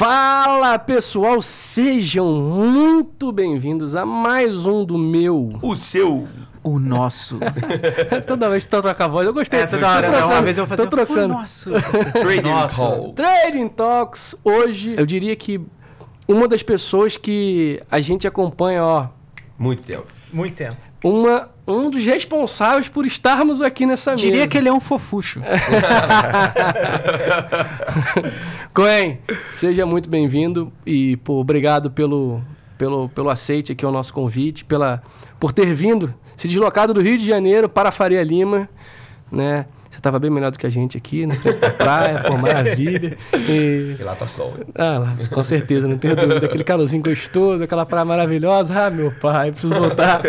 Fala pessoal, sejam muito bem-vindos a mais um do meu. O seu. O nosso. toda vez que tu troca a voz, eu gostei. É, toda hora, Tô né? trocando, Uma vez eu vou fazer Tô trocando. O nosso. Trading Nossa. Call. Trading Talks, hoje eu diria que uma das pessoas que a gente acompanha, ó, Muito tempo. Muito tempo. Uma, um dos responsáveis por estarmos aqui nessa mesa. Diria que ele é um fofucho. Coen, seja muito bem-vindo e pô, obrigado pelo, pelo, pelo aceite aqui ao nosso convite, pela, por ter vindo, se deslocado do Rio de Janeiro para a Faria Lima, né? Você estava bem melhor do que a gente aqui, na frente da praia, pô, maravilha. E, E lá tá sol. ah, lá, com certeza, não tenho dúvida. Aquele calorzinho gostoso, aquela praia maravilhosa. Ah, meu pai, preciso voltar.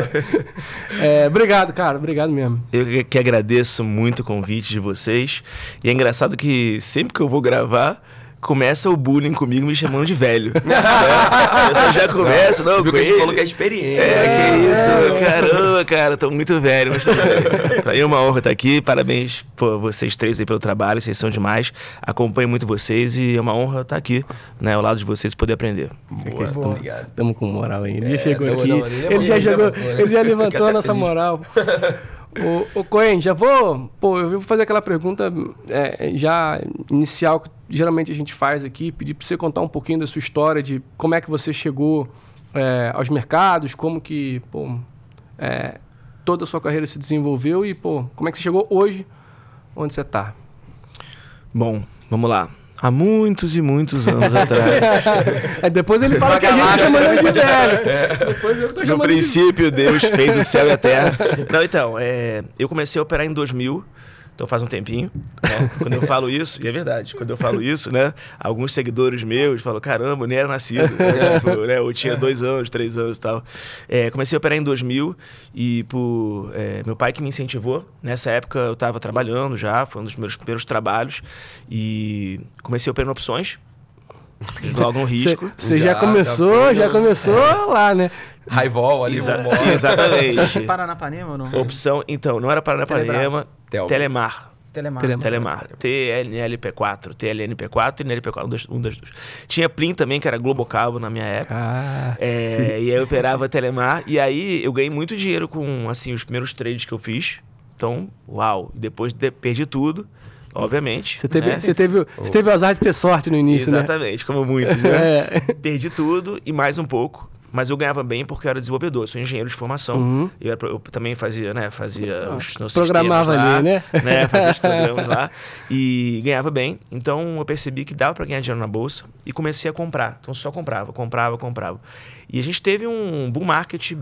É, obrigado, cara, obrigado mesmo. Eu que- que agradeço muito o convite de vocês. E é engraçado que sempre que eu vou gravar, começa o bullying comigo me chamando de velho. É, eu já começo, não, viu com que a gente ele. falou que é experiente. É, que isso, É. caramba, cara, tô muito velho, mas tudo bem. Pra mim é uma honra estar aqui, parabéns por vocês três aí pelo trabalho, vocês são demais, acompanho muito vocês e é uma honra estar aqui, né, ao lado de vocês, poder aprender. Boa, Boa. obrigado. Tamo com moral aí. Ele É, já chegou tamo- aqui. não, ele ele, já levantou, jogou, né? ele já levantou a nossa feliz. moral. o, o Coen, já vou. Pô, eu vou fazer aquela pergunta é, já inicial que geralmente a gente faz aqui. Pedir pra você contar um pouquinho da sua história, de como é que você chegou é, aos mercados, como que pô, é, toda a sua carreira se desenvolveu e pô, como é que você chegou hoje onde você tá. Bom, vamos lá. Há muitos e muitos anos atrás. Aí depois ele fala que a gente tá chamando ele de velho. Depois eu tô No ele de princípio, Deus fez o céu e a terra. Não, então, é, eu comecei a operar em 2000, então faz um tempinho. né? Quando eu falo isso, e é verdade, quando eu falo isso, né? Alguns seguidores meus falam: caramba, eu nem era nascido. né? Tipo, né, Eu tinha dois anos, três anos e tal. É, comecei a operar em 2000 e por é, meu pai que me incentivou. Nessa época eu estava trabalhando já, foi um dos meus primeiros trabalhos. E comecei a operar em opções. Logo um risco. Você já, Já, começou, já foi já no- começou lá, né? Highball ali, Exa- vambora. exatamente. Paranapanema ou não? Opção, então, não era Paranapanema, Telma. Telemar. Telemar. Telemar. Telemar. TLNLP4, TLNP4 e NLP4, um, das- um das duas. Tinha Plim também, que era Globocabo na minha época. Ah, É, e aí eu operava Telemar. E aí eu ganhei muito dinheiro com, assim, os primeiros trades que eu fiz. Então, uau. Depois de- perdi tudo, obviamente. Você teve, né? você, teve, você teve o azar de ter sorte no início, Exatamente, como muitos, né? né? É. Perdi tudo e mais um pouco. Mas eu ganhava bem porque eu era desenvolvedor, eu sou engenheiro de formação. Uhum. Eu, eu também fazia, né? Fazia os meus Programava lá, ali, né? né? Fazia os programas lá. E ganhava bem. Então eu percebi que dava para ganhar dinheiro na bolsa e comecei a comprar. Então só comprava, comprava, comprava. E a gente teve um bull market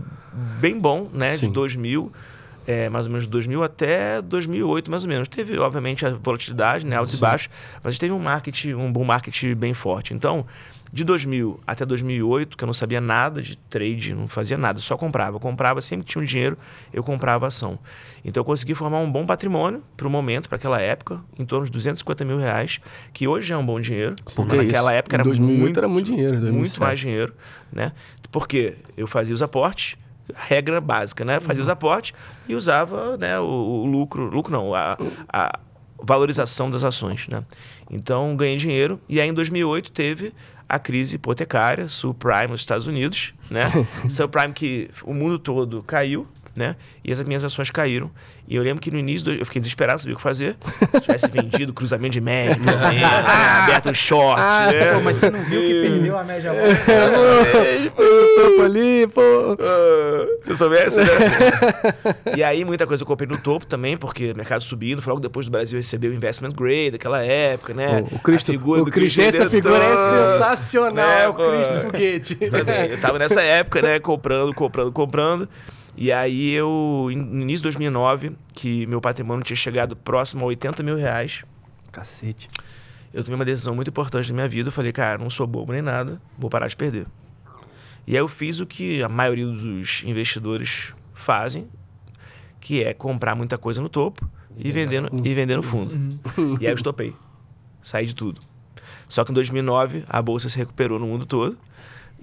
bem bom, né? Sim. De 2000. é, mais ou menos de 2000 até 2008, mais ou menos. Teve, obviamente, a volatilidade, né, altos e baixos, mas a gente teve um market, um bull market bem forte. Então, de 2000 até 2008, que eu não sabia nada de trade, não fazia nada, só comprava. Eu comprava, sempre que tinha um dinheiro, eu comprava ação. Então, eu consegui formar um bom patrimônio para o momento, para aquela época, em torno de 250 mil reais, que hoje é um bom dinheiro. Porque Naquela isso, época era 2008 muito, era muito dinheiro, 2007. muito mais dinheiro, né? Porque eu fazia os aportes, regra básica, né? Fazia os Uhum. aportes e usava, né, o, o lucro, lucro não, a, a valorização das ações, né? Então ganhei dinheiro e aí em 2008 teve a crise hipotecária, subprime nos Estados Unidos, né? subprime que o mundo todo caiu, né? E as minhas ações caíram. E eu lembro que no início do- eu fiquei desesperado, sabia o que fazer. Se tivesse vendido cruzamento de média, né? aberto um short, Ah, né? Pô, mas você não viu que perdeu a média agora? o topo ali, pô. Ah, Se eu soubesse, né? e aí, muita coisa eu comprei no topo também, porque o mercado subindo. Foi logo depois do Brasil receber o investment grade, daquela época, né? O Cristo, A figura o do Cristo, Cristo essa figura é sensacional, Né, é o? Cristo foguete. Também. Eu tava nessa época, né? Comprando, comprando, comprando. E aí eu, no início de 2009, que meu patrimônio tinha chegado próximo a 80 mil reais, Cacete. eu tomei uma decisão muito importante na minha vida. Eu falei, cara, não sou bobo nem nada, vou parar de perder. E aí eu fiz o que a maioria dos investidores fazem, que é comprar muita coisa no topo e vender no, e vender no fundo. E aí eu estopei. Saí de tudo. Só que em 2009 a bolsa se recuperou no mundo todo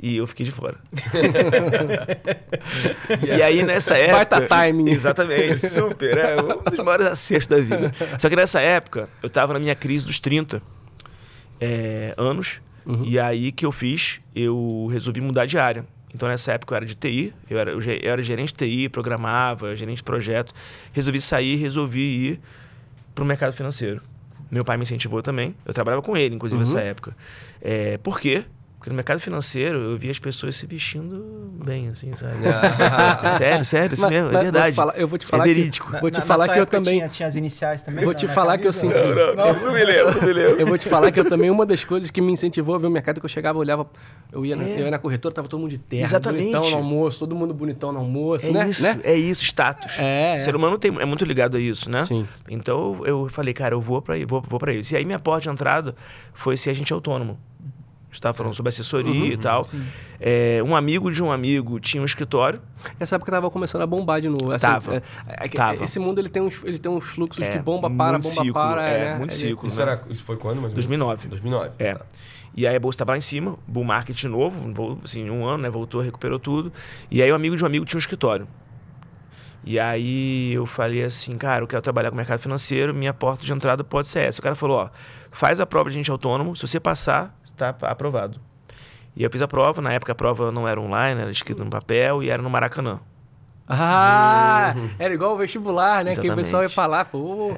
e eu fiquei de fora. e aí nessa época. Baita timing. Exatamente, super. É um dos maiores acertos da vida. Só que nessa época eu tava na minha crise dos 30 é, anos Uhum. E aí que eu fiz, eu resolvi mudar de área. Então nessa época eu era de TI, eu era, eu era gerente de TI, programava, gerente de projeto. Resolvi sair, resolvi ir para o mercado financeiro. Meu pai me incentivou também. Eu trabalhava com ele, inclusive, Uhum. nessa época. É, por quê? Porque no mercado financeiro eu via as pessoas se vestindo bem, assim, sabe? sério, sério, assim Mas- mesmo, mas é vou te verdade. falar- eu vou te É falar que- verídico. Na- Vou te na- na falar sua que eu também- Tinha, tinha as iniciais também? Vou na- te na falar que eu senti. Não, não, não me lembro, não me lembro. Eu vou te falar que eu também, uma das coisas que me incentivou a ver o mercado, é que eu chegava, eu olhava, eu ia, na, É. eu ia na corretora, tava todo mundo de terno, Exatamente. bonitão no almoço, todo mundo bonitão no almoço, É né? isso, né? é isso, status. É, O ser é. humano tem, é muito ligado a isso, né? Sim. Então eu falei, cara, eu vou para vou, vou para isso. E aí minha porta de entrada foi ser agente autônomo. Estava falando sobre assessoria Uhum. e tal. É, um amigo de um amigo tinha um escritório. Essa época tava começando a bombar de novo. assim, Tava. é, é que Tava. Esse mundo ele tem uns, ele tem uns fluxos É, de bomba para, bomba ciclo, para. é, né? muito Ele- ciclo. Isso, era, isso foi quando? Mais ou menos? 2009. 2009. É. Tá. E aí a bolsa estava lá em cima, bull market de novo, assim, um ano, né? Voltou, recuperou tudo. E aí o amigo de um amigo tinha um escritório. E aí eu falei assim, cara, eu quero trabalhar com o mercado financeiro, minha porta de entrada pode ser essa. O cara falou, ó, faz a prova de agente autônomo, se você passar, está aprovado. E eu fiz a prova, na época a prova não era online, era escrita no papel e era no Maracanã. Ah, era igual o vestibular, né? Que o Exatamente. pessoal ia falar, pô.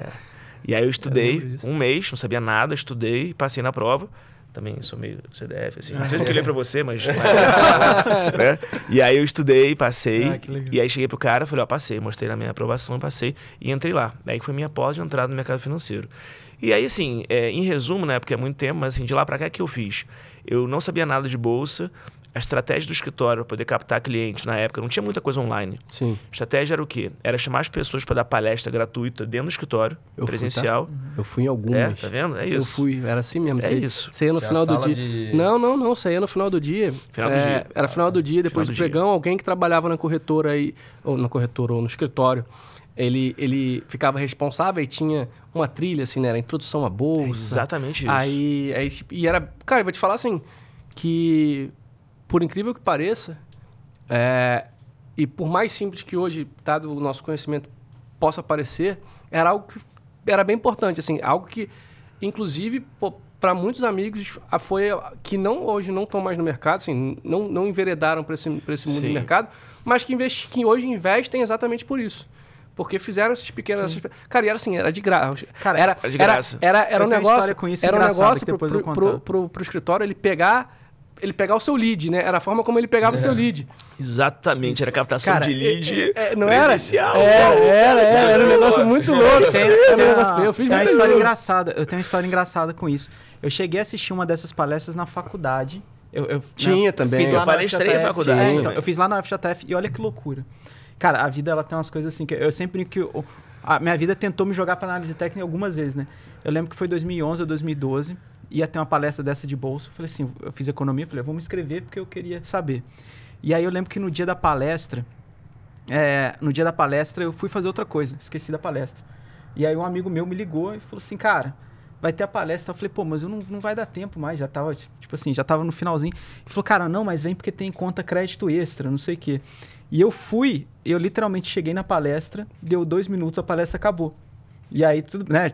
E aí eu estudei um mês, não sabia nada, estudei, passei na prova. Também sou meio CDF, assim. Não sei o que eu li pra você, mas. né? E aí eu estudei, passei. Ah, e aí cheguei pro cara, falei, ó, passei, mostrei na minha aprovação, passei e entrei lá. Daí que foi minha porta de entrada no mercado financeiro. E aí, assim, é, em resumo, né, porque é muito tempo, mas assim, de lá pra cá, o que eu fiz? Eu não sabia nada de bolsa. A estratégia do escritório para poder captar clientes na época não tinha muita coisa online. Sim. A estratégia era o quê? Era chamar as pessoas para dar palestra gratuita dentro do escritório, Eu fui, tá? presencial. Eu fui em algumas. É, tá vendo? É Eu isso. fui, era assim mesmo. É Você- isso. Você ia no Tinha final do dia. de- Não, não, não. Você ia no final do dia. Final do É, dia. Era final do dia, depois Final do, do dia. pregão, alguém que trabalhava na corretora aí, ou na corretora, ou no escritório. Ele, ele ficava responsável e tinha uma trilha, assim, né? Era introdução à É bolsa. exatamente isso. Aí, aí, e era. Cara, eu vou te falar assim, que por incrível que pareça, é, e por mais simples que hoje, dado o nosso conhecimento, possa parecer, era algo que era bem importante, assim, algo que, inclusive, para muitos amigos, foi que não hoje não estão mais no mercado, assim, não, não enveredaram para esse, pra esse mundo Sim. de mercado, mas que, investi, que hoje investem exatamente por isso. Porque fizeram essas pequenas. essas cara, e era assim, era de graça. Cara, era, era de era, graça. era, era Eu um negócio. com isso era um negócio pro, pro, pro, pro escritório ele pegar. Ele pegar o seu lead, né? Era a forma como ele pegava o seu lead. Exatamente, era captação Cara, de lead É, não era? presencial. Era, era, era, era um negócio muito louco. Tem, Era tem um negócio uma. Eu fiz tem uma história louco. engraçada. Eu tenho uma história engraçada com isso. Eu cheguei a assistir uma dessas palestras na faculdade. Eu, eu- Tinha né, também. Fiz lá Eu palestrei na faculdade É, então, eu fiz lá na FJTF e olha que loucura. Cara, a vida ela tem umas coisas assim que eu sempre que o- a minha vida tentou me jogar para análise técnica algumas vezes, né? Eu lembro que foi 2011 ou 2012, ia ter uma palestra dessa de bolsa. Eu falei assim, eu fiz economia, falei, vou me inscrever porque eu queria saber. E aí eu lembro que no dia da palestra, é, no dia da palestra eu fui fazer outra coisa, esqueci da palestra. E aí um amigo meu me ligou e falou assim, cara, vai ter a palestra. Eu falei, pô, mas eu não, não vai dar tempo mais, já tava, tipo assim, já tava no finalzinho. Ele falou, cara, não, mas vem porque tem conta crédito extra, não sei o quê. E eu fui, eu literalmente cheguei na palestra, deu dois minutos, a palestra acabou. E aí, tudo, né,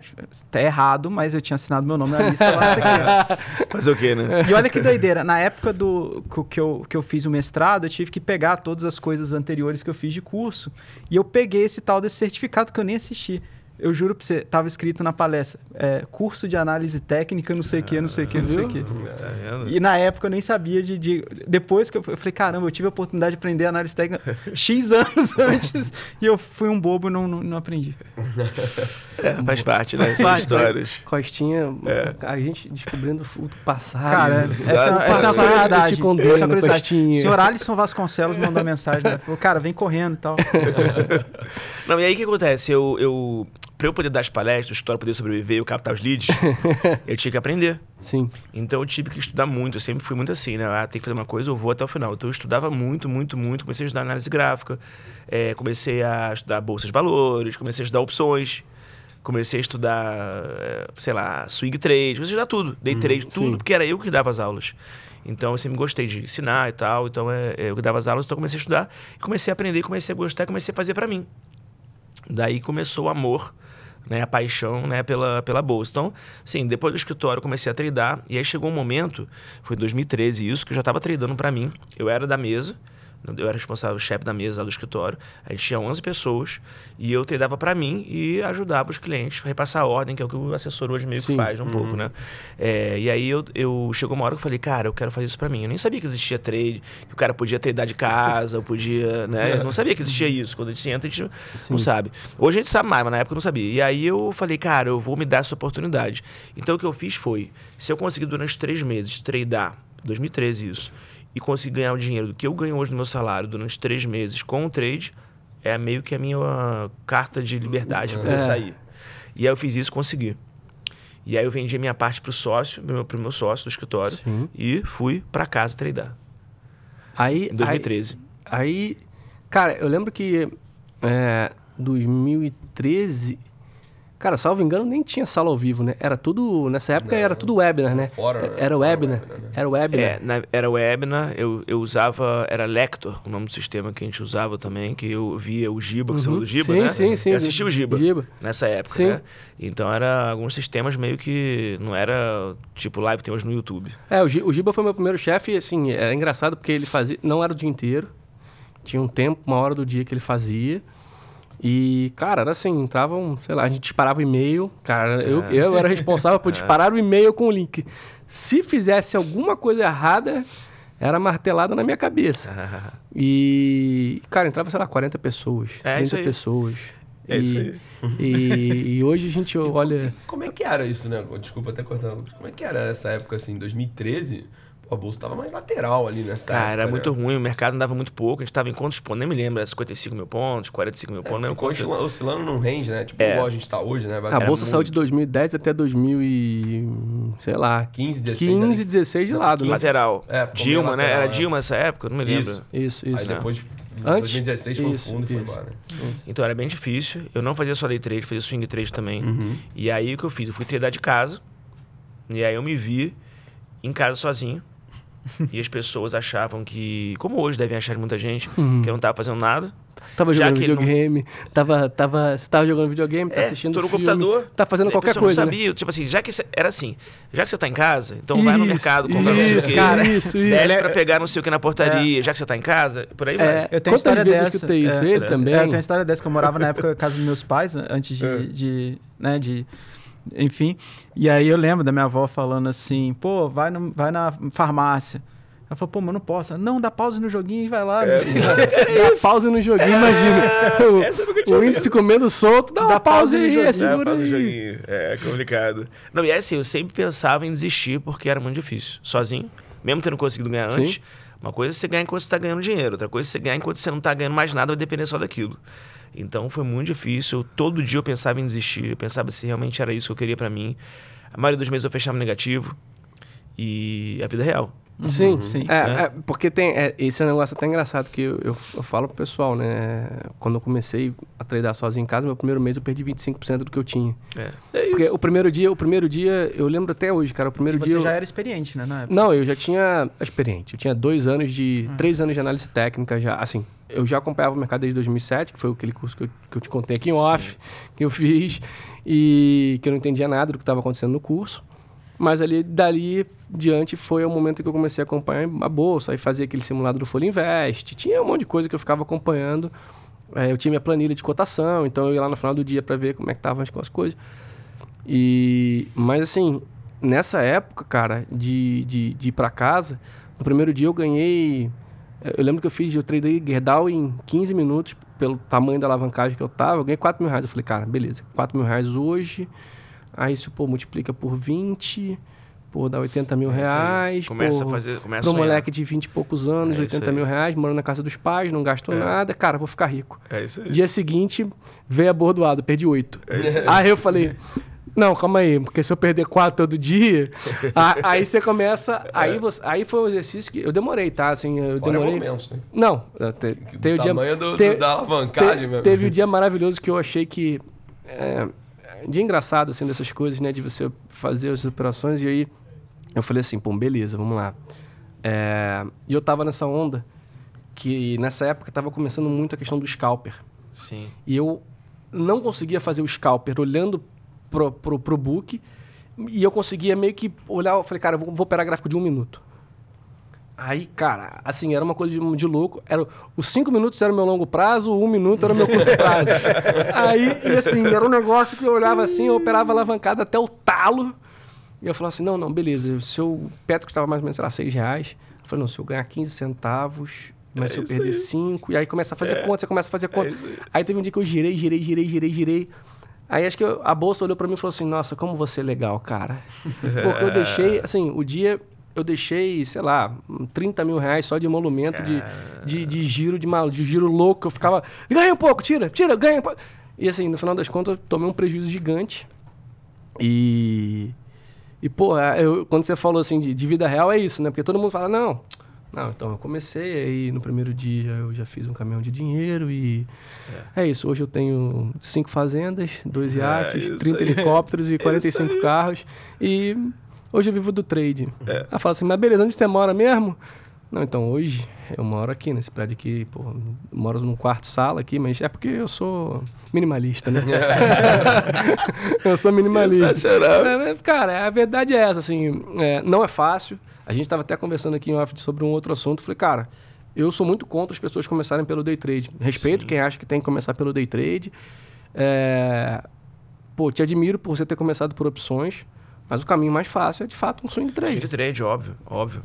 tá errado, mas eu tinha assinado meu nome na lista lá. Fazer o quê, né? E olha que doideira, na época do que- que eu, que eu fiz o mestrado, eu tive que pegar todas as coisas anteriores que eu fiz de curso. E eu peguei esse tal desse certificado que eu nem assisti. Eu juro pra você, tava escrito na palestra, é, curso de análise técnica, não sei o que, não sei o que, não sei o que. Tá? E na época eu nem sabia de. de- depois que eu, eu falei, caramba, eu tive a oportunidade de aprender análise técnica X anos antes e eu fui um bobo e não, não, não aprendi. É, faz parte, né? Essas Vai, histórias. Costinha, É. a gente descobrindo o passado. Cara, essa, essa é uma curiosidade. te condena, essa é uma curiosidade. Costinha. Senhor Alisson Vasconcelos mandou uma mensagem, né? Falou, cara, vem correndo e tal. Não, e aí o que acontece? Eu, eu, pra eu poder dar as palestras, história poder sobreviver e eu captar os leads, eu tinha que aprender. Sim. Então eu tive que estudar muito. Eu sempre fui muito assim, né? Ah, tem que fazer uma coisa, eu vou até o final. Então eu estudava muito, muito, muito. Comecei a estudar análise gráfica, eh, comecei a estudar bolsas de valores, comecei a estudar opções, comecei a estudar, eh, sei lá, swing trade, comecei a estudar tudo. Day trade, tudo, sim. porque era eu que dava as aulas. Então eu sempre gostei de ensinar e tal. Então é, é eu que dava as aulas, então comecei a estudar, comecei a aprender, comecei a gostar, comecei a fazer para mim. Daí começou o amor né, a paixão né, pela, pela bolsa. Então, sim, depois do escritório eu comecei a tradar e aí chegou um momento, foi em 2013 isso, que eu já estava tradando para mim. Eu era da mesa, eu era responsável, chefe da mesa lá do escritório. A gente tinha 11 pessoas e eu tradava para mim e ajudava os clientes a repassar a ordem, que é o que o assessor hoje meio Sim. que faz um pouco, né? É, e aí eu, eu chegou uma hora que eu falei, cara, eu quero fazer isso para mim. Eu nem sabia que existia trade, que o cara podia tradar de casa, eu podia, né? Eu não sabia que existia isso. Quando a gente entra, a gente não sabe. Hoje a gente sabe mais, mas na época eu não sabia. E aí eu falei, cara, eu vou me dar essa oportunidade. Então o que eu fiz foi, se eu conseguir durante três meses tradar, 2013 isso, e conseguir ganhar o dinheiro do que eu ganho hoje no meu salário durante três meses com o trade, é meio que a minha uh, carta de liberdade para É. sair. E aí eu fiz isso consegui. E aí eu vendi a minha parte pro sócio, pro meu, pro meu sócio do escritório, Sim. e fui para casa tradar. Aí, Em 2013. Aí, aí, cara, eu lembro que é, 2013, cara, salvo engano, nem tinha sala ao vivo, né? Era tudo, nessa época Não, era tudo webinar, né? fora, né? Era Fora webinar, webinar, né? era webinar. É, na- era webinar, eu, eu usava, era Lector, o nome do sistema que a gente usava também, que eu via o Giba, que você falou do Giba, Uhum. sim, né? sim, sim. Eu assisti o Giba, Giba. nessa época, Sim. né? Então era alguns sistemas meio que não era tipo live que tem hoje no YouTube. É, o, o Giba foi meu primeiro chefe e, assim, era engraçado porque ele fazia... Não era o dia inteiro. Tinha um tempo, uma hora do dia que ele fazia. E, cara, era assim, entravam, sei lá, a gente disparava o e-mail. Cara, eu, É. eu era responsável por disparar o e-mail com o link. Se fizesse alguma coisa errada, era martelada na minha cabeça. E, cara, entrava, sei lá, 40 pessoas, É 30 isso aí. pessoas. É e, isso aí. E, e hoje a gente olha... Como é que era isso, né? Desculpa até cortando. Como é que era essa época, assim, 2013? A bolsa tava mais lateral ali nessa Cara, época, era muito né? ruim, o mercado andava muito pouco, a gente tava em quantos pontos, nem me lembro, era 55 mil pontos, 45 mil pontos, não Ficou lembro quanto. oscilando, num range, né? Tipo, É. igual a gente tá hoje, né? A bolsa saiu de 2010 até 2000 e... sei lá... 15, 16 15, ali. 16 de lado, né? Lateral. É, Dilma, meio né? lateral, Era é. Dilma nessa época? Não me lembro. Isso. Isso, Aí isso. depois, em Antes? 2016, foi Isso, fundo e foi embora. Então era bem difícil. Eu não fazia só day trade, fazia swing trade também. Uhum. E aí o que eu fiz? Eu fui tradar de casa. E aí eu me vi em casa sozinho. e as pessoas achavam que, como hoje devem achar muita gente, Uhum. que eu não tava fazendo nada. Tava Já jogando que ele não- videogame, tava, tava, você tava jogando videogame, tá É, assistindo tô no filme, computador. tá fazendo qualquer coisa, não né? sabia, tipo assim, já que cê- era assim, já que você tá em casa, então vai no Isso, mercado comprar não sei o isso, quê. cara, isso, isso. Desce é- pra pegar não sei o que na portaria, já que você tá em casa, por aí vai. É, Eu tenho Quantas história vezes eu dessa. escutei isso? É, Ele é, também? É, eu tenho uma história dessa que eu morava na época na casa dos meus pais, an- antes de, É. de, né, de, enfim. E aí eu lembro da minha avó falando assim, pô, vai, no, vai na farmácia. Ela falou, pô, mas eu não posso. Não, dá pausa no joguinho e vai lá. Dá pausa no joguinho, imagina. essa foi que eu O, o índice comendo solto, dá, uma pausa aí, joguinho. é, É, segura o aí. joguinho. É complicado. Não, e é assim, eu sempre pensava em desistir porque era muito difícil. Sozinho, mesmo tendo conseguido ganhar Sim. antes. Uma coisa é você ganhar enquanto você está ganhando dinheiro, outra coisa é você ganhar enquanto você não está ganhando mais nada, vai depender só daquilo. Então foi muito difícil. Todo dia eu pensava em desistir, eu pensava se realmente era isso que eu queria pra mim. A maioria dos meses eu fechava negativo. E a vida é real. Sim, Sim. É, né? é, porque tem. é, esse é um negócio até engraçado que eu, eu, eu falo pro pessoal, né? Quando eu comecei a treinar sozinho em casa, meu primeiro mês eu perdi 25% do que eu tinha. É, é isso. Porque o primeiro dia, o primeiro dia, eu lembro até hoje, cara. O primeiro Você dia. eu- já era experiente, né, na época? Não, eu já tinha experiente. Eu tinha dois anos de. três anos de análise técnica já. Assim, eu já acompanhava o mercado desde 2007, que foi aquele curso que eu, que eu te contei aqui em off, que eu fiz, e que eu não entendia nada do que estava acontecendo no curso. Mas ali, dali diante, foi o momento que eu comecei a acompanhar a bolsa, aí fazia aquele simulado do Folha Invest. Tinha um monte de coisa que eu ficava acompanhando. É, eu tinha minha planilha de cotação, então eu ia lá no final do dia para ver como é que estavam as coisas. E, mas assim, nessa época, cara, de, de, de ir para casa, no primeiro dia eu ganhei. Eu lembro que eu fiz, eu tradei Gerdau em 15 minutos, pelo tamanho da alavancagem que eu tava, eu ganhei 4 mil reais. Eu falei, cara, beleza, 4 mil reais hoje, aí isso, pô, multiplica por 20, pô, dá 80 mil É isso aí. reais. Começa pô, a fazer. Começa Pra a um moleque de 20 e poucos anos, É isso 80 aí. mil reais, morando na casa dos pais, não gasto É. nada, cara, vou ficar rico. É isso aí. Dia seguinte, veio a bordoada, perdi oito. É Aí eu falei, não, calma aí, porque se eu perder quatro todo dia, a- aí você começa. Aí, você, aí foi um exercício que eu demorei, tá? Assim, eu Fora demorei. momentos, né? Não, te, tem o dia. tamanho do, te- do- da alavancagem, te- meu Teve o dia maravilhoso que eu achei que. É, dia engraçado, assim, dessas coisas, né? De você fazer as operações. E aí eu falei assim, pô, beleza, vamos lá. É, e eu tava nessa onda que nessa época tava começando muito a questão do scalper. Sim. E eu não conseguia fazer o scalper olhando pro, pro, pro book e eu conseguia meio que olhar, eu falei, cara, eu vou, vou operar gráfico de um minuto. Aí, cara, assim, era uma coisa de, de louco. Era, os cinco minutos era o meu longo prazo, o um minuto era o meu curto prazo. Aí, e assim, era um negócio que eu olhava assim, eu operava alavancada até o talo. E eu falava assim, não, não, beleza. Se eu, Petro estava mais ou menos, sei lá, seis reais. Eu falei, não, se eu ganhar 15 centavos, mas É se eu isso perder aí. cinco, e aí começa a fazer É. conta, você começa a fazer conta. isso aí. aí teve um dia que eu girei, girei, girei, girei, girei. Aí acho que eu- a bolsa olhou pra mim e falou assim, nossa, como você é legal, cara. Porque eu deixei, assim, o dia eu deixei, sei lá, 30 mil reais só de emolumento, de, de, de giro, de, mal, de giro louco. Eu ficava, ganha um pouco, tira, tira, ganha um pouco. E assim, no final das contas, eu tomei um prejuízo gigante. E. E, pô, eu, quando você falou assim de, de vida real, é isso, né? Porque todo mundo fala, não. Não, então eu comecei, aí no primeiro dia eu já fiz um caminhão de dinheiro e. É, isso. Hoje eu tenho cinco fazendas, dois É, iates, isso 30 aí. helicópteros e 45 aí. carros. E hoje eu vivo do trade. É. Ela fala assim, mas beleza, onde você mora mesmo? Não, então hoje eu moro aqui nesse prédio aqui, pô, moro num quarto sala aqui, mas é porque eu sou minimalista, né? eu sou minimalista. É, cara, a verdade é essa, assim, é, não é fácil. A gente estava até conversando aqui em off sobre um outro assunto. Falei, cara, eu sou muito contra as pessoas começarem pelo day trade. Respeito Sim. quem acha que tem que começar pelo day trade. É, Pô, te admiro por você ter começado por opções, mas o caminho mais fácil é de fato um swing trade. Swing trade, óbvio, óbvio.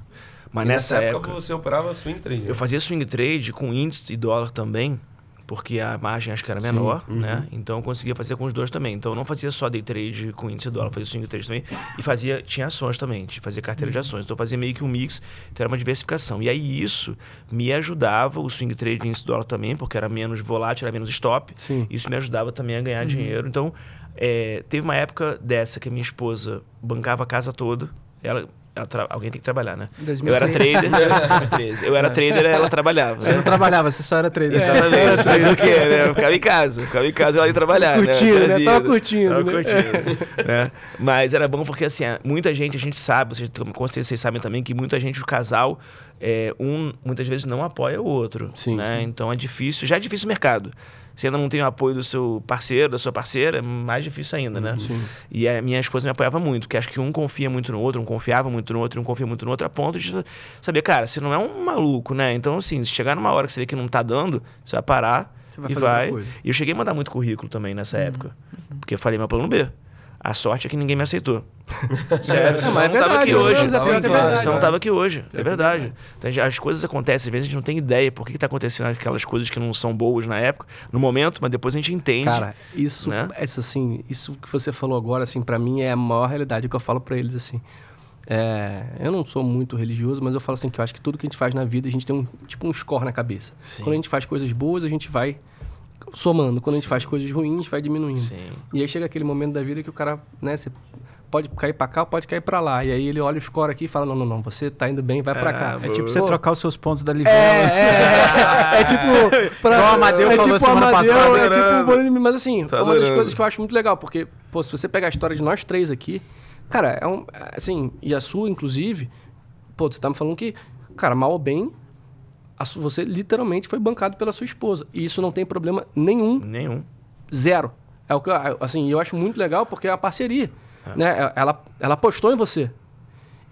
Mas E nessa, época, você operava swing trade. né? eu fazia swing trade com índice e dólar também, porque a margem acho que era Sim, menor, uhum. né? Então eu conseguia fazer com os dois também. Então eu não fazia só day trade com índice e dólar, fazia swing trade também e fazia tinha ações também, tinha- fazia carteira de Uhum. ações. Então eu fazia meio que um mix, então era uma diversificação. E aí isso me ajudava o swing trade índice e dólar também, porque era menos volátil, era menos stop. Sim. Isso me ajudava também a Uhum. ganhar dinheiro. Então, é, teve uma época dessa que a minha esposa bancava a casa toda. Ela, ela tra- alguém tem que trabalhar, né? Eu era 2013. trader. 13. Eu era trader, ela trabalhava. Você né? não trabalhava, você só era trader. Exatamente. Mas o quê, né? Eu ficava em casa. Ficava em casa e ela ia trabalhar. Curtindo, Essa é a né? Tava curtindo, Tava né? curtindo. né? Mas era bom porque, assim, muita gente, a gente sabe, vocês, com certeza vocês sabem também, que muita gente, o casal, é, um muitas vezes não apoia o outro. Sim, né? sim. Então é difícil. Já é difícil o mercado. Você ainda não tem o apoio do seu parceiro, da sua parceira, é mais difícil ainda, né? Sim. E a minha esposa me apoiava muito, porque acho que um confia muito no outro, um confiava muito no outro, um confia muito no outro, a ponto de saber, cara, você não é um maluco, né? Então, assim, se chegar numa hora que você vê que não tá dando, você vai parar Você vai e vai. E eu cheguei a mandar muito currículo também nessa época, porque eu falei meu plano B. A sorte é que ninguém me aceitou. Sério, senão mas é não tava verdade, aqui hoje. é Senão eu não tava aqui hoje. É verdade. Então, gente- as coisas acontecem, às vezes a gente não tem ideia por que, que tá acontecendo aquelas coisas que não são boas na época, no momento, mas depois a gente entende. Cara, isso, né? essa, assim, isso que você falou agora, assim, para mim é a maior realidade que eu falo para eles, assim. É, eu não sou muito religioso, mas eu falo assim que eu acho que tudo que a gente faz na vida, a gente tem um tipo um score na cabeça. Sim. Quando a gente faz coisas boas, a gente vai somando. Quando a gente faz coisas ruins, vai diminuindo. Sim. E aí chega aquele momento da vida que o cara, né, você pode cair pra cá, pode cair pra lá. E aí ele olha o score aqui e fala: "Não, não, não, você tá indo bem, vai pra Ah, cá". É tipo Pô, você trocar os seus pontos da é, livela. é, é, é tipo. Pra, Igual o Amadeu é falou tipo semana Amadeu, passada. É tipo Bolinho, mas assim, Tá é uma das adorando. coisas que eu acho muito legal, porque, pô, se você pegar a história de nós três aqui, cara, é um. Assim, e a sua, inclusive, pô, você tá me falando que, cara, mal ou bem, você literalmente foi bancado pela sua esposa. E isso não tem problema nenhum Nenhum. Zero. É o que eu, assim, eu acho muito legal porque é uma parceria. Né? Ela, ela apostou em você.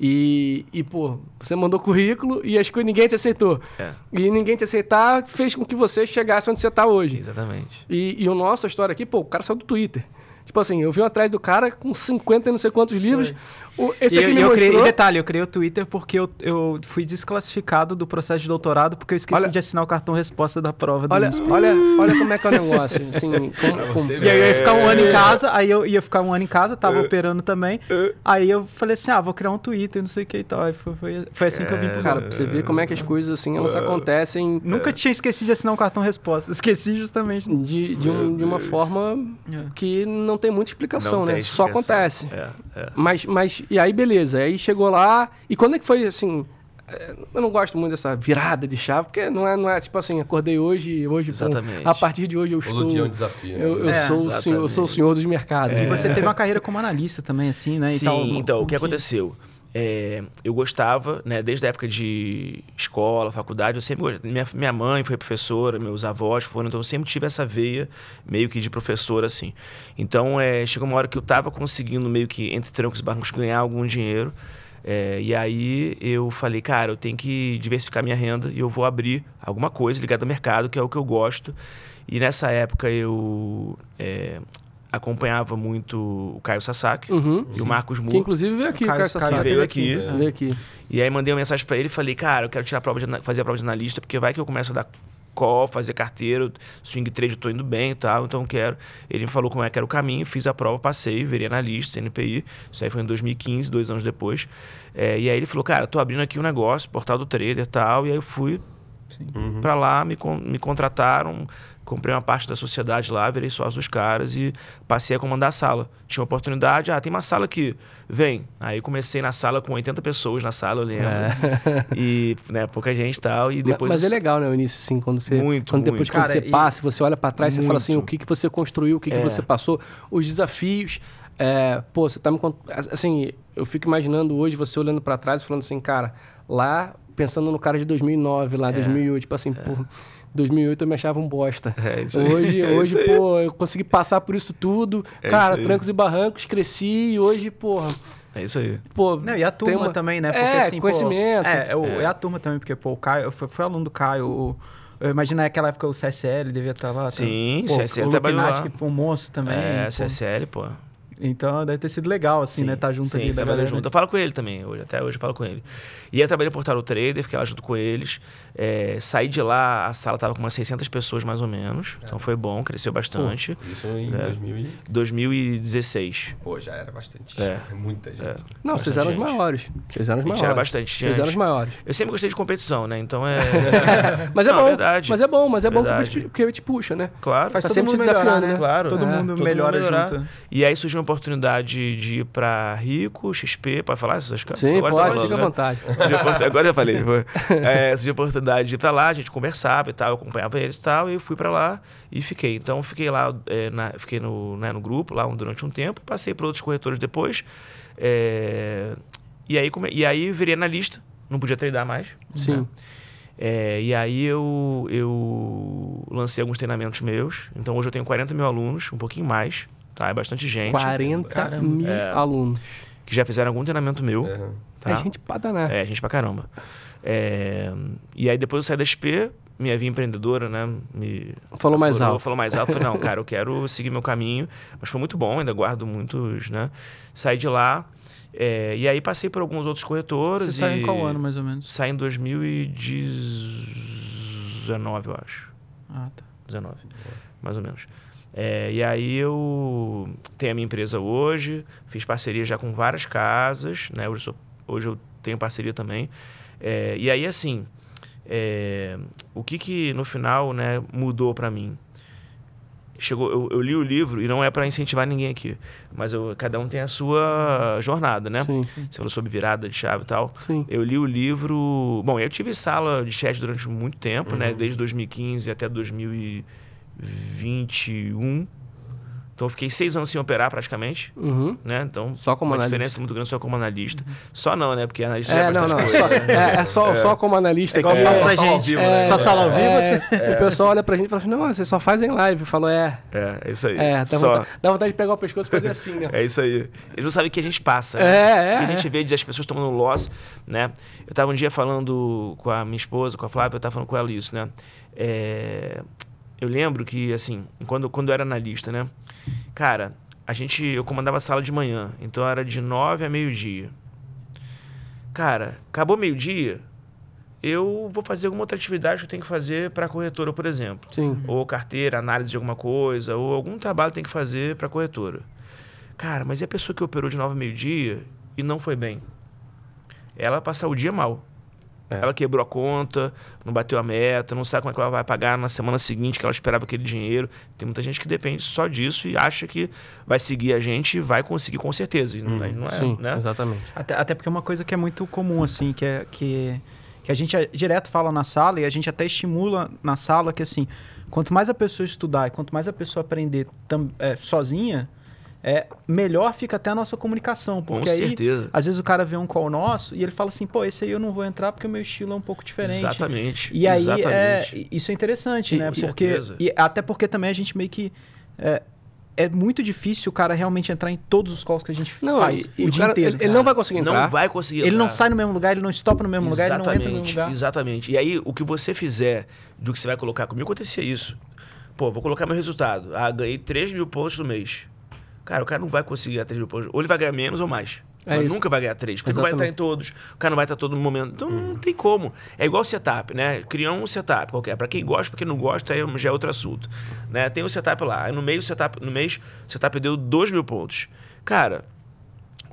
E, e, pô, você mandou currículo e acho que ninguém te aceitou. É. E ninguém te aceitar fez com que você chegasse onde você está hoje. Exatamente. E, e o nosso a história aqui, pô, o cara saiu do Twitter. Tipo assim, eu vim atrás do cara com 50 e não sei quantos livros. O, esse E aqui eu, me eu criei, mostrou... detalhe, eu criei o Twitter porque eu, eu fui desclassificado do processo de doutorado porque eu esqueci Olha- de assinar o cartão resposta da prova do Olha, olha, olha como é que é o negócio. Assim, como- você E aí eu ia ficar um É. ano em casa, aí eu ia ficar um ano em casa, tava operando também. Aí eu falei assim, ah, vou criar um Twitter, não sei o que e tal. Aí foi, foi, foi assim que eu vim pro Cara, pra você ver como é que as coisas assim, elas acontecem Nunca tinha esquecido de assinar um cartão resposta. Esqueci justamente. de, de, um- de uma forma É. que não tem muita explicação, Não né? tem Só explicação. acontece. É, é. Mas, mas, e aí beleza, aí chegou lá, e quando é que foi assim, é, eu não gosto muito dessa virada de chave, porque não é, não é tipo assim, acordei hoje, hoje, Exatamente. a partir de hoje eu estou... Todo dia é um desafio. né? Eu, eu É, sou, o senhor, eu sou o senhor dos mercados. E você teve uma carreira como analista também, assim, né? e Sim, tal. então, o que Como aconteceu? É, eu gostava, né, desde a época de escola, faculdade, eu sempre gostei. Minha, minha mãe foi professora, meus avós foram, então eu sempre tive essa veia meio que de professor, assim. Então, é, chegou uma hora que eu estava conseguindo, meio que, entre trancos e barrancos, ganhar algum dinheiro. É, e aí eu falei, cara, eu tenho que diversificar minha renda e eu vou abrir alguma coisa ligada ao mercado, que é o que eu gosto. E nessa época eu é, acompanhava muito o Caio Sasaki Uhum. e o Marcos Que Moore. inclusive veio aqui, O Caio- Caio Sasaki. veio aqui. Veio aqui. E aí mandei uma mensagem pra ele e falei, cara, eu quero tirar a prova de, fazer a prova de analista, porque vai que eu começo a dar call, fazer carteira, swing trade, eu tô indo bem e tal, então eu quero. Ele me falou como é que era o caminho, fiz a prova, passei, virei analista, CNPI. Isso aí foi em 2015, dois anos depois. É, e aí ele falou, cara, tô abrindo aqui um negócio, portal do trader e tal. E aí eu fui Sim. Uhum. pra lá, me, me contrataram, comprei uma parte da sociedade lá, virei sócio dos caras e passei a comandar a sala. Tinha uma oportunidade, ah, tem uma sala aqui, vem. Aí comecei na sala com 80 pessoas na sala, eu lembro. E, né, pouca gente e tal. E depois Mas é eu- legal, né, o início, assim, quando você. Muito, quando depois muito. quando Cara, você e- passa, você olha pra trás, você fala assim, o Muito. que, que você construiu, o que, que É. você passou, os desafios. é, pô, você tá me cont- Assim, eu fico imaginando hoje você olhando pra trás e falando assim, cara, lá, pensando no cara de 2009, lá, 2008, tipo assim, pô. 2008 eu me achava um bosta. É isso aí. Hoje, É hoje isso aí. pô, eu consegui passar por isso tudo. É cara, isso trancos e barrancos, cresci e hoje, porra, É isso aí. pô. Não, e a turma uma- também, né? Porque, É, assim, pô, conhecimento. é, é, o- é a turma também, porque, pô, o Caio, eu fui, fui aluno do Caio. o- eu imagino naquela época o CSL devia estar lá. Sim, pô, CSL o trabalhou lá. Que, um monstro também. é, pô. CSL, pô. Então deve ter sido legal, assim, né? Tá junto sim, ali da trabalhei galera. junto. Eu falo com ele também, hoje, até hoje eu falo com ele. E aí eu trabalhei no Portal do Trader, fiquei lá junto com eles. É, saí de lá, a sala tava com umas 600 pessoas mais ou menos. Então foi bom, cresceu bastante. Isso em É. 2000 e... 2016. Pô, já era bastante. É. É. Muita gente. Não, Bastante vocês eram os gente. maiores. Vocês eram os A gente maiores. era bastante Vocês eram os gente. maiores. Eu sempre gostei de competição, né? Então é. Mas é Não, bom. verdade. Mas é bom, mas é bom Verdade. que porque te puxa, né? Claro. Faz Tá todo sempre mundo se desafiando, melhorar, né? né? Claro. Todo É, mundo todo melhora mundo junto. E aí surgiu uma oportunidade de ir pra Rico, XP, pode falar essas coisas? Sim, Agora pode, falando, fica à né? vontade. Agora eu falei. É, surgiu a oportunidade de ir pra lá, a gente conversava e tal, eu acompanhava eles e tal, e eu fui pra lá e fiquei. Então fiquei lá, é, na- fiquei no, né, no grupo lá durante um tempo, passei por outros corretores depois. é, e, aí, come- e aí virei analista, não podia treinar mais. Sim. né? É, e aí eu, eu lancei alguns treinamentos meus. Então hoje eu tenho 40 mil alunos, um pouquinho mais. Tá? É bastante gente 40 Caramba. mil É. alunos. que já fizeram algum treinamento meu. É. Tá? É gente pra danar. É, gente pra caramba. É, e aí depois eu saí da XP, minha via empreendedora, né? Me Falou mais alto. Falou mais alto. Falei, não, cara, eu quero seguir meu caminho. Mas foi muito bom, ainda guardo muitos, né? Saí de lá. é, e aí passei por alguns outros corretores. Você saiu e em qual ano, mais ou menos? Saí em 2019, eu acho. Ah, tá. 19, mais ou menos. É, e aí eu tenho a minha empresa hoje, fiz parceria já com várias casas, né? Hoje eu, sou- hoje eu tenho parceria também. É, e aí, assim, é, o que que no final né, mudou para mim? Chegou, eu, eu li o livro e não é para incentivar ninguém aqui, mas eu- cada um tem a sua jornada, né? Sim, Você falou sobre virada de chave e tal. sim. Eu li o livro. Bom, eu tive sala de chat durante muito tempo, né? Uhum. Desde 2015 até 2021. Então eu fiquei seis anos sem operar praticamente, Uhum. né? Então, Só como uma analista. diferença muito grande só como analista. Só não, né? Porque analista É, é não, bastante não. coisa. Só, né? é, é só, só como analista É igual pra gente. vivo, é, né? Só sala ao vivo, É, você... O pessoal olha pra gente e fala assim, não, vocês só fazem live. Falou, é. É, é isso aí. É, dá só. vontade, dá vontade de pegar o pescoço e fazer assim, né? É isso aí. Eles não sabem o que a gente passa. É, né? é, O que a é. gente vê de as pessoas tomando loss, né? Eu tava um dia falando com a minha esposa, com a Flávia, eu tava falando com ela isso, né? É, Eu lembro que, assim, quando, quando eu era analista, né? Cara, a gente... Eu comandava a sala de manhã, então era de nove a meio-dia. Cara, acabou meio-dia, eu vou fazer alguma outra atividade que eu tenho que fazer para a corretora, por exemplo Sim. ou carteira, análise de alguma coisa, ou algum trabalho tem que fazer para corretora. Cara, mas e a pessoa que operou de nove a meio-dia e não foi bem? Ela passar o dia mal. É. Ela quebrou a conta, não bateu a meta, não sabe como é que ela vai pagar na semana seguinte que ela esperava aquele dinheiro. Tem muita gente que depende só disso e acha que vai seguir a gente e vai conseguir com certeza. E não, não é, Sim, né? exatamente. Até, até porque é uma coisa que é muito comum, assim, que é que, que a gente é- direto fala na sala e a gente até estimula na sala que, assim, quanto mais a pessoa estudar e quanto mais a pessoa aprender tam- é, sozinha, é, melhor fica até a nossa comunicação. Com Porque aí, certeza. às vezes o cara vê um call nosso e ele fala assim, pô, esse aí eu não vou entrar porque o meu estilo é um pouco diferente. Exatamente. E aí, exatamente. é, isso é interessante, E- né? com Porque, certeza. e até porque também a gente meio que... É, é muito difícil o cara realmente entrar em todos os calls que a gente Não, faz e, o o dia cara, inteiro. ele, ele não vai conseguir entrar. Não vai conseguir Ele não entrar. sai no mesmo lugar, ele não stopa no mesmo lugar, ele não entra no mesmo Exatamente, lugar. Exatamente. E aí, o que você fizer do que você vai colocar comigo, acontecia isso. Pô, vou colocar meu resultado. Ah, ganhei 3 mil pontos no mês. Cara, o cara não vai conseguir ganhar 3 mil pontos. Ou ele vai ganhar menos ou mais. É nunca vai ganhar 3, porque ele não vai entrar em todos. O cara não vai estar todo no momento. Então não tem como. É igual setup, né? Criar um setup qualquer. Pra quem gosta, pra quem não gosta, aí já é outro assunto. Né? Tem o setup lá. Aí no meio, setup, no mês, o setup deu 2 mil pontos. Cara,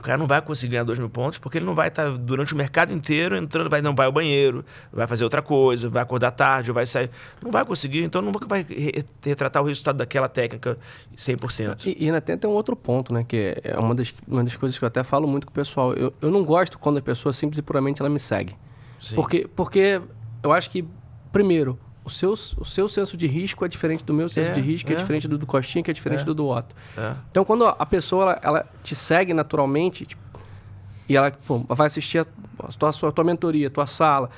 cara não vai conseguir ganhar 2 mil pontos porque ele não vai estar durante o mercado inteiro entrando, vai, não vai ao banheiro, vai fazer outra coisa, vai acordar tarde, ou vai sair. Não vai conseguir, então nunca vai re- retratar o resultado daquela técnica 100%. E, e ainda tem, tem um outro ponto, né? Que é uma das, uma das coisas que eu até falo muito com o pessoal. Eu, eu não gosto quando a pessoa simples e puramente ela me segue. Sim. Porque, porque eu acho que, primeiro, o seu, o seu senso de risco é diferente do meu senso É, de risco, é, é. diferente do do Costinha, que é diferente É. do do Otto. É. Então, quando a pessoa ela, ela te segue naturalmente tipo, e ela pô, vai assistir a, a tua, a tua mentoria, a tua sala,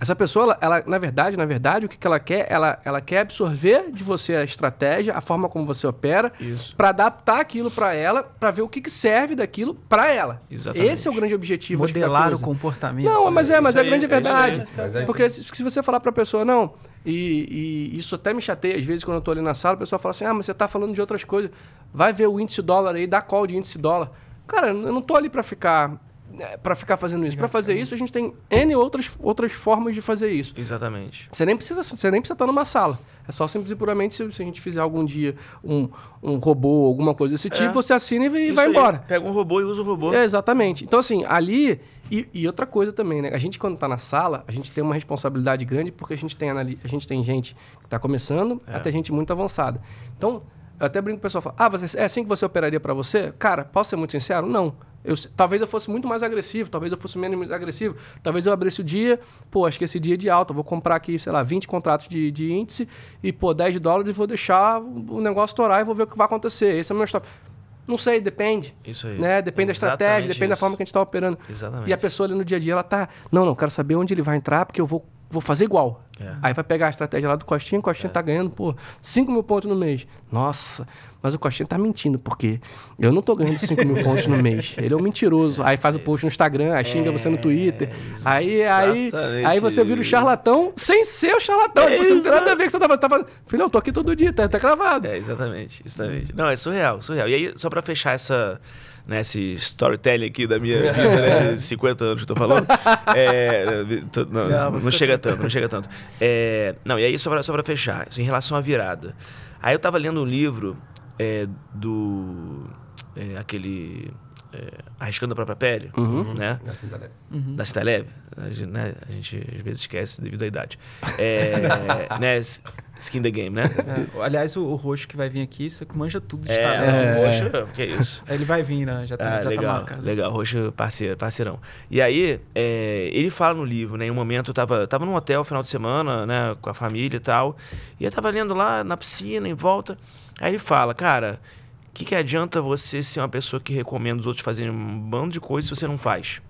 essa pessoa, ela, ela, na verdade, na verdade, o que, que ela quer? Ela, ela quer absorver de você a estratégia, a forma como você opera, Isso. para adaptar aquilo para ela, para ver o que, que serve daquilo para ela. Exatamente. Esse é o grande objetivo. Modelar o comportamento. Não, mas é, mas é aí, grande é verdade. é Porque se, se você falar pra pessoa, não, e, e isso até me chateia, às vezes, quando eu tô ali na sala, a pessoa fala assim, ah, mas você tá falando de outras coisas. Vai ver o índice dólar aí, dá call de índice dólar. Cara, eu não tô ali pra ficar para ficar fazendo isso. Pra fazer isso, a gente tem N outras, outras formas de fazer isso. Exatamente. Você nem precisa, você nem precisa estar numa sala. É só simples e puramente se, se a gente fizer algum dia um, um robô, alguma coisa desse tipo, É. você assina e, Isso vai aí, embora. Pega um robô e usa o robô. É, exatamente. Então, assim, ali. E, e outra coisa também, né? A gente, quando tá na sala, a gente tem uma responsabilidade grande porque a gente tem, a gente tem gente que tá começando É. até gente muito avançada. Então, eu até brinco com o pessoal fala: Ah, você, é assim que você operaria para você? Cara, posso ser muito sincero? Não. Eu, talvez eu fosse muito mais agressivo, talvez eu fosse menos agressivo, talvez eu abrisse o dia, pô, acho que esse dia é de alta, vou comprar aqui, sei lá, 20 contratos de, de índice e, pô, 10 dólares e vou deixar o negócio estourar e vou ver o que vai acontecer. Esse é o meu stop. Não sei, depende. Isso aí. Né? Depende da estratégia, depende da isso. forma que a gente está operando. Exatamente. E a pessoa ali no dia a dia, ela tá. Não, não, quero saber onde ele vai entrar, porque eu vou, vou fazer igual. É. Aí vai pegar a estratégia lá do Costinha, o Costinha tá ganhando, pô, 5 mil pontos no mês. Nossa, mas o Costinha tá mentindo, porque eu não tô ganhando 5 mil pontos no mês. Ele é um mentiroso. Aí faz o post no Instagram, aí xinga você no Twitter. Aí, aí, aí você vira o charlatão sem ser o charlatão. É você não tem nada a ver que você tá fazendo. Tá. Filhão, eu tô aqui todo dia, tá, tá gravado. É, exatamente, exatamente. Não, é surreal, surreal. E aí, só pra fechar essa, né, esse storytelling aqui da minha vida, né, 50 anos que eu tô falando, é, tô- não, Não, não, chega tanto, não chega tanto. É, não, e aí, só pra, só pra fechar, em relação à virada. Aí eu tava lendo um livro é, do... é, aquele... é, Arriscando a Própria Pele, Uhum. né? Assim, tá leve. da Cita Leve, a gente, né, a gente às vezes esquece devido à idade. É, né, skin the game, né? É, aliás, o, o roxo que vai vir aqui, você manja tudo de É, talento. é. poxa, que isso. Ele vai vir, né? Já tá, Ah, já tá legal, marcado. legal, Roxo parceiro, parceirão. E aí, é, ele fala no livro, né? Em um momento eu tava, tava num hotel final de semana, né? Com a família e tal. E eu tava lendo lá na piscina, em volta. Aí ele fala, cara, o que, que adianta você ser uma pessoa que recomenda os outros fazerem um bando de coisas se você não faz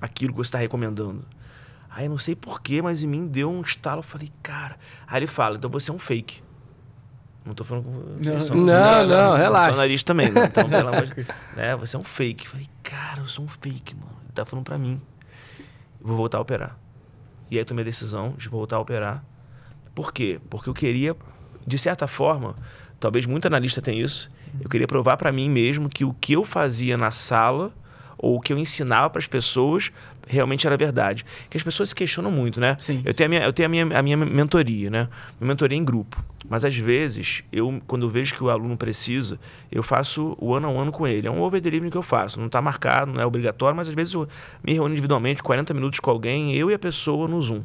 aquilo que você está recomendando? Aí eu não sei porquê, mas em mim deu um estalo. Eu falei, cara. Aí ele fala, então você é um fake. Não tô falando com Não, sou- não, não, sou relaxa. jornalista também, né? Então, pelo amor de né? Você é um fake. Eu falei, cara, eu sou um fake, mano. Ele tá falando pra mim. Eu vou voltar a operar. E aí eu tomei a decisão de voltar a operar. Por quê? Porque eu queria, de certa forma, talvez muito analista tenha isso, eu queria provar pra mim mesmo que o que eu fazia na sala ou o que eu ensinava pras pessoas realmente era verdade. Que as pessoas se questionam muito, né? Sim. Eu tenho a minha, eu tenho a minha, a minha mentoria, né? Minha mentoria é em grupo. Mas às vezes, eu, quando eu vejo que o aluno precisa, eu faço o ano a ano com ele. É um over delivery que eu faço. Não está marcado, não é obrigatório, mas às vezes eu me reúno individualmente, 40 minutos com alguém, eu e a pessoa no Zoom.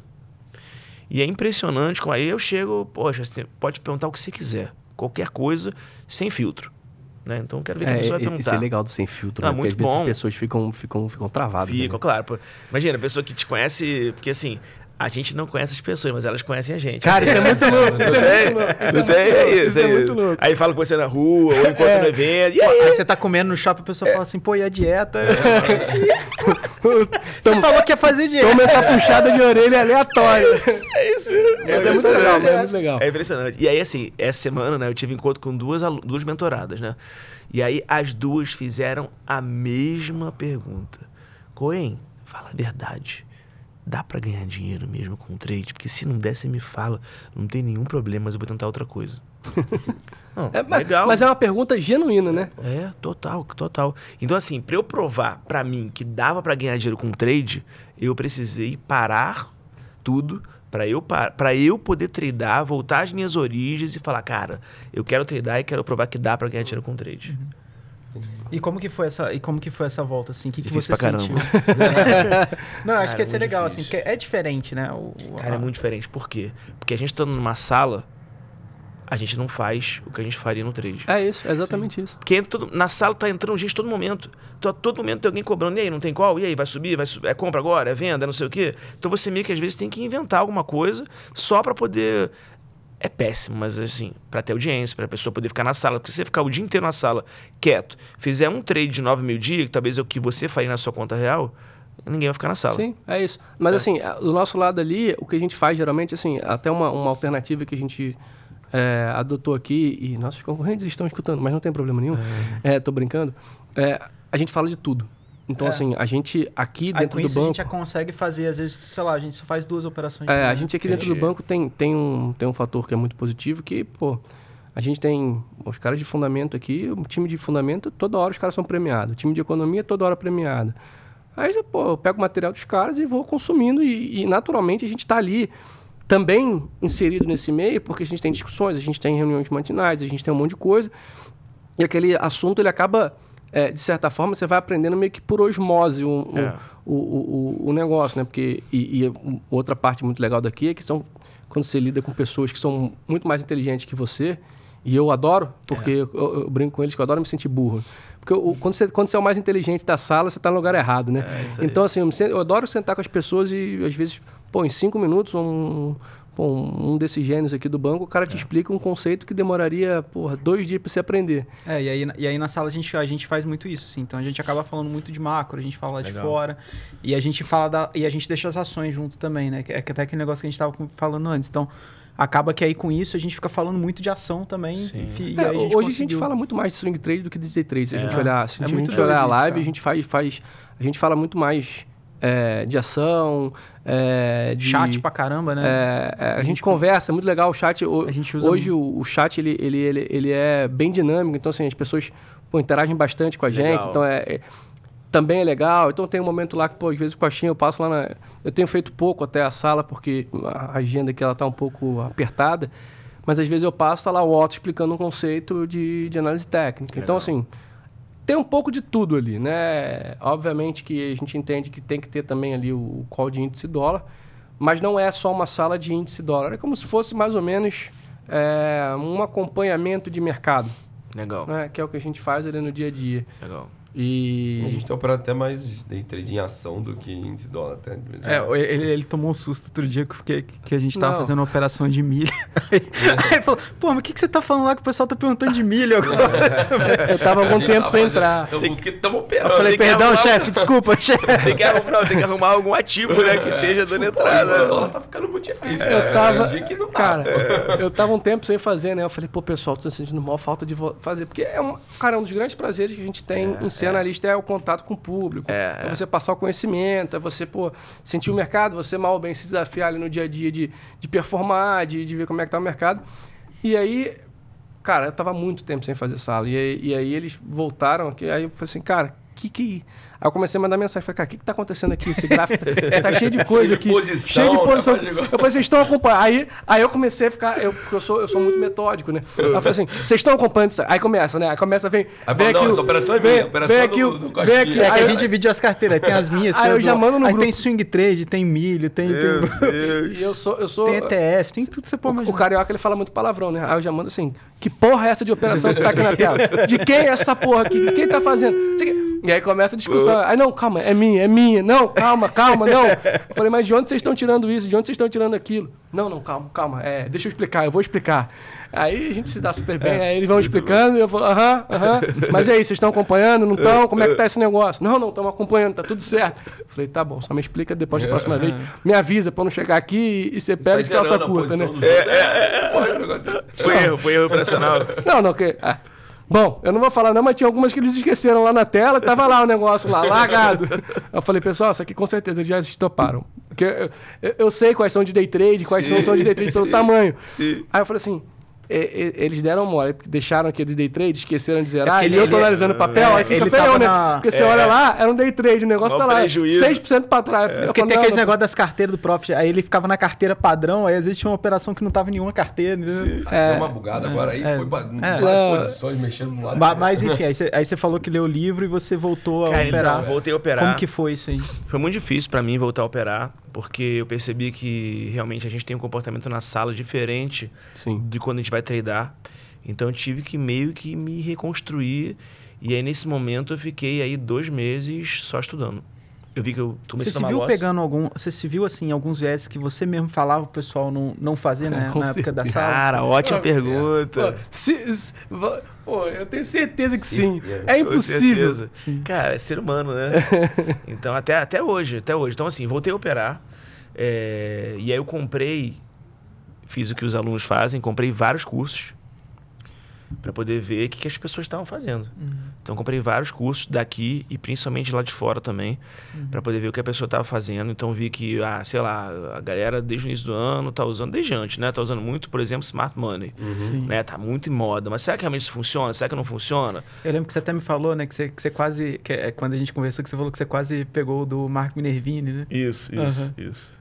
E é impressionante como aí eu chego, poxa, pode perguntar o que você quiser. Qualquer coisa, sem filtro. Né? Então eu quero ver o que a pessoa vai isso perguntar. é legal do sem filtro, Ah, né? Porque muito às vezes bom. as pessoas ficam, ficam, ficam travadas. Fica, né? claro. pô. Imagina, a pessoa que te conhece, porque assim, a gente não conhece as pessoas, mas elas conhecem a gente. Cara, isso é muito louco. Isso é muito louco. Isso é É louco. isso, Isso é é muito louco. Aí fala com você na rua, ou encontra É. no evento. E Pô, aí? aí você tá comendo no shopping, a pessoa fala assim, pô, e a dieta? você falou que ia fazer dieta. Toma essa puxada de orelha aleatória. É isso mesmo. Mas é muito legal, é muito legal. É impressionante. E aí, assim, essa semana, né, eu tive encontro com duas, duas mentoradas, né? E aí as duas fizeram a mesma pergunta. Coen, fala a verdade. Dá pra ganhar dinheiro mesmo com trade? Porque se não der, você me fala. Não tem nenhum problema, mas eu vou tentar outra coisa. Não, É, mas, legal. mas é uma pergunta genuína, né? É, total, total. Então, assim, pra eu provar pra mim que dava pra ganhar dinheiro com trade, eu precisei parar tudo pra eu, pa- pra eu poder tradar, voltar às minhas origens e falar, cara, eu quero tradar e quero provar que dá pra ganhar dinheiro com trade. E como que foi essa, e como que foi essa volta, assim? O que, que Difícil você pra sentiu? caramba. Não, eu acho Cara, que ia ser muito legal, difícil. assim, porque é diferente, né? O, o- Cara, é muito diferente. Por quê? Porque a gente tá numa sala, a gente não faz o que a gente faria no trade. É isso, é exatamente isso. Porque entra na sala tá entrando gente todo momento. Então, a todo momento tem alguém cobrando. E aí, não tem qual? E aí, vai subir? Vai subir? É compra agora? É venda? É não sei o quê? Então você meio que às vezes tem que inventar alguma coisa só pra poder. É péssimo, mas assim, pra ter audiência, pra pessoa poder ficar na sala. Porque se você ficar o dia inteiro na sala, quieto, fizer um trade de 9 mil dia, que talvez é o que você faria na sua conta real, ninguém vai ficar na sala. Sim, é isso. Mas É. assim, a- do nosso lado ali, o que a gente faz geralmente, assim, até uma, uma alternativa que a gente é, adotou aqui, e nossos concorrentes estão escutando, mas não tem problema nenhum, é, tô brincando, é, a gente fala de tudo. Então, É. assim, a gente aqui Aí dentro com do isso a banco... gente já consegue fazer, às vezes, sei lá, a gente só faz duas operações. É, a gente aqui dentro do banco tem, tem, um, tem um fator que é muito positivo, que, pô, a gente tem os caras de fundamento aqui, o time de fundamento, toda hora os caras são premiados. O time de economia, toda hora premiado. Aí, pô, eu pego o material dos caras e vou consumindo e, e, naturalmente, a gente está ali também inserido nesse meio, porque a gente tem discussões, a gente tem reuniões matinais, a gente tem um monte de coisa. E aquele assunto, ele acaba, é, de certa forma, você vai aprendendo meio que por osmose um, um- É. o, o, o, o negócio, né? Porque, e, e um- outra parte muito legal daqui é que são, quando você lida com pessoas que são muito mais inteligentes que você, e eu adoro, porque eu, eu- eu brinco com eles que eu adoro me sentir burro. Porque o- quando, você, quando você é o mais inteligente da sala, você está no lugar errado, né? É, então, assim, eu, me eu adoro sentar com as pessoas e, às vezes, pô, em cinco minutos, um, pô, um desses gênios aqui do banco, o cara te É. explica um conceito que demoraria, porra, dois dias para você aprender. É, e aí, e aí na sala a gente, a gente faz muito isso, assim. Então a gente acaba falando muito de macro, a gente fala lá de fora. E a gente fala da. E a gente deixa as ações junto também, né? Que é até aquele negócio que a gente tava falando antes. Então, acaba que aí com isso a gente fica falando muito de ação também. Enfim, e É, aí a gente hoje a gente conseguiu- fala muito mais de swing trade do que de day trade. Se a É. gente olhar, se a É gente, muito olhar a isso, live, cara. a gente faz, faz. A gente fala muito mais é, de ação, é, de. Chat pra caramba, né? é, é, a, gente, gente- conversa, é muito legal o chat. o- A gente usa hoje o, o chat ele, ele, ele, ele é bem dinâmico, então assim, as pessoas pô, interagem bastante com a gente, Legal. então é, é- também é legal. Então tem um momento lá que, pô, às vezes com a Xinha eu passo lá na. Eu tenho feito pouco até a sala, porque a agenda aqui ela tá um pouco apertada. Mas às vezes eu passo, tá lá o Otto explicando um conceito de, de análise técnica. Então, Legal. assim, tem um pouco de tudo ali, né? Obviamente que a gente entende que tem que ter também ali o call de índice dólar, mas não é só uma sala de índice dólar. É como se fosse mais ou menos é, um acompanhamento de mercado, Legal, né? Que é o que a gente faz ali no dia a dia. legal. E A gente tem operado até mais day trade em ação do que índice dólar. Até, de vez em É, ele, ele tomou um susto outro dia porque que a gente tava Não. fazendo uma operação de milho. Aí, aí ele falou, pô, mas o que, que você tá falando lá que o pessoal tá perguntando de milho agora? eu tava algum tempo tá sem entrar. Tamo- Porque estamos Eu operando. falei, tem que perdão, arrumar- chefe, desculpa, chefe. Tem que arrumar, tem que arrumar algum ativo, né, que esteja dando Pô, entrada. índice dólar tá ficando muito difícil. Eu né? tava. Tem que tá. Cara, eu tava um tempo sem fazer, né? Eu falei, pô, pessoal, tô sentindo mal falta de fazer. Porque é um, cara, um dos grandes prazeres que a gente tem em ser analista é o contato com o público. É, É, é. você passar o conhecimento, é você, pô, sentir o mercado, você mal ou bem se desafiar ali no dia a dia de, de performar, de, de ver como é que tá o mercado. E aí, cara, eu tava muito tempo sem fazer sala. E aí, e aí eles voltaram aqui, aí eu falei assim, cara, que que. Aí eu comecei a mandar mensagem, falei, cara, o que, que tá acontecendo aqui? Esse gráfico tá, tá cheio de coisa Cheio de aqui. posição, cheio de tá posição. igual. Eu falei, vocês estão acompanhando. Aí, aí eu comecei a ficar, eu, porque eu sou, eu sou muito metódico, né? Aí eu falei assim, vocês estão acompanhando isso? Aí começa, né? Aí começa, vem. Aí vem não, aqui essa operação é vem- minha, operação vem aqui, do- do vem aqui. É que aí a gente divide as carteiras, tem as minhas, Aí tem eu já do- mando no aí tem grupo. swing trade, tem milho, tem, Meu tem, Deus. E eu sou, eu sou. tem ETF, tem tudo que você pode O, o carioca ele fala muito palavrão, né? Aí eu já mando assim: que porra é essa de operação que tá aqui na tela? De quem é essa porra aqui? Quem tá fazendo? E aí começa a discussão. Aí, não, calma, é minha, é minha. Não, calma, calma, não. Eu falei, mas de onde vocês estão tirando isso? De onde vocês estão tirando aquilo? Não, não, calma, calma. É, deixa eu explicar, eu vou explicar. Aí a gente se dá super bem, aí eles vão explicando, e eu falo, aham, aham. Mas e aí, vocês estão acompanhando? Não estão? Como é que tá esse negócio? Não, não, estamos acompanhando, tá tudo certo. Eu falei, tá bom, só me explica depois da próxima vez. Me avisa pra eu não chegar aqui e ser pé de calça curta, né? Foi erro, foi erro operacional. Não, não, que. ah, Bom, eu não vou falar não, mas tinha algumas que eles esqueceram lá na tela, tava lá o negócio lá, largado. Eu falei, pessoal, isso aqui com certeza eles já estoparam. Porque eu, eu- eu sei quais são de day trade, quais Sim, não são de day trade pelo sim, tamanho. sim. Aí eu falei assim, e- e- eles deram mole, porque deixaram aqui de day trade, esqueceram de zerar, É que e eu ele- tô ele- analisando o papel, é, aí fica ele feio, né? na- Porque você olha lá, era um day trade, o negócio Mó tá lá, prejuízo. 6% pra trás. Eu Porque tem não, aqueles não, negócios das carteiras do Profit, aí ele ficava na carteira padrão, aí às vezes tinha uma operação que não tava em nenhuma carteira. entendeu? É, uma bugada agora aí, é, foi pra é. várias posições, mexendo no lado. Ma- Mas enfim, aí você, aí você falou que leu o livro e você voltou a Cara, operar. então, voltei a operar. Como que foi isso aí? Foi muito difícil pra mim voltar a operar, porque eu percebi que realmente a gente tem um comportamento na sala diferente Sim. de quando a gente vai treinar. Então eu tive que meio que me reconstruir. E aí nesse momento eu fiquei aí dois meses só estudando. Eu vi que eu comecei Você a se tomar viu pegando algum. Você se viu assim, alguns viés que você mesmo falava pro pessoal não, não fazer, né? Com na época da certeza. sala? Cara, ótima pergunta. Pô, se- se- pô, eu tenho certeza que sim. Certeza. É Com impossível. certeza. Cara, é ser humano, né? então, até, até hoje, até hoje. Então, assim, voltei a operar. é, e aí eu comprei, fiz o que os alunos fazem, comprei vários cursos para poder ver o que, que as pessoas estavam fazendo. Então, comprei vários cursos daqui e principalmente lá de fora também, para poder ver o que a pessoa estava fazendo. Então, vi que, ah, sei lá, a galera desde o início do ano tá usando, desde antes, né? Tá usando muito, por exemplo, Smart Money. Sim. Né? Tá muito em moda. Mas será que realmente isso funciona? Será que não funciona? Eu lembro que você até me falou, né? Que você, que você quase. Que é, quando a gente conversou, que você falou que você quase pegou o do Marco Minervini, né? Isso, isso, isso, isso.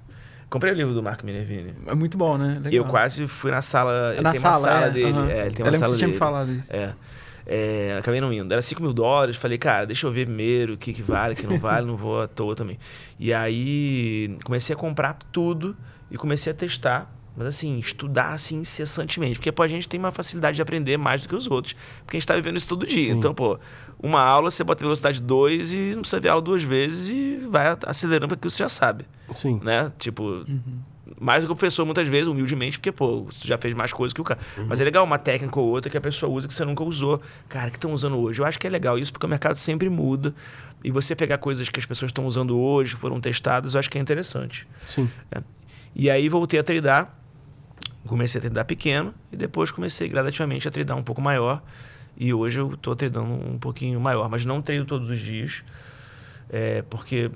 Comprei o livro do Marco Minervini. É muito bom, né? Legal. Eu quase fui na sala. É na tem uma sala, sala é, dele. É, ele tem Eu uma que sala você tinha me dele. falado isso. É. É, acabei não indo. Era 5 mil dólares. Falei, cara, deixa eu ver primeiro o que, que vale, o que não vale, não vou à toa também. E aí comecei a comprar tudo e comecei a testar. Mas assim, estudar assim incessantemente. Porque pô, a gente tem uma facilidade de aprender mais do que os outros. Porque a gente tá vivendo isso todo dia. Sim. Então, pô, uma aula você bota velocidade 2 e não precisa ver a aula duas vezes e vai acelerando para que você já sabe Sim. né? Tipo, mais do que o professor muitas vezes, humildemente, porque, pô, tu já fez mais coisas que o cara. Mas é legal uma técnica ou outra que a pessoa usa que você nunca usou. Cara, que estão usando hoje? Eu acho que é legal isso porque o mercado sempre muda. E você pegar coisas que as pessoas estão usando hoje, foram testadas, eu acho que é interessante. Sim. E aí voltei a treinar. Comecei a treinar pequeno e depois comecei gradativamente a treinar um pouco maior. E hoje eu estou treinando um pouquinho maior, mas não treino todos os dias. É, porque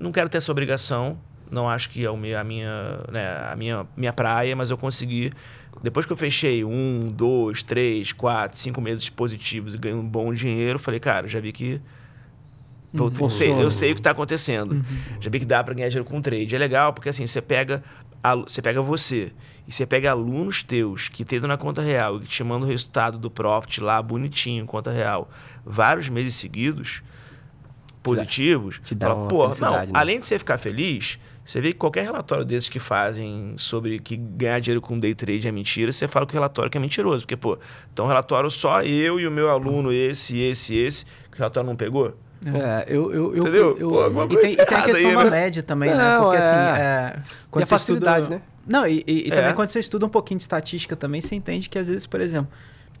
não, quero ter essa obrigação. Não acho que é a, minha, né, a minha, minha praia, mas eu consegui. Depois que eu fechei um, dois, três, quatro, cinco meses positivos e ganhei um bom dinheiro, eu falei, cara, já vi que. vou- Uhum. sei, eu sei o que está acontecendo. Já vi que dá para ganhar dinheiro com trade. É legal porque assim, você pega, alu- você pega você e você pega alunos teus que treinam na conta real e que te mandam o resultado do profit lá bonitinho, conta real, vários meses seguidos, positivos, te dá fala, uma pô, não, né? além de você ficar feliz, você vê que qualquer relatório desses que fazem sobre que ganhar dinheiro com day trade é mentira, você fala que o relatório que é mentiroso, porque, pô, então o relatório só eu e o meu aluno, esse, esse, esse, que o relatório não pegou? É, eu. eu, eu Entendeu? eu- Pô, alguma E coisa tem, e tem a questão aí, da né? média também, né? Não, Porque é. assim, é, quando E a facilidade, estuda... né? Não, e, e- e É. também quando você estuda um pouquinho de estatística também, você entende que às vezes, por exemplo,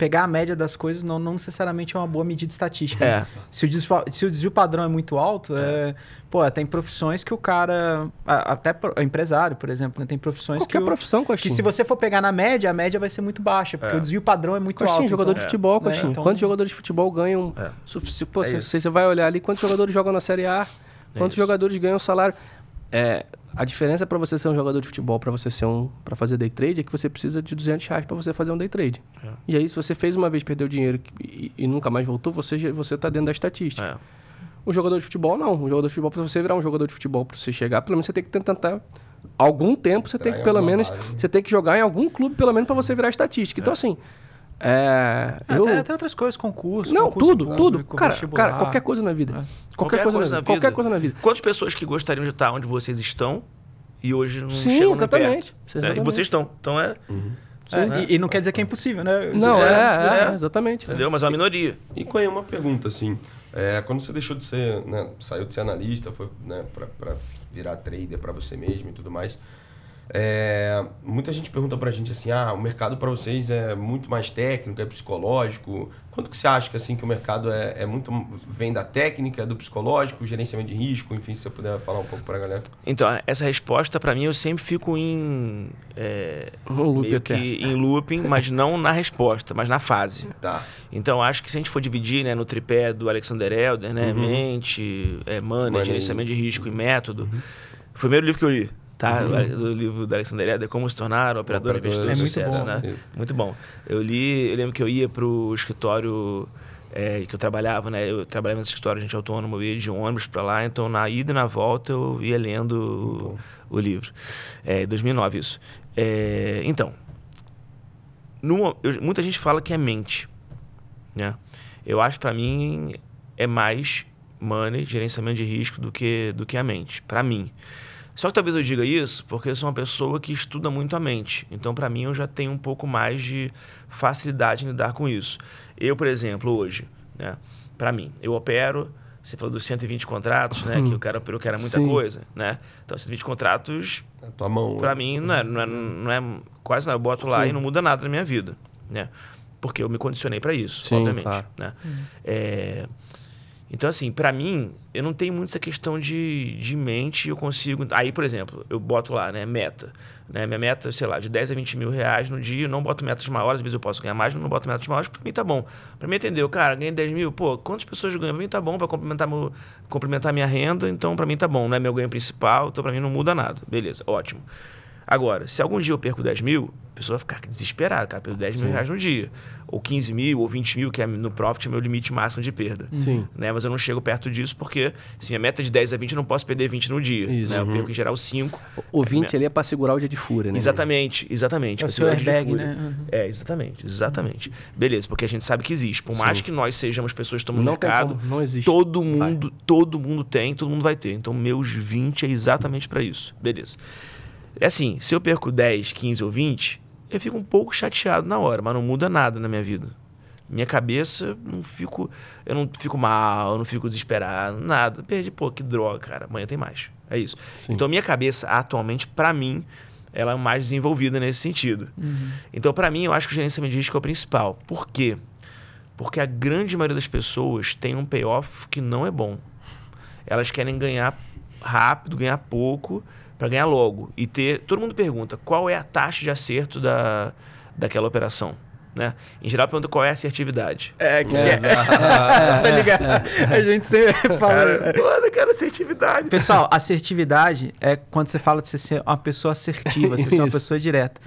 pegar a média das coisas não, não necessariamente é uma boa medida estatística. É. né? Se, o desfa- se o desvio padrão é muito alto, é. pô, tem profissões que o cara. Até pro- empresário, por exemplo, né? tem profissões Qualquer que. o- profissão, que Coxinha. se você for pegar na média, a média vai ser muito baixa, porque É. o desvio padrão é muito Coxinha, alto. jogador então- de futebol, né? Coxinha. Então- Quantos jogadores de futebol ganham? É. Pô, É você, você vai olhar ali quantos jogadores jogam na Série A, quantos jogadores ganham salário. É, a diferença para você ser um jogador de futebol, para você ser um, para fazer day trade, é que você precisa de 200 reais para você fazer um day trade. É. E aí, se você fez uma vez, perdeu dinheiro e, e nunca mais voltou, você já- você tá dentro da estatística. É. Um jogador de futebol, não. Um jogador de futebol, para você virar um jogador de futebol, para você chegar, pelo menos você tem que tentar. Algum tempo você tem Entrar que, pelo menos, base. você tem que jogar em algum clube, pelo menos, para você virar estatística. Então, assim. É, É, eu- Até, até outras coisas, concurso. não, concurso tudo, público, tudo. Cara, cara, qualquer coisa na vida. É. Qualquer, coisa, na vida. Qualquer coisa na vida. Quantas pessoas que gostariam de estar onde vocês estão e hoje não Sim, chegam exatamente. perto, né? Exatamente. E vocês estão. Então é. Sim. É, e, e não quer dizer que é impossível, né? Não, é, é, É. exatamente. Entendeu? Mas é uma minoria. E Coen, uma pergunta assim. É, quando você deixou de ser, né, saiu de ser analista, foi né, para virar trader para você mesmo e tudo mais, é, muita gente pergunta pra gente assim, ah, o mercado para vocês é muito mais técnico, é psicológico. Quanto que você acha que assim que o mercado é, é muito vem da técnica, do psicológico, gerenciamento de risco, enfim, se você puder falar um pouco pra galera. Então, essa resposta para mim eu sempre fico em é, loop que em looping, mas não na resposta, mas na fase. Tá. Então, acho que se a gente for dividir né, no tripé do Alexander Elder, né, Uhum. mente, é, money, Money. gerenciamento de risco e método, foi o primeiro livro que eu li, tá? Do livro do Alexander Elder, Como se tornar um operador, Operador investidor de de sucesso, sucesso, né? Isso. Muito bom. Eu li, eu lembro que eu ia pro escritório é, que eu trabalhava, né? Eu trabalhava nesse escritório, a gente é autônomo, eu ia de ônibus para lá, então na ida e na volta eu ia lendo o, o livro. É, 2009 isso. É, então, numa- eu- muita gente fala que é mente, né? Eu acho para mim é mais money, gerenciamento de risco do que do que a mente, para mim. Só que talvez eu diga isso porque eu sou uma pessoa que estuda muito a mente. Então, para mim, eu já tenho um pouco mais de facilidade em lidar com isso. Eu, por exemplo, hoje, né? Para mim, eu opero. Você falou dos 120 contratos, né? Que o cara operou que era muita Sim. coisa, né? Então, 120 contratos A tua mão. Pra né? mim, não é, não, é, não é quase nada. Eu boto lá Sim. e não muda nada na minha vida, né? Porque eu me condicionei pra isso, Sim, obviamente, claro. né? É, Então, assim, pra mim, eu não tenho muito essa questão de, de mente. Eu consigo... Aí, por exemplo, eu boto lá, né? Meta. Né? Minha meta, sei lá, de 10 a 20 mil reais no dia. Eu não boto metas maiores. Às vezes eu posso ganhar mais, mas não boto metas maiores. Pra mim tá bom. Pra mim, entendeu? Cara, ganhei 10 mil. Pô, quantas pessoas ganham? Pra mim tá bom. Vai complementar, meu, complementar minha renda. Então, pra mim tá bom. Não é meu ganho principal. Então, pra mim não muda nada. Beleza, ótimo. Agora, se algum dia eu perco 10 mil, a pessoa vai ficar desesperada, cara, perco 10 mil reais no dia. Ou 15 mil, ou 20 mil, que é no profit é meu limite máximo de perda. Sim. Né? Mas eu não chego perto disso porque, se minha meta é de 10 a 20, eu não posso perder 20 no dia. Isso. Né? Eu perco em geral 5. O 20 ali é pra segurar o dia de fúria, né? Exatamente, exatamente. É o seu airbag, né? Uhum. É, exatamente, exatamente. Beleza, porque a gente sabe que existe. Por mais Sim. que nós sejamos pessoas que estão no mercado, como, não existe. todo mundo, todo mundo tem, todo mundo vai ter. Então, meus 20 é exatamente pra isso. Beleza. É assim, se eu perco 10, 15 ou 20, eu fico um pouco chateado na hora, mas não muda nada na minha vida. Minha cabeça, não fico, eu não fico mal, eu não fico desesperado, nada. Perdi, pô, que droga, cara. Amanhã tem mais. É isso. Sim. Então, minha cabeça, atualmente, pra mim, ela é mais desenvolvida nesse sentido. Então, pra mim, eu acho que o gerenciamento de risco é o principal. Por quê? Porque a grande maioria das pessoas tem um payoff que não é bom. Elas querem ganhar rápido, ganhar pouco, para ganhar logo. E ter. Todo mundo pergunta qual é a taxa de acerto da, daquela operação. Né? Em geral, pergunta qual é a assertividade. É, que É. é. tá ligado? A gente sempre fala. Cara, foda, cara, assertividade. Pessoal, assertividade é quando você fala de você ser uma pessoa assertiva, você ser uma Isso. pessoa direta.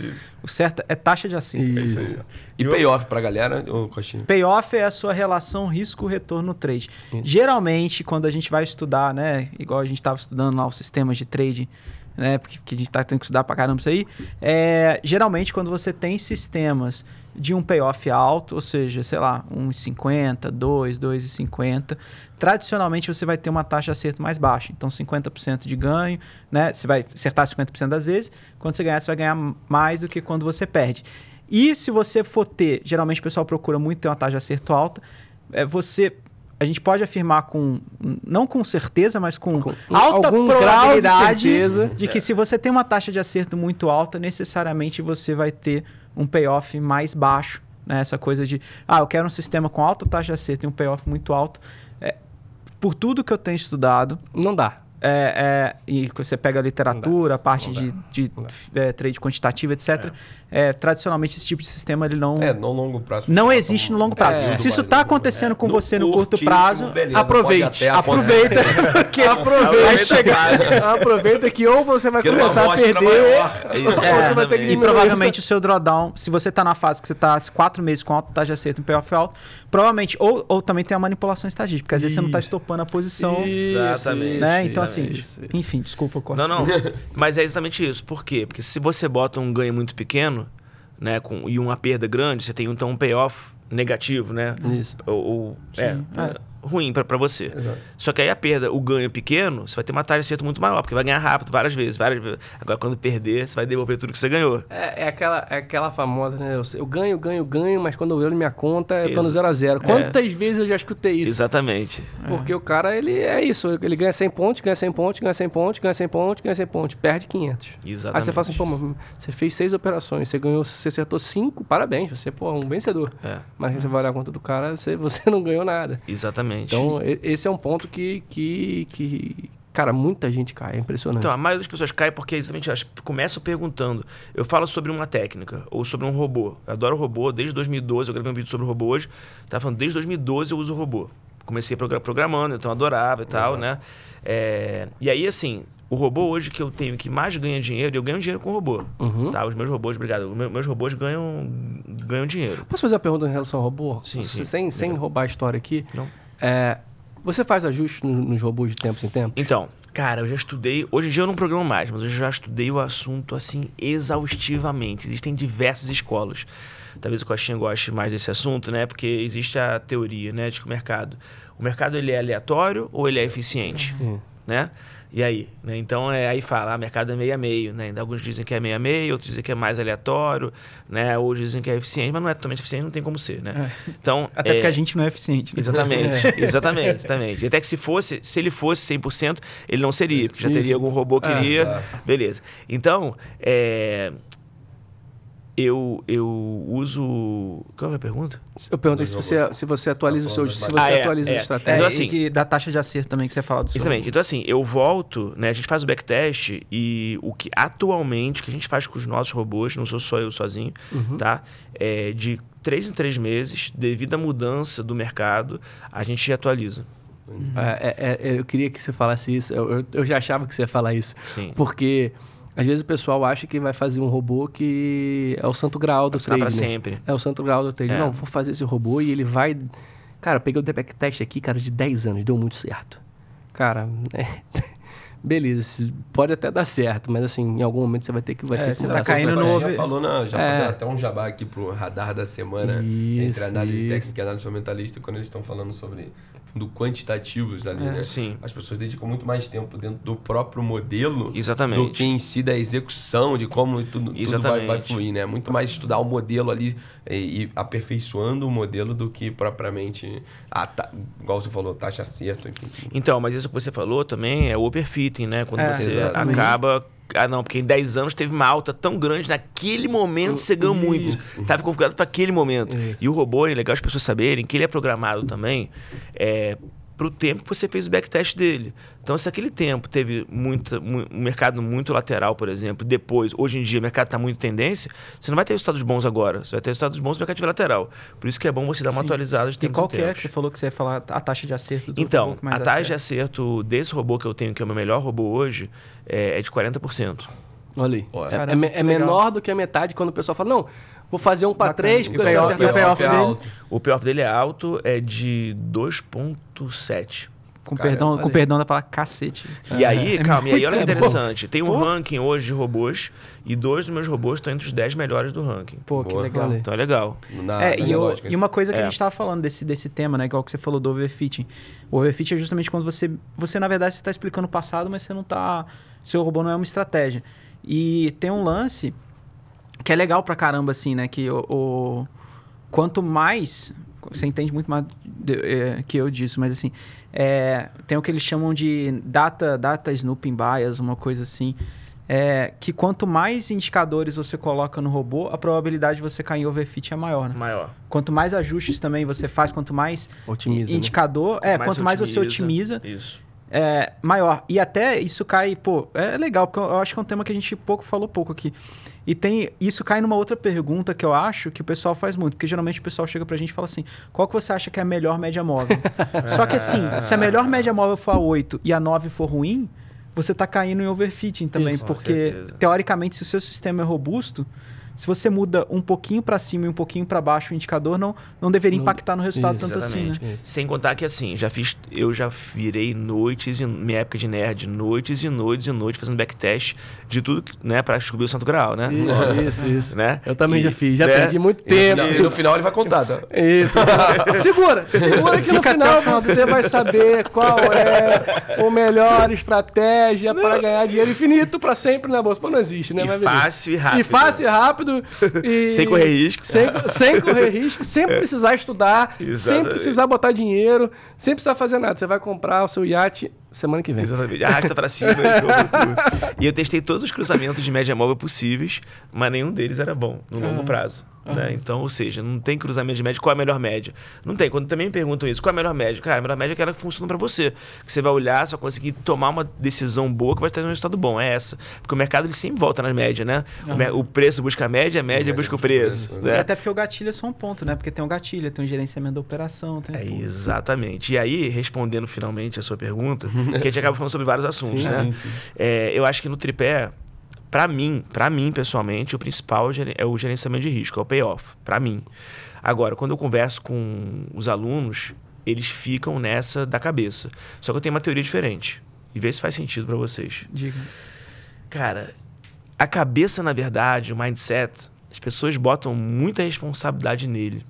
O certo é taxa de acerto. Isso. E payoff pra galera, ô Coxinha? Payoff é a sua relação risco-retorno no trade. Geralmente, quando a gente vai estudar, né? Igual a gente estava estudando lá os sistemas de trade, né? Porque que a gente tá tendo que estudar pra caramba isso aí. É, geralmente, quando você tem sistemas de um payoff alto, ou seja, sei lá, 1,50, 2, 2,50, tradicionalmente você vai ter uma taxa de acerto mais baixa. Então, 50% de ganho, né? Você vai acertar 50% das vezes. Quando você ganhar, você vai ganhar mais do que quando você perde. E se você for ter, geralmente o pessoal procura muito ter uma taxa de acerto alta, é você a gente pode afirmar com não com certeza, mas com, Com alta grau de probabilidade certeza. de que se você tem uma taxa de acerto muito alta, necessariamente você vai ter um payoff mais baixo. Né? Essa coisa de, ah, eu quero um sistema com alta taxa de acerto e um payoff muito alto. É, por tudo que eu tenho estudado, Não dá. É, é, e que você pega a literatura, a parte não de, de é, trade quantitativo, etc. é, tradicionalmente esse tipo de sistema ele não, É, no longo prazo. não existe no longo prazo. É. Se isso está acontecendo com você no curto prazo, beleza, aproveite, aproveita. porque vai chegar. Aproveita que ou você vai começar a perder, ou você vai ter que E provavelmente o seu drawdown, se você está na fase que você está quatro meses com alta taxa de acerto, um payoff alto, provavelmente, ou, ou também tem a manipulação estatística, porque às vezes você não está estopando a posição. Exatamente. né? Então, assim, isso, isso. enfim, desculpa o corte. Não, não. Mas é exatamente isso. Por quê? Porque se você bota um ganho muito pequeno, né, com, e uma perda grande, você tem então um payoff negativo, né? Isso. Ou, ou- é, Sim, é, ruim pra pra você. Exato. Só que aí a perda, o ganho pequeno, você vai ter uma taxa de acerto muito maior, porque vai ganhar rápido várias vezes, várias vezes. Agora, quando perder, você vai devolver tudo que você ganhou. É, é aquela, é aquela famosa, né? Eu, eu ganho, ganho, ganho, mas quando eu olho minha conta, eu tô no zero a zero. é. Quantas vezes eu já escutei isso? Exatamente. Porque o cara, ele é isso. Ele ganha 100 pontos, ganha 100 pontos, ganha 100 pontos, ganha 100 pontos, ganha 100 pontos. Perde 500. Exatamente. Aí você fala assim, pô, mas você fez seis operações, você ganhou, você acertou cinco, parabéns, você pô, é um vencedor. É, Mas aí você vai olhar a conta do cara, você, você não ganhou nada. exatamente. Então, e- esse é um ponto que, que, que cara, muita gente cai, é impressionante. Então, a maioria das pessoas cai porque exatamente elas começam perguntando. Eu falo sobre uma técnica ou sobre um robô. Eu adoro robô desde 2012. Eu gravei um vídeo sobre robô hoje. Tava falando, desde 2012 eu uso robô. Comecei progra- programando, então adorava e tal, Exato. né? É, e aí, assim, o robô hoje que eu tenho que mais ganha dinheiro, eu ganho dinheiro com robô. Uhum. Tá? Os meus robôs, obrigado. Os meus, robôs ganham, ganham dinheiro. Posso fazer uma pergunta em relação ao robô? Sim, Você- sim. Sem, sem roubar a história aqui. Não. É, você faz ajustes no- nos robôs de tempos em tempos? Então, cara, eu já estudei. Hoje em dia eu não programo mais, mas eu já estudei o assunto assim exaustivamente. Existem diversas escolas. Talvez o Coxinha goste mais desse assunto, né? Porque existe a teoria, né, de que o mercado, o mercado ele é aleatório ou ele é eficiente, Sim. né? E aí, né? Então é, aí fala, ah, mercado é meio a meio, né? Ainda Alguns dizem que é meio a meio, outros dizem que é mais aleatório, né? Outros dizem que é eficiente, mas não é totalmente eficiente, não tem como ser, né? Então, Até é, porque a gente não é eficiente. né? Exatamente, exatamente, exatamente. E até que se fosse, se ele fosse 100%, ele não seria, porque já Isso. teria algum robô que É, iria. exato. Beleza. Então, é, eu, eu uso. Qual é a pergunta? Eu perguntei se você, se você atualiza os seus. Se você Ah, é, atualiza é. as É, estratégias. Então, e assim- que, da taxa de acerto também que você fala do seu. Exatamente. Então, assim, eu volto, né? A gente faz o backtest e o que atualmente, o que a gente faz com os nossos robôs, não sou só eu sozinho, Uhum. tá? É, de três em três meses, devido à mudança do mercado, a gente atualiza. É, é, é, eu queria que você falasse isso. Eu, eu, eu já achava que você ia falar isso. Sim. Porque às vezes o pessoal acha que vai fazer um robô que é o santo grau do trade. né? sempre. É o santo grau do trade. É. Não, vou fazer esse robô e ele vai. Cara, eu peguei o backtest aqui, cara, de 10 anos, deu muito certo. Cara, é... beleza, pode até dar certo, mas assim, em algum momento você vai ter que. Vai É, ter que você tá caindo no. Já falou, na, já É. fazendo até um jabá aqui pro radar da semana, Isso, entre análise isso. técnica e análise fundamentalista, quando eles estão falando sobre fundo quantitativos ali, É. né? Sim. As pessoas dedicam muito mais tempo dentro do próprio modelo Exatamente. do que em si da execução, de como tudo, tudo vai, Exatamente. vai fluir, né? Muito mais estudar o modelo ali e, e aperfeiçoando o modelo do que propriamente, a ta- igual você falou, taxa acerto, enfim. Então, mas isso que você falou também é overfitting, né? Quando É, você exatamente. acaba. Ah, não, porque em 10 anos teve uma alta tão grande, naquele momento você ganhou muito. Estava configurado para aquele momento. Isso. E o robô, é legal as pessoas saberem que ele é programado também é, para o tempo que você fez o backtest dele. Então, se aquele tempo teve muita, mu- um mercado muito lateral, por exemplo, depois, hoje em dia, o mercado está muito tendência, você não vai ter resultados bons agora. Você vai ter resultados bons no mercado de lateral. Por isso que é bom você dar uma Sim. atualizada de E tempos qual que é que você falou que você ia falar a taxa de acerto do Então, robô que mais a taxa de acerta? acerto desse robô que eu tenho, que é o meu melhor robô hoje, é, é de 40%. Olha aí. Olha. É- é, Caramba, é menor do que a metade quando o pessoal fala, não, vou fazer um para Bacana. 3, E porque o você payoff- acerta e o payoff é dele? alto. O payoff dele é alto, é de 2,7. Com, Cara, perdão, com perdão da palavra cacete. E aí, é calma, e aí olha que bom. interessante. Tem um Pô. ranking hoje de robôs e dois dos meus robôs estão entre os 10 melhores do ranking. Pô, que Boa. legal. Olha aí. Então é legal. Na É, e, eu- lógica. e uma coisa que É. a gente tava falando desse, desse tema, né? Igual que você falou do overfitting. O overfitting é justamente quando você, você na verdade, você tá explicando o passado, mas você não tá... Seu robô não é uma estratégia. E tem um lance que é legal pra caramba, assim, né? Que o... o- quanto mais... Você entende muito mais de- é, que eu disso, mas assim... é, tem o que eles chamam de data, data snooping bias, uma coisa assim. É, que quanto mais indicadores você coloca no robô, a probabilidade de você cair em overfit é maior, né? Maior. Quanto mais ajustes também você faz, quanto mais Otimiza. né? indicador, é, Mais quanto mais você otimiza, Isso. É maior. E até isso cai, pô, é legal, porque eu acho que é um tema que a gente pouco falou pouco aqui. E tem, isso cai numa outra pergunta que eu acho que o pessoal faz muito, porque geralmente o pessoal chega pra gente e fala assim: qual que você acha que é a melhor média móvel? Só que assim, se a melhor média móvel for a 8 e a 9 for ruim, você tá caindo em overfitting também, Isso, porque teoricamente, se o seu sistema é robusto, se você muda um pouquinho para cima e um pouquinho para baixo o indicador, não, não deveria Não- impactar no resultado Isso, tanto assim, né? Sem contar que assim, já fiz, eu já virei noites, e minha época de nerd, noites e noites e noites fazendo backtest de tudo, né, pra descobrir o Santo Grau, né? Isso, isso, isso. Né? Eu também E, já fiz, já né? perdi muito tempo. e no final ele vai contar, tá? Isso. segura, segura que no final você vai saber qual é o melhor estratégia para ganhar dinheiro infinito para sempre na bolsa. Pô, não existe, né? E fácil e rápido. E fácil e rápido. e- Sem correr risco. Sem, sem correr risco, sem precisar estudar, sem Exatamente. precisar botar dinheiro, sem precisar fazer nada. Você vai comprar o seu iate semana que vem. Exatamente. Arrasta pra cima e. E eu testei todos os cruzamentos de média móvel possíveis, mas nenhum deles era bom no longo Ah. prazo. né? Então, ou seja, não tem cruzamento de média. Qual é a melhor média? Não tem. Quando também me perguntam isso, qual é a melhor média? Cara, a melhor média é aquela que funciona pra você. Que você vai olhar, só conseguir tomar uma decisão boa que vai trazer um resultado bom. É essa. Porque o mercado ele sempre volta na média, né? O mer- O, preço busca a média, a média busca o preço. E né? até porque o gatilho é só um ponto, né? Porque tem um gatilho, tem um gerenciamento da operação, tem É, exatamente. E aí, respondendo finalmente a sua pergunta, que a gente acaba falando sobre vários assuntos, Sim, né? sim, sim. É, eu acho que no tripé, pra mim, para mim pessoalmente, o principal é o gerenciamento de risco, é o payoff, pra mim. Agora, quando eu converso com os alunos, eles ficam nessa da cabeça. Só que eu tenho uma teoria diferente. E vê se faz sentido pra vocês. Diga. Cara, a cabeça, na verdade, o mindset, as pessoas botam muita responsabilidade nele.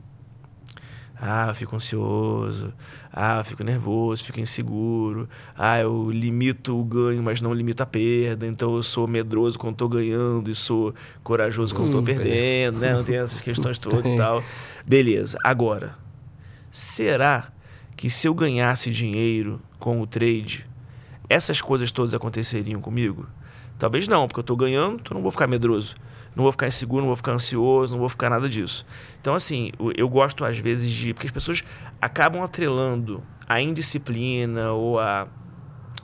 Ah, eu fico ansioso. Ah, eu fico nervoso, fico inseguro. Ah, eu limito o ganho, mas não limito a perda. Então eu sou medroso quando estou ganhando e sou corajoso quando estou Hum. perdendo, né? Não tem essas questões todas e tal. Beleza. Agora, será que se eu ganhasse dinheiro com o trade, essas coisas todas aconteceriam comigo? Talvez não, porque eu estou ganhando, então eu não vou ficar medroso. Não vou ficar inseguro, não vou ficar ansioso, não vou ficar nada disso. Então, assim, eu- gosto às vezes de. Porque as pessoas acabam atrelando a indisciplina ou a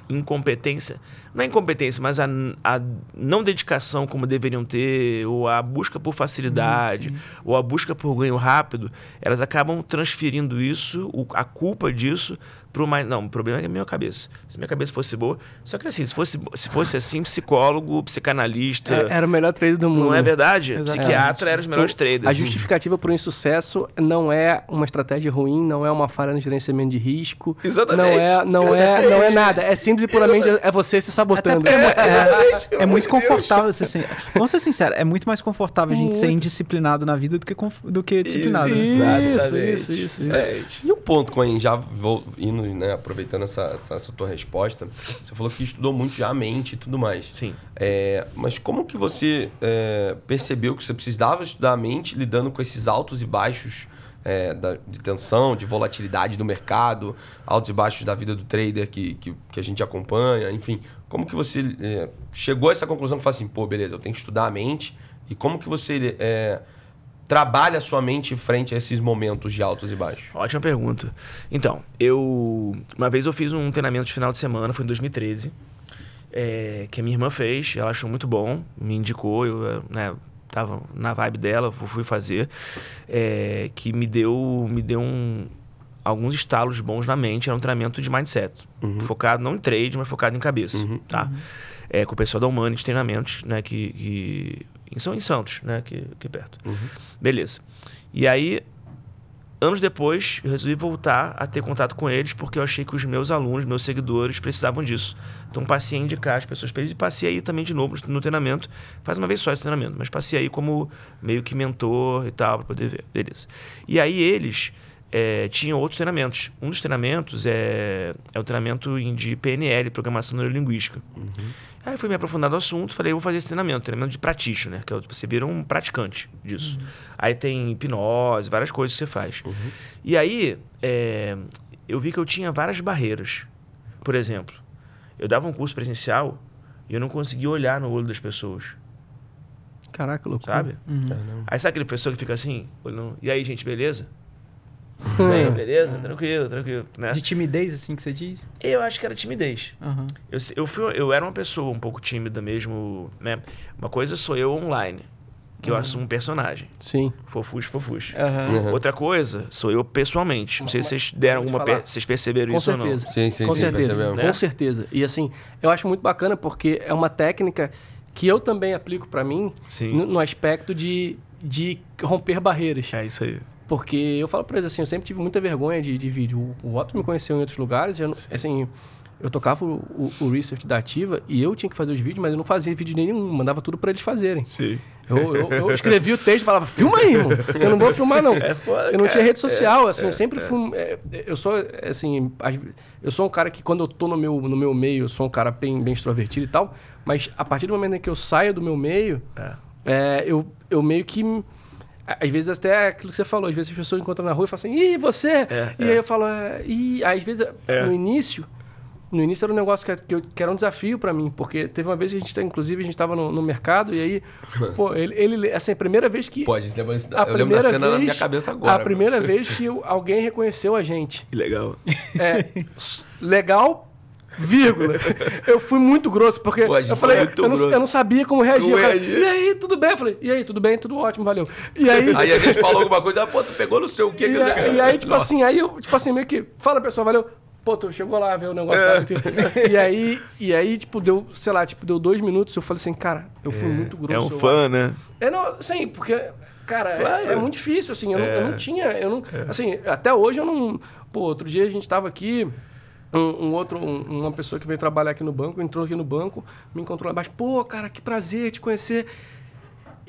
incompetência. Não é incompetência, mas a, a não dedicação como deveriam ter, ou a busca por facilidade, ou a busca por ganho rápido, elas acabam transferindo isso, a culpa disso, para mais. Não, o problema é a minha cabeça. Se minha cabeça fosse boa. Só que assim, se fosse, se fosse assim, psicólogo, psicanalista. É, era o melhor trader do mundo. Não é verdade? Exatamente. Psiquiatra era os melhores O- traders. A justificativa para um insucesso não é uma estratégia ruim, não é uma falha no gerenciamento de risco. Exatamente. Não é, não é, não é nada. É simples e puramente é você se sabotando. é, é- é muito de Deus. confortável ser assim. Vamos ser sinceros, é muito mais confortável a gente ser indisciplinado na vida do que, do que disciplinado. né? Isso, Exatamente. isso, isso, isso. Exatamente. E um ponto, Coen, já vou indo, né, aproveitando essa, essa, essa tua resposta, você falou que estudou muito já a mente e tudo mais. Sim. É, mas como que você é, percebeu que você precisava estudar a mente lidando com esses altos e baixos é, da- de tensão, de volatilidade do mercado, altos e baixos da vida do trader que, que, que a gente acompanha, enfim. Como que você é, chegou a essa conclusão que fala assim, pô, beleza, eu tenho que estudar a mente e como que você é, trabalha a sua mente frente a esses momentos de altos e baixos? Ótima pergunta. Então, eu. Uma vez eu fiz um treinamento de final de semana, foi em 2013, é, que a minha irmã fez, ela achou muito bom, me indicou, eu né, tava na vibe dela, fu- fui fazer, é, que me deu, me deu um, alguns estalos bons na mente, era um treinamento de mindset, focado não em trade, mas focado em cabeça, Uhum. tá? É, com o pessoal da Humani de treinamentos, né, que, que são em Santos, né, aqui, aqui perto. Beleza. E aí, anos depois, eu resolvi voltar a ter contato com eles porque eu achei que os meus alunos, meus seguidores, precisavam disso. Então, passei a indicar as pessoas para eles e passei aí também de novo no treinamento. Faz uma vez só esse treinamento, mas passei aí como meio que mentor e tal, para poder ver. Beleza. E aí, eles eh, tinham outros treinamentos. Um dos treinamentos é, é o treinamento em- de PNL, Programação Neurolinguística. Aí fui me aprofundar no assunto, falei, vou fazer esse treinamento, treinamento de practitioner, que é o- você vira um praticante disso. Aí tem hipnose, várias coisas que você faz. E aí, é, eu vi que eu tinha várias barreiras. Por exemplo, eu dava um curso presencial e eu não conseguia olhar no olho das pessoas, Caraca, loucura. sabe? Uhum. Aí sabe aquele professor que fica assim, olhando, e aí, gente, beleza? Bem, beleza? Tranquilo, tranquilo, né? De timidez, assim que você diz? Eu acho que era timidez. Aham. Eu, eu, fui, eu era uma pessoa um pouco tímida mesmo, né? Uma coisa sou eu online, que eu assumo um personagem. Sim. Fofuxo. Aham. Uhum. Outra coisa sou eu pessoalmente. Não sei se vocês deram alguma... per- Vocês perceberam Com isso certeza. ou não. Sim, sim, com sim, certeza. percebemos. Com Né? certeza. E assim, eu acho muito bacana porque é uma técnica que eu também aplico para mim no, no aspecto de, de romper barreiras. É isso aí. Porque eu falo pra eles assim, eu sempre tive muita vergonha de, de vídeo. O, Otto me conheceu em outros lugares, eu, assim, eu tocava o, o, o research da Ativa e eu tinha que fazer os vídeos, mas eu não fazia vídeo nenhum, mandava tudo pra eles fazerem. Sim. Eu, eu, eu escrevia o texto e falava, filma aí, irmão. Eu não vou filmar, não. É foda, eu não tinha rede social, assim, eu sempre fui. é, eu sou, é, assim, as- eu sou um cara que quando eu tô no meu, no meu meio, eu sou um cara bem, bem extrovertido e tal, mas a partir do momento em que eu saio do meu meio, É. é, eu, eu meio que. Às vezes até aquilo que você falou, às vezes as pessoas encontram na rua e falam assim, ih, você! É, e é. aí eu falo, é, ih, às vezes, É. no início, no início era um negócio que, que, eu- que era um desafio pra mim, porque teve uma vez que a gente, tá- inclusive, a gente tava no, no mercado e aí, pô, ele, ele, assim, a primeira vez que. Pô, a gente lembra isso. a Eu lembro da primeira cena na vez- minha cabeça agora. A meu. primeira vez que alguém reconheceu a gente. Que legal. É, legal, vírgula. Eu fui muito grosso, porque Pô, a eu falei, eu não, eu não sabia como reagir. Falei, e aí, tudo bem? Eu falei, e aí, tudo bem? Tudo ótimo, valeu. E aí, Aí a gente falou alguma coisa, ah, pô, tu pegou não sei o que. e, aí- e aí, tipo assim, aí eu, tipo assim, meio que, fala pessoal, valeu. Pô, tu chegou lá, ver o negócio lá. E aí, e aí, tipo, deu, sei lá, tipo, deu dois minutos, eu falei assim, cara, eu fui muito grosso. É um eu fã, né? é, não, sim, porque, cara, é- Claro. é, muito difícil, assim, eu, não, eu É. não tinha, eu não, assim, até hoje eu não, pô, outro dia a gente tava aqui, um, um outro, um- uma pessoa que veio trabalhar aqui no banco, entrou aqui no banco, me encontrou lá embaixo, pô, cara, que prazer te conhecer.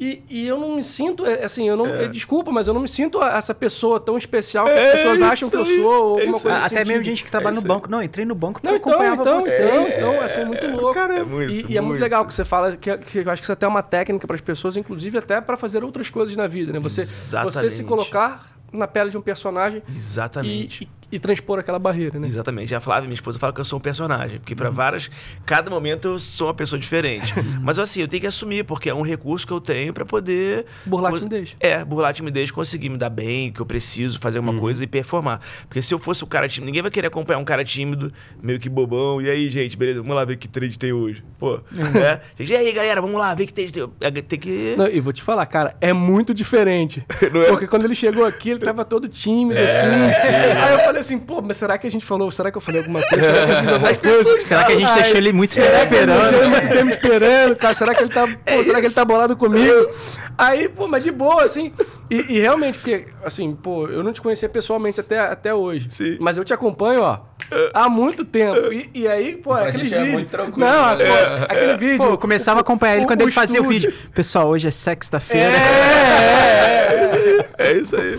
E, e eu não me sinto, é, assim, eu não, é, desculpa, mas eu não me sinto essa pessoa tão especial que É as pessoas acham isso que eu sou, ou é alguma isso coisa Até mesmo gente que trabalha É no banco. Não, entrei no banco porque Não, então, acompanhava então, vocês. então, então, assim, muito louco. É muito, e, e é muito legal que você fala, que, que eu acho que isso até é uma técnica para as pessoas, inclusive até para fazer outras coisas na vida, né? Você, você Exatamente. se colocar na pele de um personagem e, Exatamente. e, e transpor aquela barreira, né? Exatamente. A Flávia, minha esposa, fala que eu sou um personagem. Porque Uhum. pra várias. Cada momento eu sou uma pessoa diferente. Mas assim, eu tenho que assumir, porque é um recurso que eu tenho pra poder. Burlar a timidez. É, burlar a timidez, conseguir me dar bem, o que eu preciso, fazer alguma coisa e performar. Porque se eu fosse o cara tímido, ninguém vai querer acompanhar um cara tímido, meio que bobão. E aí, gente, beleza, vamos lá ver que trade tem hoje. Pô, é. E aí, galera, vamos lá ver que trade tem. É, Tem que. Não, e vou te falar, cara, é muito diferente. Não é? Porque quando ele chegou aqui, ele tava todo tímido, assim. Aí eu falei assim, pô, mas será que a gente falou? Será que eu falei alguma coisa? Será que eu fiz alguma coisa? Será que a gente deixou ele muito tempo Será que ele esperando? deixou ele muito tempo esperando, cara? Será que ele tá, pô, será que ele tá bolado comigo? Aí, pô, mas de boa, assim. E, e realmente, porque, assim, pô, eu não te conhecia pessoalmente até, até hoje. Sim. Mas eu te acompanho, ó, há muito tempo. E, e aí, pô, Pra aquele gente é vídeo. muito tranquilo, não, né? pô, aquele vídeo. Pô, eu começava a acompanhar ele o- quando o ele fazia o vídeo. Pessoal, hoje é sexta-feira. É, é, É isso aí.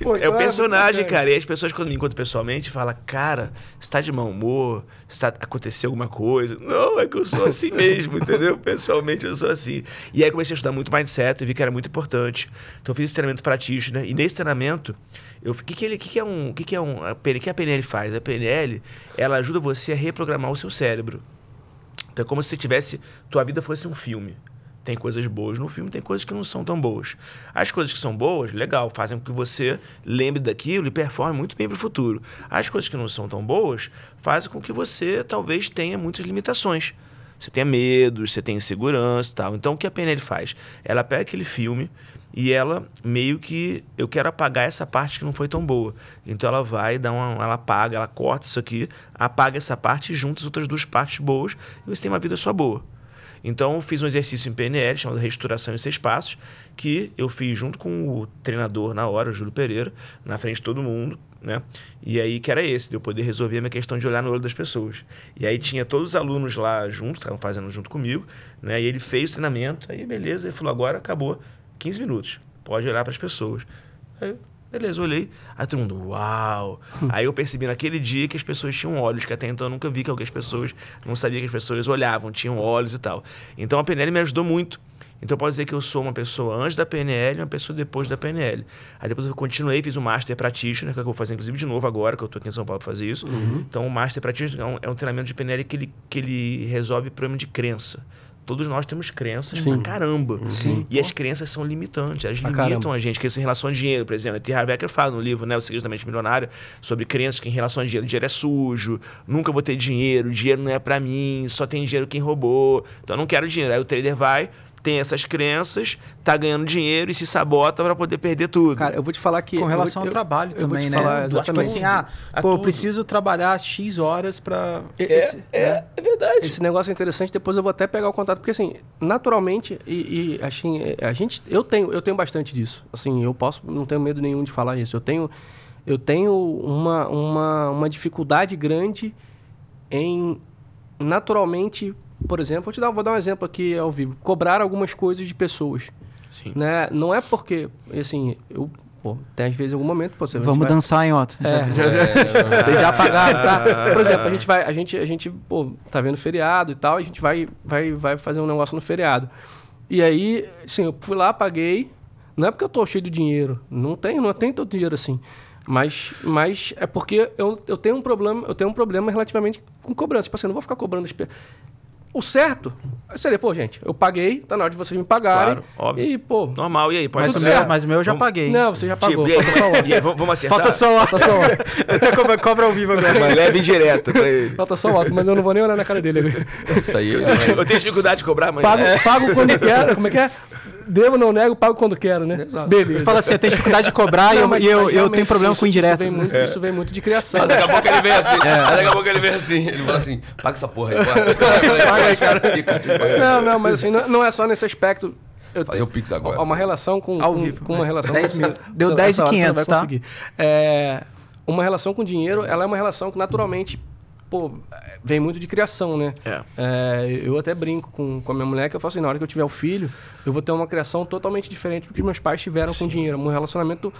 Pô, é então o é personagem, muito cara. E as pessoas, quando me encontram pessoalmente, falam, cara, você tá de mau humor? Você tá, aconteceu alguma coisa? Não, é que eu sou assim mesmo, entendeu? Pessoalmente eu sou assim. E aí comecei a estudar muito mindset e vi que era muito importante. Então eu fiz esse treinamento practitioner. E nesse treinamento, eu, o que, que, ele, que, que é um. O que, que é um. A PNL, o que a PNL faz? A PNL, ela ajuda você a reprogramar o seu cérebro. Então é como se você tivesse. Tua vida fosse um filme. Tem coisas boas no filme, tem coisas que não são tão boas. As coisas que são boas, legal, fazem com que você lembre daquilo e performe muito bem para o futuro. As coisas que não são tão boas fazem com que você talvez tenha muitas limitações. Você tenha medo, você tenha insegurança e tal. Então o que a PNL faz? Ela pega aquele filme e ela meio que eu quero apagar essa parte que não foi tão boa. Então ela vai dar uma, ela apaga, ela corta isso aqui, apaga essa parte e junta as outras duas partes boas e você tem uma vida só boa. Então, eu fiz um exercício em PNL chamado Restauração em Seis Passos, que eu fiz junto com o treinador na hora, o Júlio Pereira, na frente de todo mundo, né? E aí, que era esse, de eu poder resolver a minha questão de olhar no olho das pessoas. E aí, tinha todos os alunos lá juntos, estavam fazendo junto comigo, né? E ele fez o treinamento, aí beleza, ele falou, agora acabou, 15 minutos, pode olhar para as pessoas. Aí, beleza, olhei, aí todo mundo, uau! aí eu percebi naquele dia que as pessoas tinham olhos, que até então eu nunca vi que algumas pessoas, não sabia que as pessoas olhavam, tinham olhos e tal. Então a PNL me ajudou muito. Então eu posso dizer que eu sou uma pessoa antes da PNL e uma pessoa depois da PNL. Aí depois eu continuei, fiz o Master Practitioner, que é que eu vou fazer inclusive de novo agora, que eu estou aqui em São Paulo para fazer isso. Então o Master Practitioner é um, é um treinamento de PNL que ele, que ele resolve problema de crença. Todos nós temos crenças Sim. pra caramba. Sim. E as crenças são limitantes, elas Pra limitam caramba. a gente, que isso em relação a dinheiro, por exemplo. T. Harv Eker fala no livro, né, O Segredo da Mente Milionária, sobre crenças que em relação a dinheiro, dinheiro é sujo, nunca vou ter dinheiro, dinheiro não é pra mim, só tem dinheiro quem roubou, então eu não quero dinheiro. Aí o trader vai, tem essas crenças, tá ganhando dinheiro e se sabota pra poder perder tudo. Cara, eu vou te falar que. Com relação eu, ao trabalho eu vou também, te né? falar Tipo exatamente. assim, ah, A pô, eu preciso trabalhar X horas pra... Esse, né? é verdade. Esse negócio é interessante, depois eu vou até pegar o contato, porque assim, naturalmente, e, e assim, é, a gente, eu tenho, eu tenho bastante disso. Assim, eu posso, não tenho medo nenhum de falar isso. Eu tenho, eu tenho uma, uma, uma dificuldade grande em naturalmente, por exemplo, vou te dar, vou dar um exemplo aqui ao vivo, cobrar algumas coisas de pessoas, Sim. né? Não é porque, assim, eu, pô, tem às vezes em algum momento, pô, você Vamos vai- dançar, hein, Otto? é, já, já, vocês já pagaram, tá? Por exemplo, a gente vai, a gente, a gente, pô, tá vendo feriado e tal, a gente vai, vai, vai fazer um negócio no feriado. E aí, assim, eu fui lá, paguei. Não é porque eu tô cheio de dinheiro, não tenho, não tenho tanto dinheiro assim. Mas, mas é porque eu, eu tenho um problema, eu tenho um problema relativamente com cobrança. Tipo assim, eu não vou ficar cobrando as pe- O certo seria, pô, gente, eu paguei, tá na hora de vocês me pagarem. Claro, óbvio. E, pô, Normal, e aí? Pode Mas, o meu, mas o meu eu já Vamos- paguei. não, você já pagou. Tipo, e aí, falta só o e aí, vamos acertar? Falta só o. Falta só. Até cobra, cobra ao vivo agora. Mas leve direto pra ele. Falta só o Otto, mas eu não vou nem olhar na cara dele. Isso aí. Eu tenho dificuldade de cobrar, mas... Pago, pago quando quero, como é que é? Devo, não nego, pago quando quero, né? Exato. Beleza. Você fala assim, eu tenho dificuldade de cobrar e Não, eu, mas- e eu, eu realmente tenho problema isso- com indiretas. Isso vem, muito, isso vem muito de criação. Mas daqui a pouco ele vem assim. Mas daqui a pouco ele vem assim. Ele fala assim: paga essa porra aí. Paga aí, cara. Não, não, mas assim, não, não é só nesse aspecto. Eu Fazer o Pix agora. Há uma relação com, Ao vivo, com né? uma relação 10 com- mil. Deu essa- 10 e essa hora você não 500, vai tá? É, uma relação com dinheiro, ela é uma relação que naturalmente, pô, vem muito de criação, né? É. É, eu até brinco com, com a minha mulher que eu falo assim, na hora que eu tiver o filho, eu vou ter uma criação totalmente diferente do que meus pais tiveram com dinheiro. Um relacionamento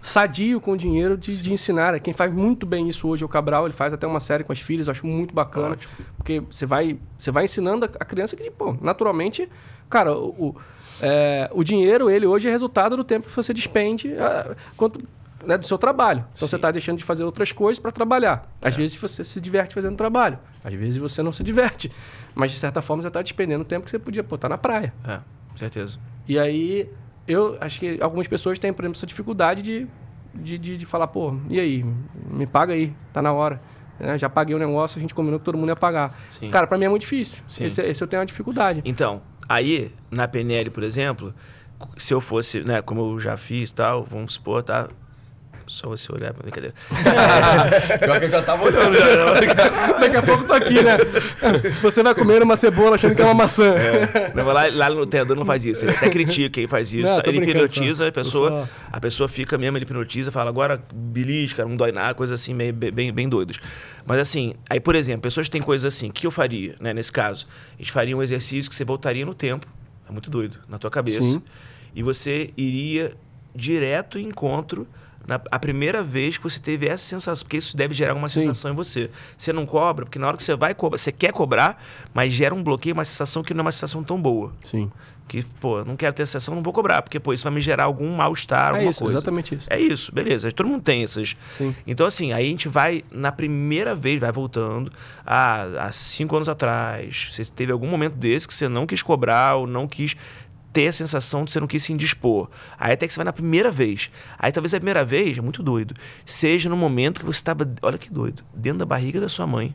sadio com o dinheiro de, de ensinar. Quem faz muito bem isso hoje é o Cabral, ele faz até uma série com as filhas, eu acho muito bacana. Porque você vai, você vai ensinando a a criança que, pô, naturalmente, cara, o, o, é, o dinheiro, ele hoje é resultado do tempo que você despende ah, quanto, né, do seu trabalho. Então você está deixando de fazer outras coisas para trabalhar. Às vezes você se diverte fazendo trabalho, às vezes você não se diverte. Mas de certa forma você está despendendo tempo que você podia botar na praia. É, certeza. E aí, eu acho que algumas pessoas têm, por exemplo, essa dificuldade de, de, de, de falar, pô, e aí? Me paga aí, tá na hora. né? já paguei o negócio, a gente combinou que todo mundo ia pagar. Sim. Cara, pra mim é muito difícil. Sim. Esse, esse eu tenho uma dificuldade. Então, aí, na PNL, por exemplo, se eu fosse, né, como eu já fiz e tal, vamos supor, tá? Só você olhar pra brincadeira. Pior que eu já tava olhando já. né? Daqui a pouco eu tô aqui, né? Você vai comer uma cebola achando que é uma maçã. Não, mas lá, lá no treinador não faz isso. Ele até critica quem faz isso. Não, tá? Ele hipnotiza a pessoa. Só- A pessoa fica mesmo, ele hipnotiza, fala, agora belisca, não dói nada, coisa assim, meio, bem, bem doidas. Mas assim, aí, por exemplo, pessoas têm coisas assim, o que eu faria, né, nesse caso? A gente faria um exercício que você voltaria no tempo, é muito doido, na tua cabeça. Sim. E você iria direto em encontro na a primeira vez que você teve essa sensação, porque isso deve gerar uma Sim. sensação em você. Você não cobra, porque na hora que você vai cobrar, você quer cobrar, mas gera um bloqueio, uma sensação que não é uma sensação tão boa. Sim. Que, pô, não quero ter essa sensação, não vou cobrar, porque, pô, isso vai me gerar algum mal-estar, É alguma isso, coisa. exatamente isso. É isso, beleza. Todo mundo tem essas. Sim. Então, assim, aí a gente vai, na primeira vez, vai voltando. Ah, há cinco anos atrás, você teve algum momento desse que você não quis cobrar ou não quis ter a sensação de você não quis se indispor. Aí até que você vai na primeira vez. Aí talvez a primeira vez, é muito doido, seja no momento que você estava, olha que doido, dentro da barriga da sua mãe.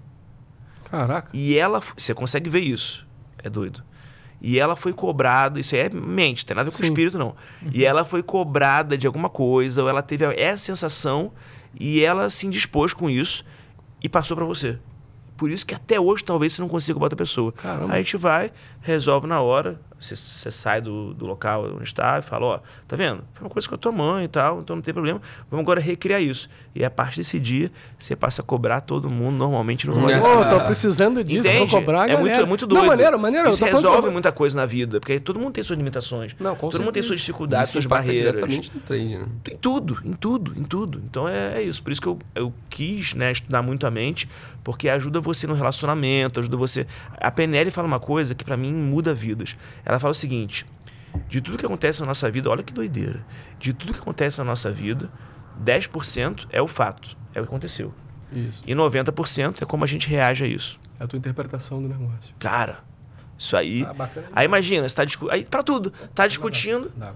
Caraca. E ela, você consegue ver isso, é doido. E ela foi cobrada, isso aí é mente, tem nada a ver com Sim. espírito não. E ela foi cobrada de alguma coisa, ou ela teve essa sensação e ela se indispôs com isso e passou pra você. Por isso que até hoje talvez você não consiga cobrar outra pessoa. Caramba. Aí a gente vai, resolve na hora, você, você sai do, do local onde está e fala, ó, tá vendo? Foi uma coisa com a tua mãe e tal, então não tem problema. Vamos agora recriar isso. E a partir desse dia, você passa a cobrar todo mundo normalmente no Pô, tô precisando disso, Entende? vou cobrar é, muito, galera. é muito doido. Não, maneiro, maneiro. Isso falando resolve muita coisa na vida, porque todo mundo tem suas limitações. Não, com todo mundo tem certeza. suas dificuldades, Isso suas barreiras. diretamente no trade, né? Em tudo, em tudo, em tudo. Então é, é isso. Por isso que eu, eu quis né, estudar muito a mente, porque ajuda você no relacionamento, ajuda você. A PNL fala uma coisa que pra mim muda vidas. Ela fala o seguinte: de tudo que acontece na nossa vida, olha que doideira. De tudo que acontece na nossa vida, 10% é o fato, é o que aconteceu. Isso. E 90% é como a gente reage a isso. É a tua interpretação do negócio. Cara, isso aí. Ah, bacana. Aí imagina, você tá discutindo. Aí, pra tudo. Tá discutindo, Dá.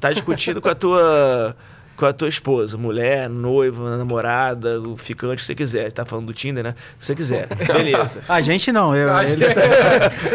tá discutindo com a tua. Com a tua esposa, mulher, noiva, namorada, o ficante, o que você quiser. Tá falando do Tinder, né? O que você quiser. Beleza. A gente não, eu. ele-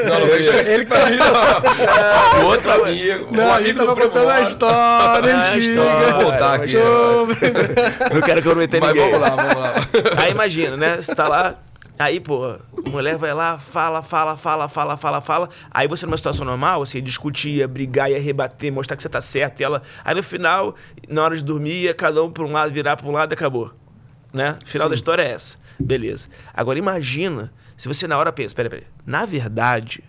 Não, não vejo esse cara aí, não. O outro amigo. Não, um a amigo primo contando a história Ah, a antiga. história. Vou voltar aqui. Tô- Não quero que eu não entenda Mas ninguém. vamos lá, vamos lá. Aí imagina, né? Você tá lá, aí, pô, mulher vai lá, fala, fala, fala, fala, fala, fala. Aí você, numa situação normal, você ia discutir, ia brigar, ia rebater, mostrar que você tá certo. E ela. Aí no final, na hora de dormir, ia cada um pra um lado, virar pra um lado e acabou. Né? Final da história é essa. Beleza. Agora imagina se você na hora pensa, peraí, peraí. Na verdade,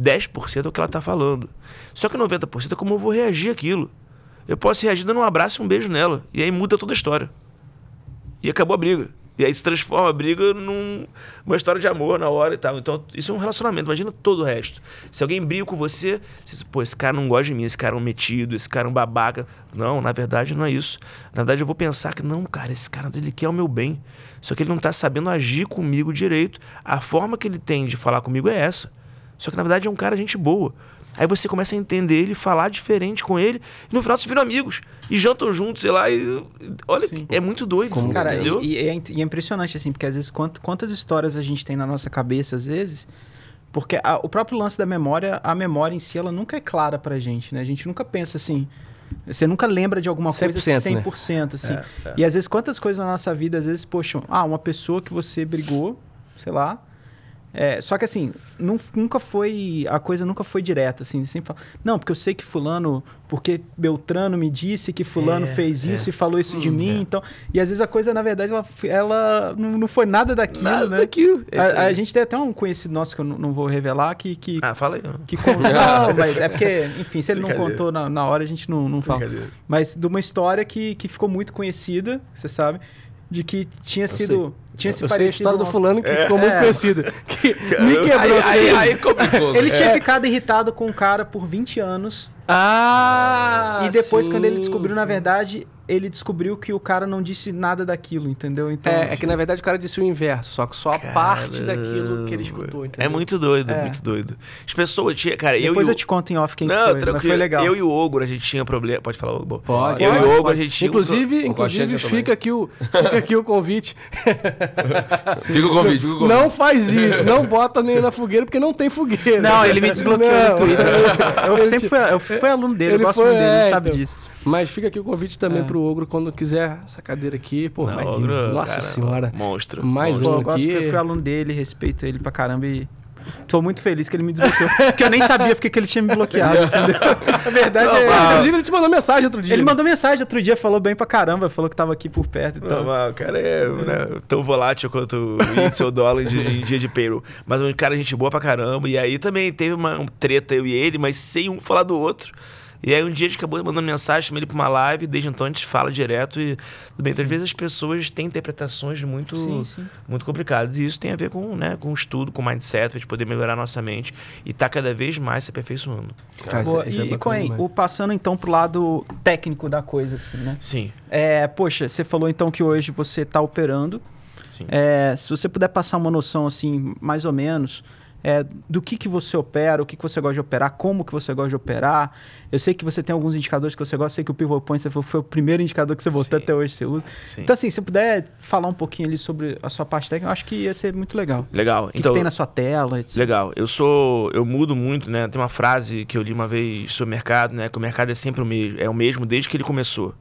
10% é o que ela tá falando. Só que 90% é como eu vou reagir àquilo. Eu posso reagir dando um abraço e um beijo nela. E aí muda toda a história. E acabou a briga. E aí se transforma a briga numa história de amor na hora e tal. Então, isso é um relacionamento. Imagina todo o resto. Se alguém briga com você, você diz, pô, esse cara não gosta de mim, esse cara é um metido, esse cara é um babaca. Não, na verdade não é isso. Na verdade eu vou pensar que, não, cara, esse cara ele quer o meu bem. Só que ele não tá sabendo agir comigo direito. A forma que ele tem de falar comigo é essa. Só que na verdade é um cara gente boa. Aí você começa a entender ele, falar diferente com ele, e no final vocês viram amigos. E jantam juntos, sei lá, e. Olha, Sim. é muito doido. Cara, entendeu? e, e é, e é impressionante, assim, porque às vezes quant- quantas histórias a gente tem na nossa cabeça, às vezes, porque a- o próprio lance da memória, a memória em si, ela nunca é clara pra gente, né? A gente nunca pensa assim. Você nunca lembra de alguma coisa 100%, né? 100%, assim. É, é. E às vezes, quantas coisas na nossa vida, às vezes, poxa, ah, uma pessoa que você brigou, sei lá. É, só que assim, nun- nunca foi. A coisa nunca foi direta, assim. Sempre fala, não, porque eu sei que Fulano. Porque Beltrano me disse que Fulano É, fez é. isso e falou isso de Hum, mim, é. então. E às vezes a coisa, na verdade, ela, ela não, não foi nada daquilo, Nada né? daquilo. É A, a gente tem até um conhecido nosso que eu não, não vou revelar que. que Ah, fala aí. que con- não, mas é porque, enfim, se ele não contou na, na hora, a gente não, não fala. Mas de uma história que, que ficou muito conhecida, você sabe, de que tinha sido. Tinha se Eu sei a história do fulano que ficou muito É. conhecida. Que me Aí, quebrou. aí, assim. aí complicou. Ele É. tinha ficado irritado com o cara por 20 anos. Ah! e depois, sim, quando ele descobriu, na sim. verdade, ele descobriu que o cara não disse nada daquilo, entendeu? Então, É, é que na verdade o cara disse o inverso, só que só a parte daquilo que ele escutou. É entendeu? muito doido, É. muito doido. As pessoas tinham. Cara, eu depois e eu, o. te conto em off quem Não, que foi, mas tranquilo. foi legal. Eu e o Ogro, a gente tinha problema. Pode falar, Ogro? Pode. Eu e pode, o Ogro, pode. a gente tinha. um Inclusive, O Coxinha inclusive fica, aqui o, fica aqui o convite. Fica o convite, fica o convite. Não faz isso, não bota nem na fogueira, porque não tem fogueira. Não, ele me desbloqueou Não. no Twitter. Eu, Ele sempre fui, eu fui aluno dele, ele eu gosto foi- muito dele, ele é, sabe então. disso. Mas fica aqui o convite também É. pro Ogro quando quiser essa cadeira aqui. Pô, Não, imagina. Ogro, Nossa cara, senhora. Monstro. Mais monstro. Pô, um eu gosto, aqui. eu fui aluno dele, respeito ele pra caramba e tô muito feliz que ele me desbloqueou. porque eu nem sabia porque que ele tinha me bloqueado, entendeu? A verdade Não, é. Inclusive, ele te mandou mensagem outro dia. Ele mandou mensagem outro dia, falou bem pra caramba, falou que tava aqui por perto e Não, tal. o cara é né, tão volátil quanto o índice ou dólar de, em dia de payroll. Mas um cara, gente boa pra caramba. E aí também teve uma um treta, eu e ele, mas sem um falar do outro. E aí um dia a gente acabou mandando mensagem, chamei ele pra uma live, desde então a gente fala direto e tudo bem. Então, às vezes as pessoas têm interpretações muito, Sim, sim. muito complicadas. E isso tem a ver com, né, com estudo, com mindset, pra gente poder melhorar a nossa mente e tá cada vez mais se aperfeiçoando. Cara, Boa, isso é- isso é e, e bacana Coen, o passando então pro lado técnico da coisa, assim, né? Sim. É, poxa, você falou então que hoje você tá operando. Sim. É, se você puder passar uma noção, assim, mais ou menos, é, do que, que você opera, o que, que você gosta de operar, como que você gosta de operar. Eu sei que você tem alguns indicadores que você gosta, sei que o Pivot Point você falou foi o primeiro indicador que você botou Sim. até hoje você usa. Sim. Então, assim, se você puder falar um pouquinho ali sobre a sua parte técnica, eu acho que ia ser muito legal. Legal. O que, então, que tem na sua tela, etc. Legal. Eu sou. Eu mudo muito, né? Tem uma frase que eu li uma vez sobre o mercado, né? Que o mercado é sempre o mesmo. É o mesmo desde que ele começou.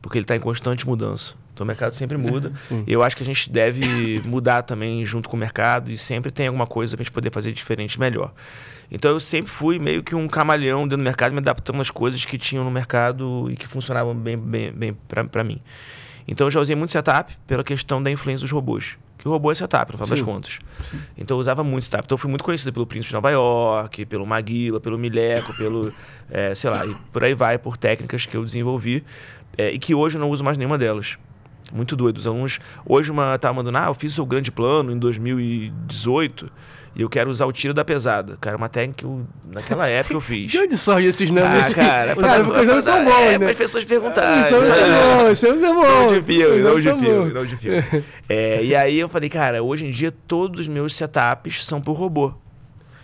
Porque ele está em constante mudança. Então o mercado sempre muda. E eu acho que a gente deve mudar também junto com o mercado e sempre tem alguma coisa para a gente poder fazer diferente melhor. Então eu sempre fui meio que um camaleão dentro do mercado, me adaptando às coisas que tinham no mercado e que funcionavam bem, bem, bem para mim. Então eu já usei muito setup pela questão da influência dos robôs. Que o robô é setup, no final das Sim. contas. Então eu usava muito setup. Então eu fui muito conhecido pelo Príncipe de Nova York, pelo Maguila, pelo Mileco, pelo. eh, sei lá, e por aí vai, por técnicas que eu desenvolvi. eh, e que hoje eu não uso mais nenhuma delas. Muito doido. Os alunos. Hoje uma tava mandando, ah, eu fiz o seu grande plano em 2018 e eu quero usar o tiro da pesada. Cara, uma técnica que eu, naquela época eu fiz. De onde surge esses nomes? Ah, cara, cara porque os nomes são bons, é, né? As pessoas perguntarem. Os nomes são bons, os nomes são bons. Não de filme, Os não de filme, não de filme. É, e aí eu falei, cara, hoje em dia todos os meus setups são por robô.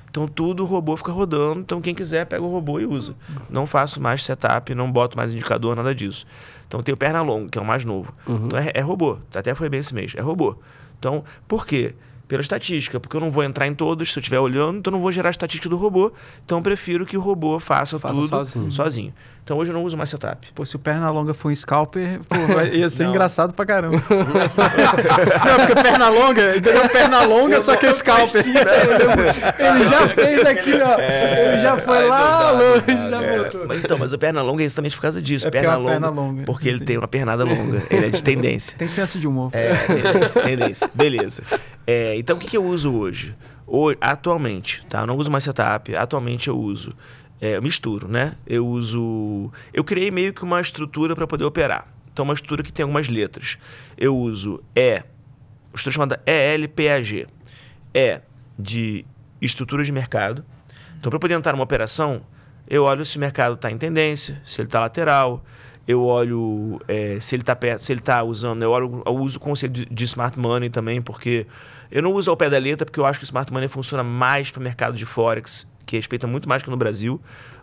Então tudo o robô fica rodando, então quem quiser pega o robô e usa. Não faço mais setup, não boto mais indicador, nada disso. Então tem o perna longa, que é o mais novo. Então é, é robô, até foi bem esse mês, é robô. Então, por quê? Pela estatística, porque eu não vou entrar em todos se eu estiver olhando, então eu não vou gerar a estatística do robô. Então eu prefiro que o robô faça, Faça tudo sozinho. sozinho. Então hoje eu não uso mais setup. Pô, se o perna longa for um scalper, pô, vai- ia ser Não. engraçado pra caramba. não, porque perna longa, entendeu? Perna longa, só que é scalper. Ele já fez aqui, ó. Ele já foi Ai, lá não dá, longe, dá, já né? voltou. Mas, então, mas o perna longa é justamente por causa disso. É porque perna é uma perna longa. Porque ele tem uma pernada longa. ele é de tendência. Tem senso de humor. É, tendência, tendência. Beleza. É, então, o que, que eu uso hoje? Ho- atualmente, tá? Eu não uso mais setup. Atualmente eu uso... É, eu misturo, né? Eu uso... Eu criei meio que uma estrutura para poder operar. Então, uma estrutura que tem algumas letras. Eu uso E... Uma estrutura chamada ELPAG. E de estrutura de mercado. Então, para poder entrar numa operação, eu olho se o mercado está em tendência, se ele está lateral, eu olho é, se ele está perto, se ele está usando, eu, olho, eu uso o conceito de, smart money também, porque eu não uso ao pé da letra, porque eu acho que o smart money funciona mais para o mercado de forex, que respeita muito mais que no Brasil.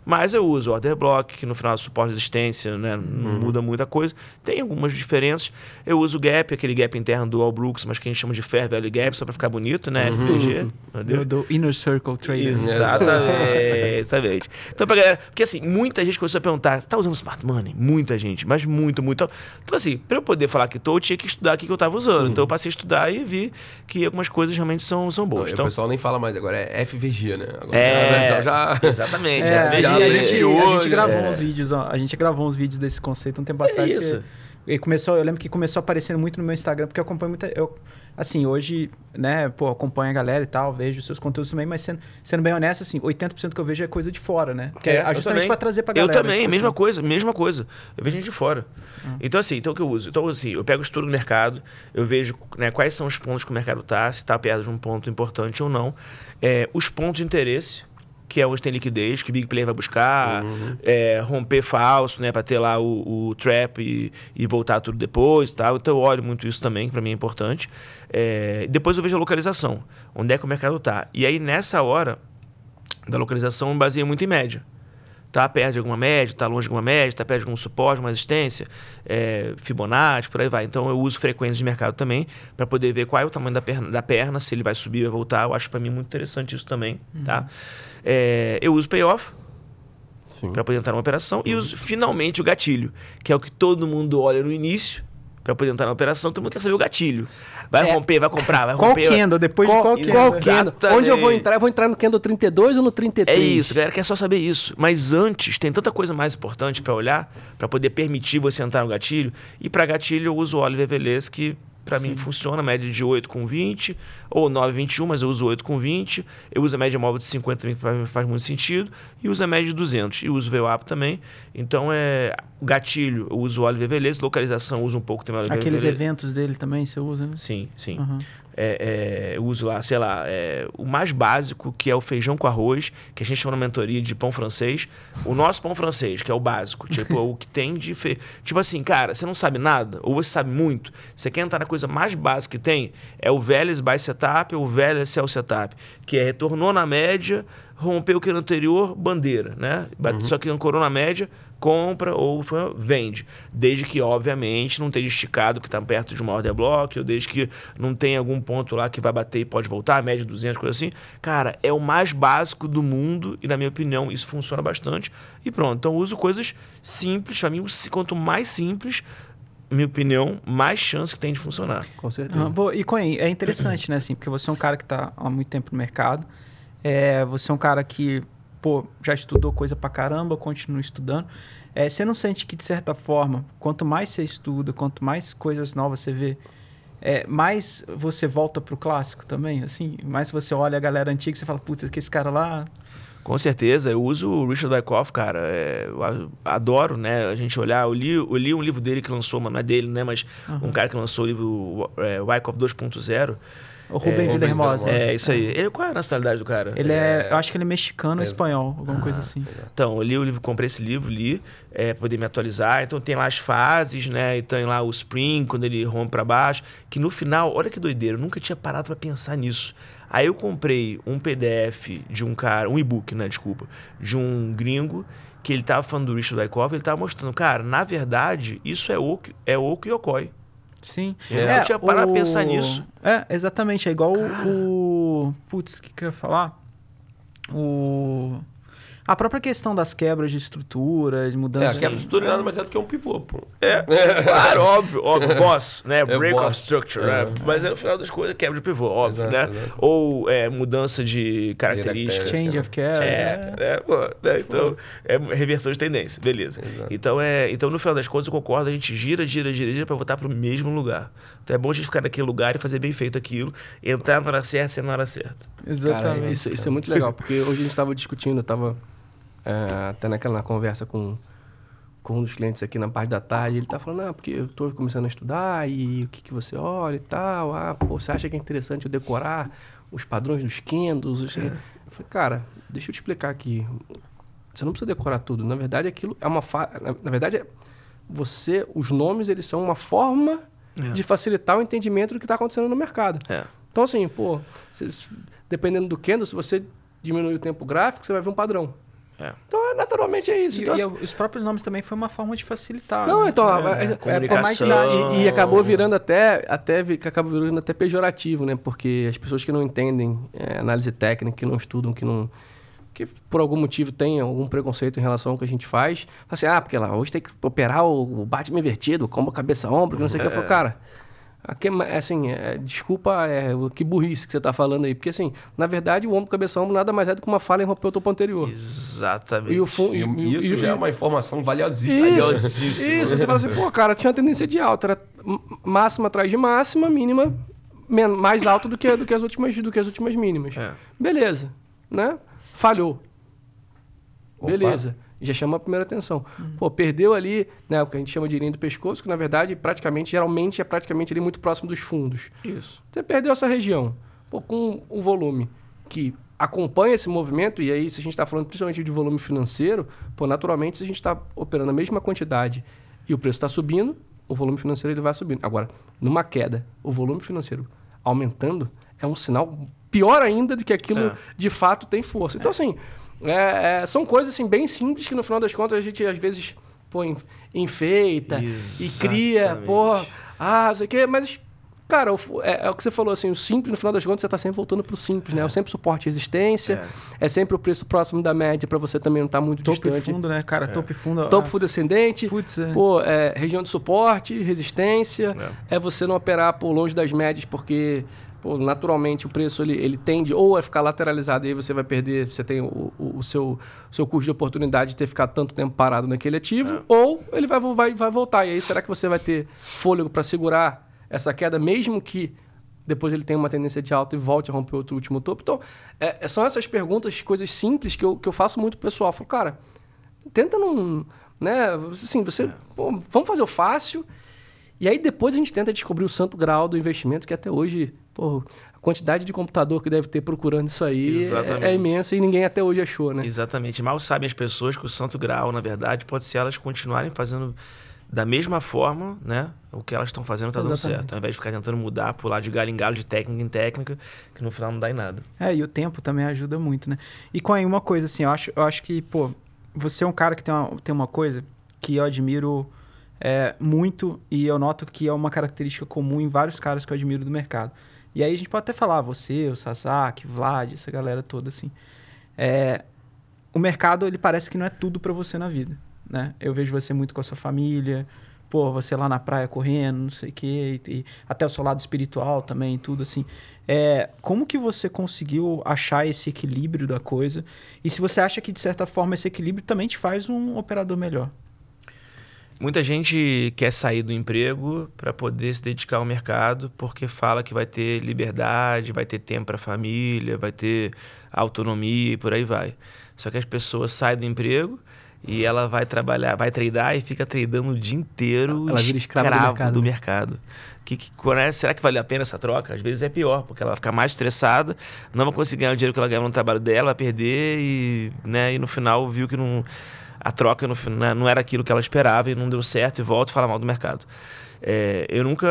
Mas eu uso o order block, que no final é suporte de resistência, né? não muda muita coisa. Tem algumas diferenças. Eu uso o gap, aquele gap interno do All Brooks, mas que a gente chama de Fair Value Gap, só para ficar bonito, né? FVG. meu Deus. Do, Inner Circle Trader. Exatamente, exatamente. Então, pra galera, porque assim, muita gente começou a perguntar: você tá usando smart money? Muita gente, mas muito, muito. Então, assim, pra eu poder falar que tô, eu tinha que estudar o que eu tava usando. Então, eu passei a estudar e vi que algumas coisas realmente são, são boas. O Então, pessoal nem fala mais agora, é FVG, né? Agora, é, já, exatamente. É, gente, já a, gente, a gente gravou é. uns vídeos, ó, a gente gravou uns vídeos desse conceito um tempo É atrás. que- isso. E começou, eu lembro que começou aparecendo muito no meu Instagram, porque eu acompanho muita. Eu, assim, hoje, né, pô, acompanho a galera e tal, vejo os seus conteúdos também, mas sendo, sendo bem honesto, assim, 80% que eu vejo é coisa de fora, né? Que é, É, eu justamente pra trazer pra Eu galera. também, tipo mesma assim. coisa, mesma coisa. Eu vejo gente de fora. Então, assim, então o que eu uso? Então, assim, eu pego o estudo do mercado, eu vejo né, quais são os pontos que o mercado está, se está perto de um ponto importante ou não. É, os pontos de interesse, que é onde tem liquidez, que o Big Player vai buscar, é, romper falso, né, para ter lá o, o trap e, e voltar tudo depois e tal. Então eu olho muito isso também, que para mim é importante. É, depois eu vejo a localização, onde é que o mercado está. E aí, nessa hora da localização, eu baseio muito em média. Tá perto de alguma média, tá longe de alguma média, tá perto de algum suporte, uma resistência, é, Fibonacci, por aí vai. Então eu uso frequências de mercado também para poder ver qual é o tamanho da perna, da perna, se ele vai subir ou vai voltar. Eu acho para mim muito interessante isso também, tá? É, eu uso payoff Sim. para poder entrar numa operação e uso finalmente o gatilho, que é o que todo mundo olha no início para poder entrar na operação. Todo mundo quer saber o gatilho. Vai É. romper, vai comprar, vai Qual romper. vai- candle? Depois de Qual, qual qual candle? Onde eu vou entrar? Eu vou entrar no candle 32 ou no 33? É isso, a galera quer só saber isso. Mas antes, tem tanta coisa mais importante para olhar, para poder permitir você entrar no gatilho. E para gatilho, eu uso o Oliver Velez, que para mim funciona, média de 8 com 20, ou 9,21, mas eu uso 8 com 20. Eu uso a média móvel de 50 também, que para mim faz muito sentido. E uso a média de 200. E uso o VWAP também. Então, é o gatilho, eu uso o Oliver Velez. Localização, eu uso um pouco também Oliver Aqueles Velez. eventos dele também você usa, né? Sim, sim. Uhum. É, é, eu uso lá, sei lá, é, o mais básico, que é o feijão com arroz, que a gente chama na mentoria de pão francês. O nosso pão francês, que é o básico, tipo, é o que tem de. Fe... Tipo assim, cara, você não sabe nada, ou você sabe muito, você quer entrar na coisa mais básica que tem, é o Vélez by Setup ou o Vélez Cell Setup, que é retornou na média, rompeu o que era anterior, bandeira, né? Bate- Só que ancorou na média, compra ou vende. Desde que, obviamente, não esteja esticado que está perto de uma ordem block, ou desde que não tenha algum ponto lá que vai bater e pode voltar, média 200, coisa assim. Cara, é o mais básico do mundo e, na minha opinião, isso funciona bastante. E pronto, então eu uso coisas simples. Para mim, quanto mais simples, minha opinião, mais chance que tem de funcionar. Com certeza. Ah, boa. e Coen, é interessante, né, assim, porque você é um cara que está há muito tempo no mercado, é, você é um cara que, pô, já estudou coisa pra caramba, continua estudando. É, você não sente que, de certa forma, quanto mais você estuda, quanto mais coisas novas você vê, é, mais você volta pro clássico também, assim? Mais você olha a galera antiga e você fala, putz, que esse cara lá... Com certeza, eu uso o Richard Wyckoff, cara. é, eu adoro, né? A gente olhar. Eu li, eu li um livro dele que lançou, não é dele, né? Mas um cara que lançou o livro é, Wyckoff 2.0. O Rubem Rubens Villahermosa. Villahermosa. É, isso aí. Ele, qual é a nacionalidade do cara? Ele é, eu acho que ele é mexicano ou espanhol, alguma coisa assim. Então, eu li o livro, comprei esse livro, li, é, pra poder me atualizar. Então tem lá as fases, né? E tem lá o spring, quando ele rompe pra baixo. Que no final, olha que doideira, eu nunca tinha parado pra pensar nisso. Aí eu comprei um PDF de um cara, um e-book, né? Desculpa, de um gringo que ele tava falando do Richard Wyckoff, ele tava mostrando, cara, na verdade, isso é oco, é oco e okoi. Sim. Eu não tinha parado pra pensar nisso. É, exatamente. É igual o, o. Putz, o que, que eu ia falar? O. A própria questão das quebras de estrutura, de É, mudança. a quebra de estrutura nada mais é do que um pivô, pô. É, claro, óbvio, óbvio. Boss, né? Break boss. of structure, É. né? Mas é no final das coisas quebra de pivô, óbvio, Exato, né? exato. Ou é, mudança de características. Características. Change of care. É, né? Pô, né? Então, é reversão de tendência, beleza. Exato. Então, é, então, no final das contas, eu concordo, a gente gira, gira, gira, gira pra voltar pro mesmo lugar. Então é bom a gente ficar naquele lugar e fazer bem feito aquilo, entrar na hora certa, ser na hora certa. Exatamente. Cara, isso, isso é muito legal, porque hoje a gente estava discutindo, eu estava até naquela na conversa com, com um dos clientes aqui na parte da tarde, ele tá falando, ah, porque eu estou começando a estudar e o que, que você olha e tal, ah, pô, você acha que é interessante eu decorar os padrões dos candles? os- Eu falei, cara, deixa eu te explicar aqui, você não precisa decorar tudo, na verdade aquilo é uma... Fa... Na, verdade, é você, os nomes, eles são uma forma É. de facilitar o entendimento do que está acontecendo no mercado. É. Então, assim, pô, dependendo do candle, se você diminuir o tempo gráfico, você vai ver um padrão. É. Então, é, naturalmente é isso. E, Então, e assim, os próprios nomes também foi uma forma de facilitar. não, né? então, É, é, é, comunicação. por mais que- e, e acabou virando até, até acaba virando até pejorativo, né? Porque as pessoas que não entendem é, análise técnica, que não estudam, que não que por algum motivo tem algum preconceito em relação ao que a gente faz, fala assim, ah, porque lá hoje tem que operar o, o Batman invertido, como cabeça-ombro, que não sei o que. Eu falo, cara, é assim, é, desculpa, é, que burrice que você tá falando aí, porque assim, na verdade o ombro cabeça-ombro nada mais é do que uma falha em romper o topo anterior. Exatamente. E o fundo... E isso já é uma informação valiosíssima. Isso, isso, você fala assim, pô, cara, tinha uma tendência de alta, era máxima atrás de máxima, mínima mais alta do que, do que as últimas do que as últimas mínimas. É. Beleza, né? Falhou. Opa. Beleza. Já chama a primeira atenção. Pô, perdeu ali, né, o que a gente chama de linha do pescoço, que na verdade, praticamente, geralmente é praticamente ali muito próximo dos fundos. Isso. Você perdeu essa região, pô, com um volume que acompanha esse movimento, e aí se a gente está falando principalmente de volume financeiro, pô, naturalmente se a gente está operando a mesma quantidade e o preço está subindo, o volume financeiro ele vai subindo. Agora, numa queda, o volume financeiro aumentando é um sinal pior ainda do que aquilo É. de fato tem força. Então, assim, é- é, são coisas assim, bem simples que no final das contas a gente às vezes pô, en- enfeita e cria, Exatamente. pô, ah, não sei o quê, mas, cara, o- é, é o que você falou, assim, o simples, no final das contas, você está sempre voltando pro simples, né? É sempre suporte e resistência, é. sempre o preço próximo da média para você também não estar muito Topo e distante. fundo, né, cara? Topo e fundo. Topo ah, fundo ascendente, Putz, é. pô, é, região de suporte, resistência, é. você não operar por longe das médias, porque pô, naturalmente o preço ele, ele tende ou a ficar lateralizado e aí você vai perder, você tem o, o, o seu, o seu custo de oportunidade de ter ficado tanto tempo parado naquele ativo, ou ele vai, vai, vai voltar. E aí será que você vai ter fôlego para segurar essa queda, mesmo que depois ele tenha uma tendência de alta e volte a romper outro último topo? Então, é, são essas perguntas, coisas simples que eu, que eu faço muito pro pessoal. Eu falo, cara, tenta não. Né? Assim, você. pô, vamos fazer o fácil. E aí depois a gente tenta descobrir o santo grau do investimento, que até hoje, pô, a quantidade de computador que deve ter procurando isso aí é, Exatamente. é imensa e ninguém até hoje achou, né? Exatamente. Mal sabem as pessoas que o santo grau, na verdade, pode ser elas continuarem fazendo da mesma forma, né? O que elas estão fazendo tá dando certo. Ao invés de ficar tentando mudar, pular de galho em galho, de técnica em técnica, que no final não dá em nada. É, e o tempo também ajuda muito, né? E com aí uma coisa, assim, eu acho, eu acho que, pô, você é um cara que tem uma, tem uma coisa que eu admiro é, muito e eu noto que é uma característica comum em vários caras que eu admiro do mercado. E aí a gente pode até falar, você, o Sasaki, Vlad, essa galera toda, assim. É, o mercado, ele parece que não é tudo pra você na vida, né? Eu vejo você muito com a sua família, pô, você lá na praia correndo, não sei o quê, e, e até o seu lado espiritual também, tudo assim. É, como que você conseguiu achar esse equilíbrio da coisa? E se você acha que, de certa forma, esse equilíbrio também te faz um operador melhor? Muita gente quer sair do emprego para poder se dedicar ao mercado porque fala que vai ter liberdade, vai ter tempo para a família, vai ter autonomia e por aí vai. Só que as pessoas saem do emprego e ela vai trabalhar, vai treinar e fica treinando o dia inteiro Ela vira escrava do mercado, do né? mercado. Que, que, quando é- será que vale a pena essa troca? Às vezes é pior, porque ela vai ficar mais estressada, não vai conseguir ganhar o dinheiro que ela ganhava no trabalho dela, vai perder e, né, e no final viu que não, a troca no, fin- né, não era aquilo que ela esperava e não deu certo e volta e fala mal do mercado. É, eu nunca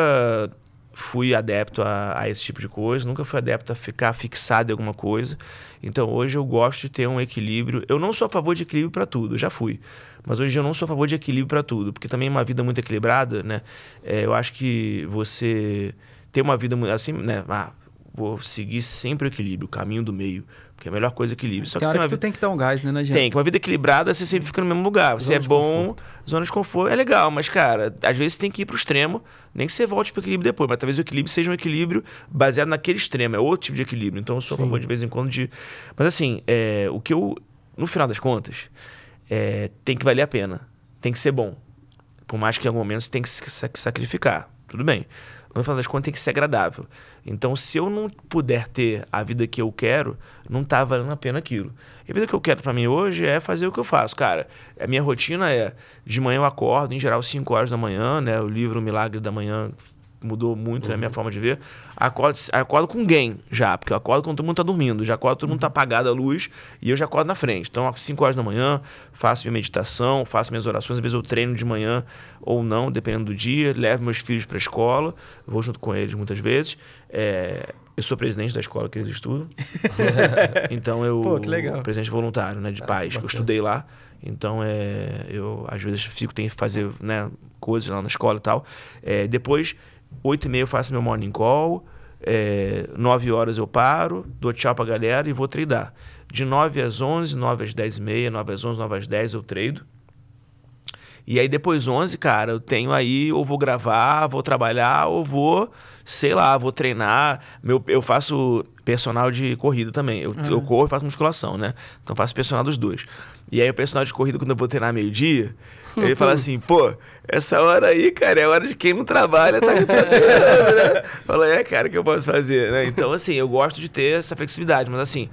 fui adepto a, a esse tipo de coisa, nunca fui adepto a ficar fixado em alguma coisa. Então hoje eu gosto de ter um equilíbrio. Eu não sou a favor de equilíbrio para tudo, já fui. Mas hoje eu não sou a favor de equilíbrio para tudo, porque também uma vida muito equilibrada, né? é, eu acho que você ter uma vida assim, né? Ah, vou seguir sempre o equilíbrio, o caminho do meio, porque é a melhor coisa é equilíbrio. Só que Tem você hora tem que vida tem que dar um gás, né? Não adianta. tem, que uma vida equilibrada você sempre fica no mesmo lugar. Você Zona é bom, conforto. zona de conforto é legal, mas cara, às vezes você tem que ir pro extremo, nem que você volte pro equilíbrio depois, mas talvez o equilíbrio seja um equilíbrio baseado naquele extremo, é outro tipo de equilíbrio. Então eu sou a favor de vez em quando de. Mas assim, é, o que eu. No final das contas, é, tem que valer a pena. Tem que ser bom. Por mais que em algum momento você tenha que se sac- sacrificar. Tudo bem. No final das contas tem que ser agradável. Então, se eu não puder ter a vida que eu quero, não tá valendo a pena aquilo. E a vida que eu quero pra mim hoje é fazer o que eu faço. Cara, a minha rotina é: de manhã eu acordo, em geral, 5 horas da manhã, né? O livro O Milagre da Manhã mudou muito na minha forma de ver. Acordo, acordo com alguém já, porque eu acordo quando todo mundo tá dormindo. Já acordo, todo mundo tá apagado a luz e eu já acordo na frente. Então, às 5 horas da manhã, faço minha meditação, faço minhas orações. Às vezes eu treino de manhã ou não, dependendo do dia. Levo meus filhos pra escola, vou junto com eles muitas vezes. É, eu sou presidente da escola que eles estudam. então eu. Pô, que legal. Presidente voluntário, né? De paz. que eu estudei lá. Então, é, eu às vezes fico, tenho que fazer né, coisas lá na escola e tal. É, depois, 8 e meia eu faço meu morning call. É, 9 horas eu paro, dou tchau pra galera e vou treinar. De 9 às 11, 9 às 10 e meia, 9 às 11, 9 às 10 eu treino. E aí depois 11, cara, eu tenho aí, ou vou gravar, vou trabalhar, ou vou, sei lá, vou treinar. Meu, eu faço personal de corrida também. Eu, eu corro e faço musculação, né? Então faço personal dos dois. E aí o personal de corrida, quando eu vou treinar meio-dia, ele fala assim, pô, essa hora aí, cara, é hora de quem não trabalha, tá trabalhando, né? Fala, é, cara, o que eu posso fazer, né? Então, assim, eu gosto de ter essa flexibilidade, mas assim,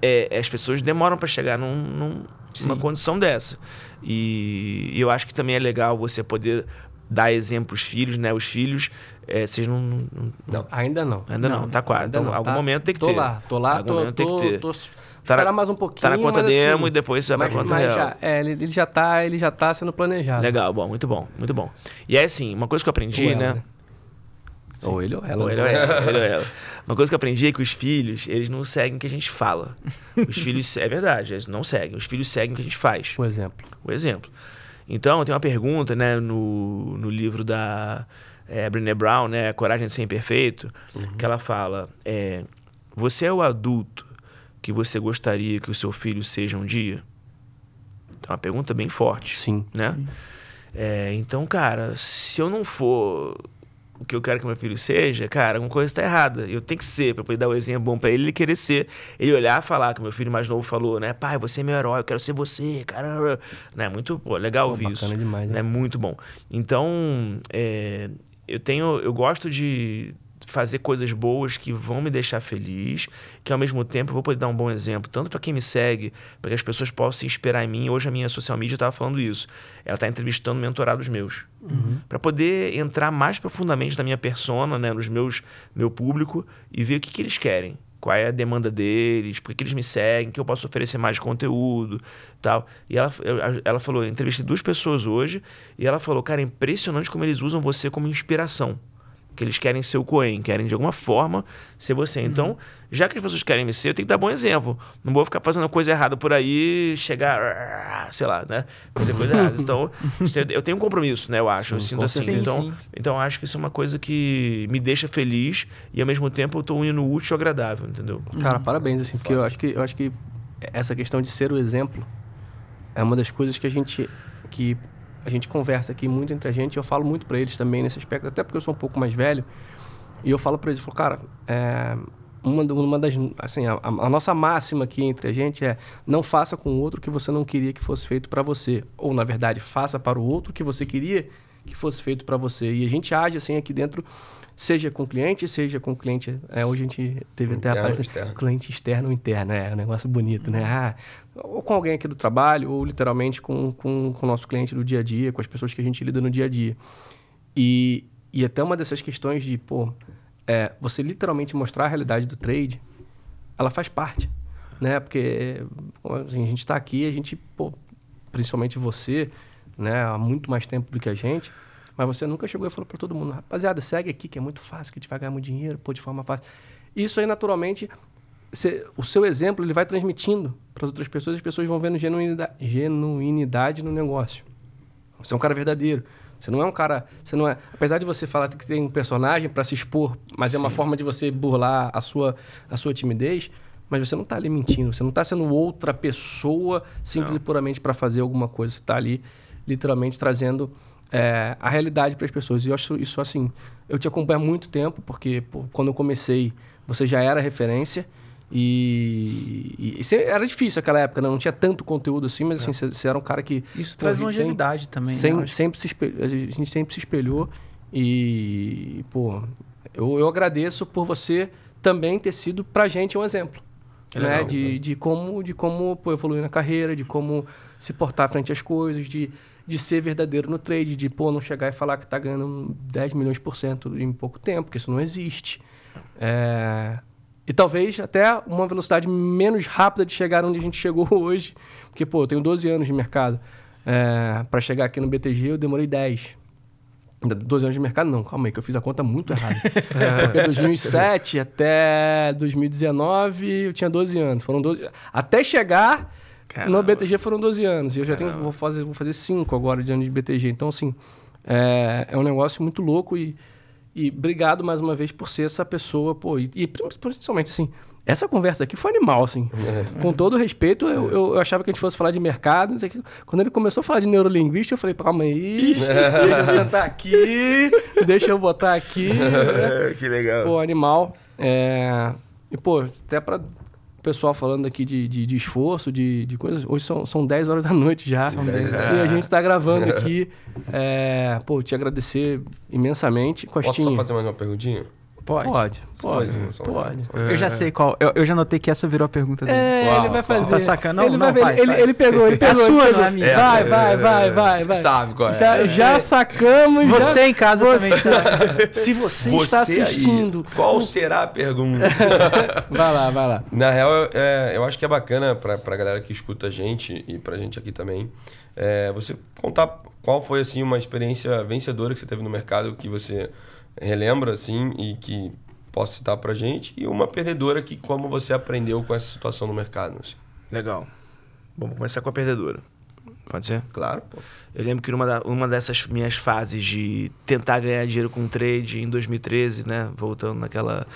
é, as pessoas demoram pra chegar num, num- numa condição dessa. E, e eu acho que também é legal você poder dar exemplo pros filhos, né? Os filhos, é, vocês não, não- não- Não, ainda não. Ainda não, tá quase. Ainda Então, não, algum tá? momento tem que tô ter. lá, tô lá, Algum tô, momento tem tô, que ter. Tá mais um pouquinho. tá na conta mas, demo assim, e depois você vai pra mas- conta mas real. já- é, ele, ele já tá, ele já tá sendo planejado. Legal, bom, muito bom, muito bom. E é assim, uma coisa que eu aprendi, ela, né? né? Ou ele ou ela. Ou ele ou ela, ele ou ela. Uma coisa que eu aprendi é que os filhos, eles não seguem o que a gente fala. Os filhos, é verdade, eles não seguem. Os filhos seguem o que a gente faz. Por exemplo. o exemplo. Então, tem uma pergunta, né, no, no livro da é, Brené Brown, né, Coragem de Ser Imperfeito, que ela fala, é, você é o adulto que você gostaria que o seu filho seja um dia? É uma pergunta bem forte, Sim. né? É, então, cara, se eu não for o que eu quero que meu filho seja, cara, alguma coisa está errada. Eu tenho que ser, para poder dar o exemplo bom para ele, ele querer ser. Ele olhar e falar, que meu filho mais novo falou, né? Pai, você é meu herói, eu quero ser você, cara. Né? Muito pô, legal Pô, ouvir bacana isso. demais, né? né? Muito bom. Então, é, eu tenho, eu gosto de fazer coisas boas que vão me deixar feliz, que ao mesmo tempo eu vou poder dar um bom exemplo, tanto para quem me segue, para que as pessoas possam se inspirar em mim. Hoje a minha social media estava falando isso. Ela está entrevistando mentorados meus. Para poder entrar mais profundamente na minha persona, né, nos meus meu público e ver o que, que eles querem. Qual é a demanda deles, por que eles me seguem, que eu posso oferecer mais conteúdo tal. E ela, ela falou, eu entrevistei duas pessoas hoje, e ela falou, cara, é impressionante como eles usam você como inspiração. Que eles querem ser o Coen, querem de alguma forma ser você. Então, já que as pessoas querem me ser, eu tenho que dar bom exemplo. Não vou ficar fazendo coisa errada por aí, chegar, sei lá, né? Fazer coisa errada. Então, é- eu tenho um compromisso, né? Eu acho. eu Sim, sinto com assim. Então, Sim, sim. então, eu acho que isso é uma coisa que me deixa feliz e, ao mesmo tempo, eu tô unindo útil ao agradável, entendeu? Cara, parabéns, assim, porque eu acho que eu acho que essa questão de ser o exemplo é uma das coisas que a gente que a gente conversa aqui muito entre a gente. Eu falo muito pra eles também nesse aspecto, até porque eu sou um pouco mais velho. E eu falo pra eles, eu falo, cara, é, uma, uma das assim a, a nossa máxima aqui entre a gente é não faça com o outro o que você não queria que fosse feito pra você, ou na verdade faça para o outro o que você queria que fosse feito pra você. E a gente age assim aqui dentro seja com cliente, seja com cliente. É, hoje a gente teve até a Interno, palestra externo. cliente externo ou interno, é um negócio bonito, né? Ah, ou com alguém aqui do trabalho, ou literalmente com, com, com o nosso cliente do dia a dia, com as pessoas que a gente lida no dia a dia. E, e até uma dessas questões de, pô, é, você literalmente mostrar a realidade do trade, ela faz parte, né? Porque assim, a gente está aqui, a gente, pô, principalmente você, né, há muito mais tempo do que a gente, mas você nunca chegou e falou para todo mundo, rapaziada, segue aqui que é muito fácil, que a gente vai ganhar muito dinheiro, pô, de forma fácil. Isso aí, naturalmente, cê- o seu exemplo, ele vai transmitindo para as outras pessoas, as pessoas vão vendo genuinidade, genuinidade no negócio. Você é um cara verdadeiro. Você não é um cara. Você não é. Apesar de você falar que tem um personagem para se expor, mas é uma forma de você burlar a sua, a sua timidez, mas você não tá ali mentindo. Você não tá sendo outra pessoa simples Não. e puramente para fazer alguma coisa. Você tá ali, literalmente, trazendo é, a realidade para as pessoas. E eu acho isso assim. Eu te acompanho há muito tempo, porque pô, quando eu comecei, você já era referência. E, e- e era difícil aquela época, né? não tinha tanto conteúdo assim, mas assim, você você era um cara que Isso Pô, traz gente sempre- longevidade também, né? Acho. sempre se espelhou, a gente sempre se espelhou e, pô, eu, eu agradeço por você também ter sido pra gente um exemplo. Que né? legal, de, de como, de como pô, evoluir na carreira, de como se portar frente às coisas, de, de ser verdadeiro no trade, de pô, não chegar e falar que tá ganhando 10 milhões por cento em pouco tempo, porque isso não existe. É, e talvez até uma velocidade menos rápida de chegar onde a gente chegou hoje. Porque, pô, eu tenho 12 anos de mercado. É, para chegar aqui no BTG, eu demorei 10. Ainda 12 anos de mercado, não, calma aí, que eu fiz a conta muito errada. Porque 2007 até 2019 eu tinha 12 anos. Foram 12. Até chegar no Caramba. BTG foram 12 anos. E eu já tenho, Caramba. vou fazer, vou fazer 5 agora de anos de BTG. Então, assim, é, é um negócio muito louco e, e obrigado mais uma vez por ser essa pessoa, pô. E, e principalmente, assim, essa conversa aqui foi animal, assim. Com todo respeito, eu, eu, eu achava que a gente fosse falar de mercado. Quando ele começou a falar de neurolinguística, eu falei, calma aí, deixa eu sentar aqui, deixa eu botar aqui. É, que legal. Pô, animal. É... E, pô, até para o pessoal falando aqui de, de, de esforço, de, de coisas. Hoje são, são 10 horas da noite já. São 10 e a gente tá gravando aqui. É... Pô, te agradecer imensamente. Posso Costinha. só fazer mais uma perguntinha? Pode. Pode, pode, pode, só- pode. Eu já sei qual. Eu, eu já notei que essa virou a pergunta dele. É, Uau, ele vai fazer. Tá sacando? Não, ele, não, vai faz, ele, faz. ele pegou, ele É a pegou. sua, ele não pegou. é. É, vai, é, vai, é, vai, é, vai, você vai. sabe qual é. Já, já sacamos. Você já- em casa você- também sabe. Se você, está Você aí, assistindo. qual será a pergunta? Vai lá, vai lá. Na real, é, eu acho que é bacana pra, pra galera que escuta a gente e pra gente aqui também, é, você contar qual foi, assim, uma experiência vencedora que você teve no mercado que você relembra, assim, e que possa citar pra gente, e uma perdedora que como você aprendeu com essa situação no mercado, assim. Legal. Vamos começar com a perdedora. Pode ser? Claro, pô. Eu lembro que numa da- uma dessas minhas fases de tentar ganhar dinheiro com trade em 2013, né? Voltando naquela,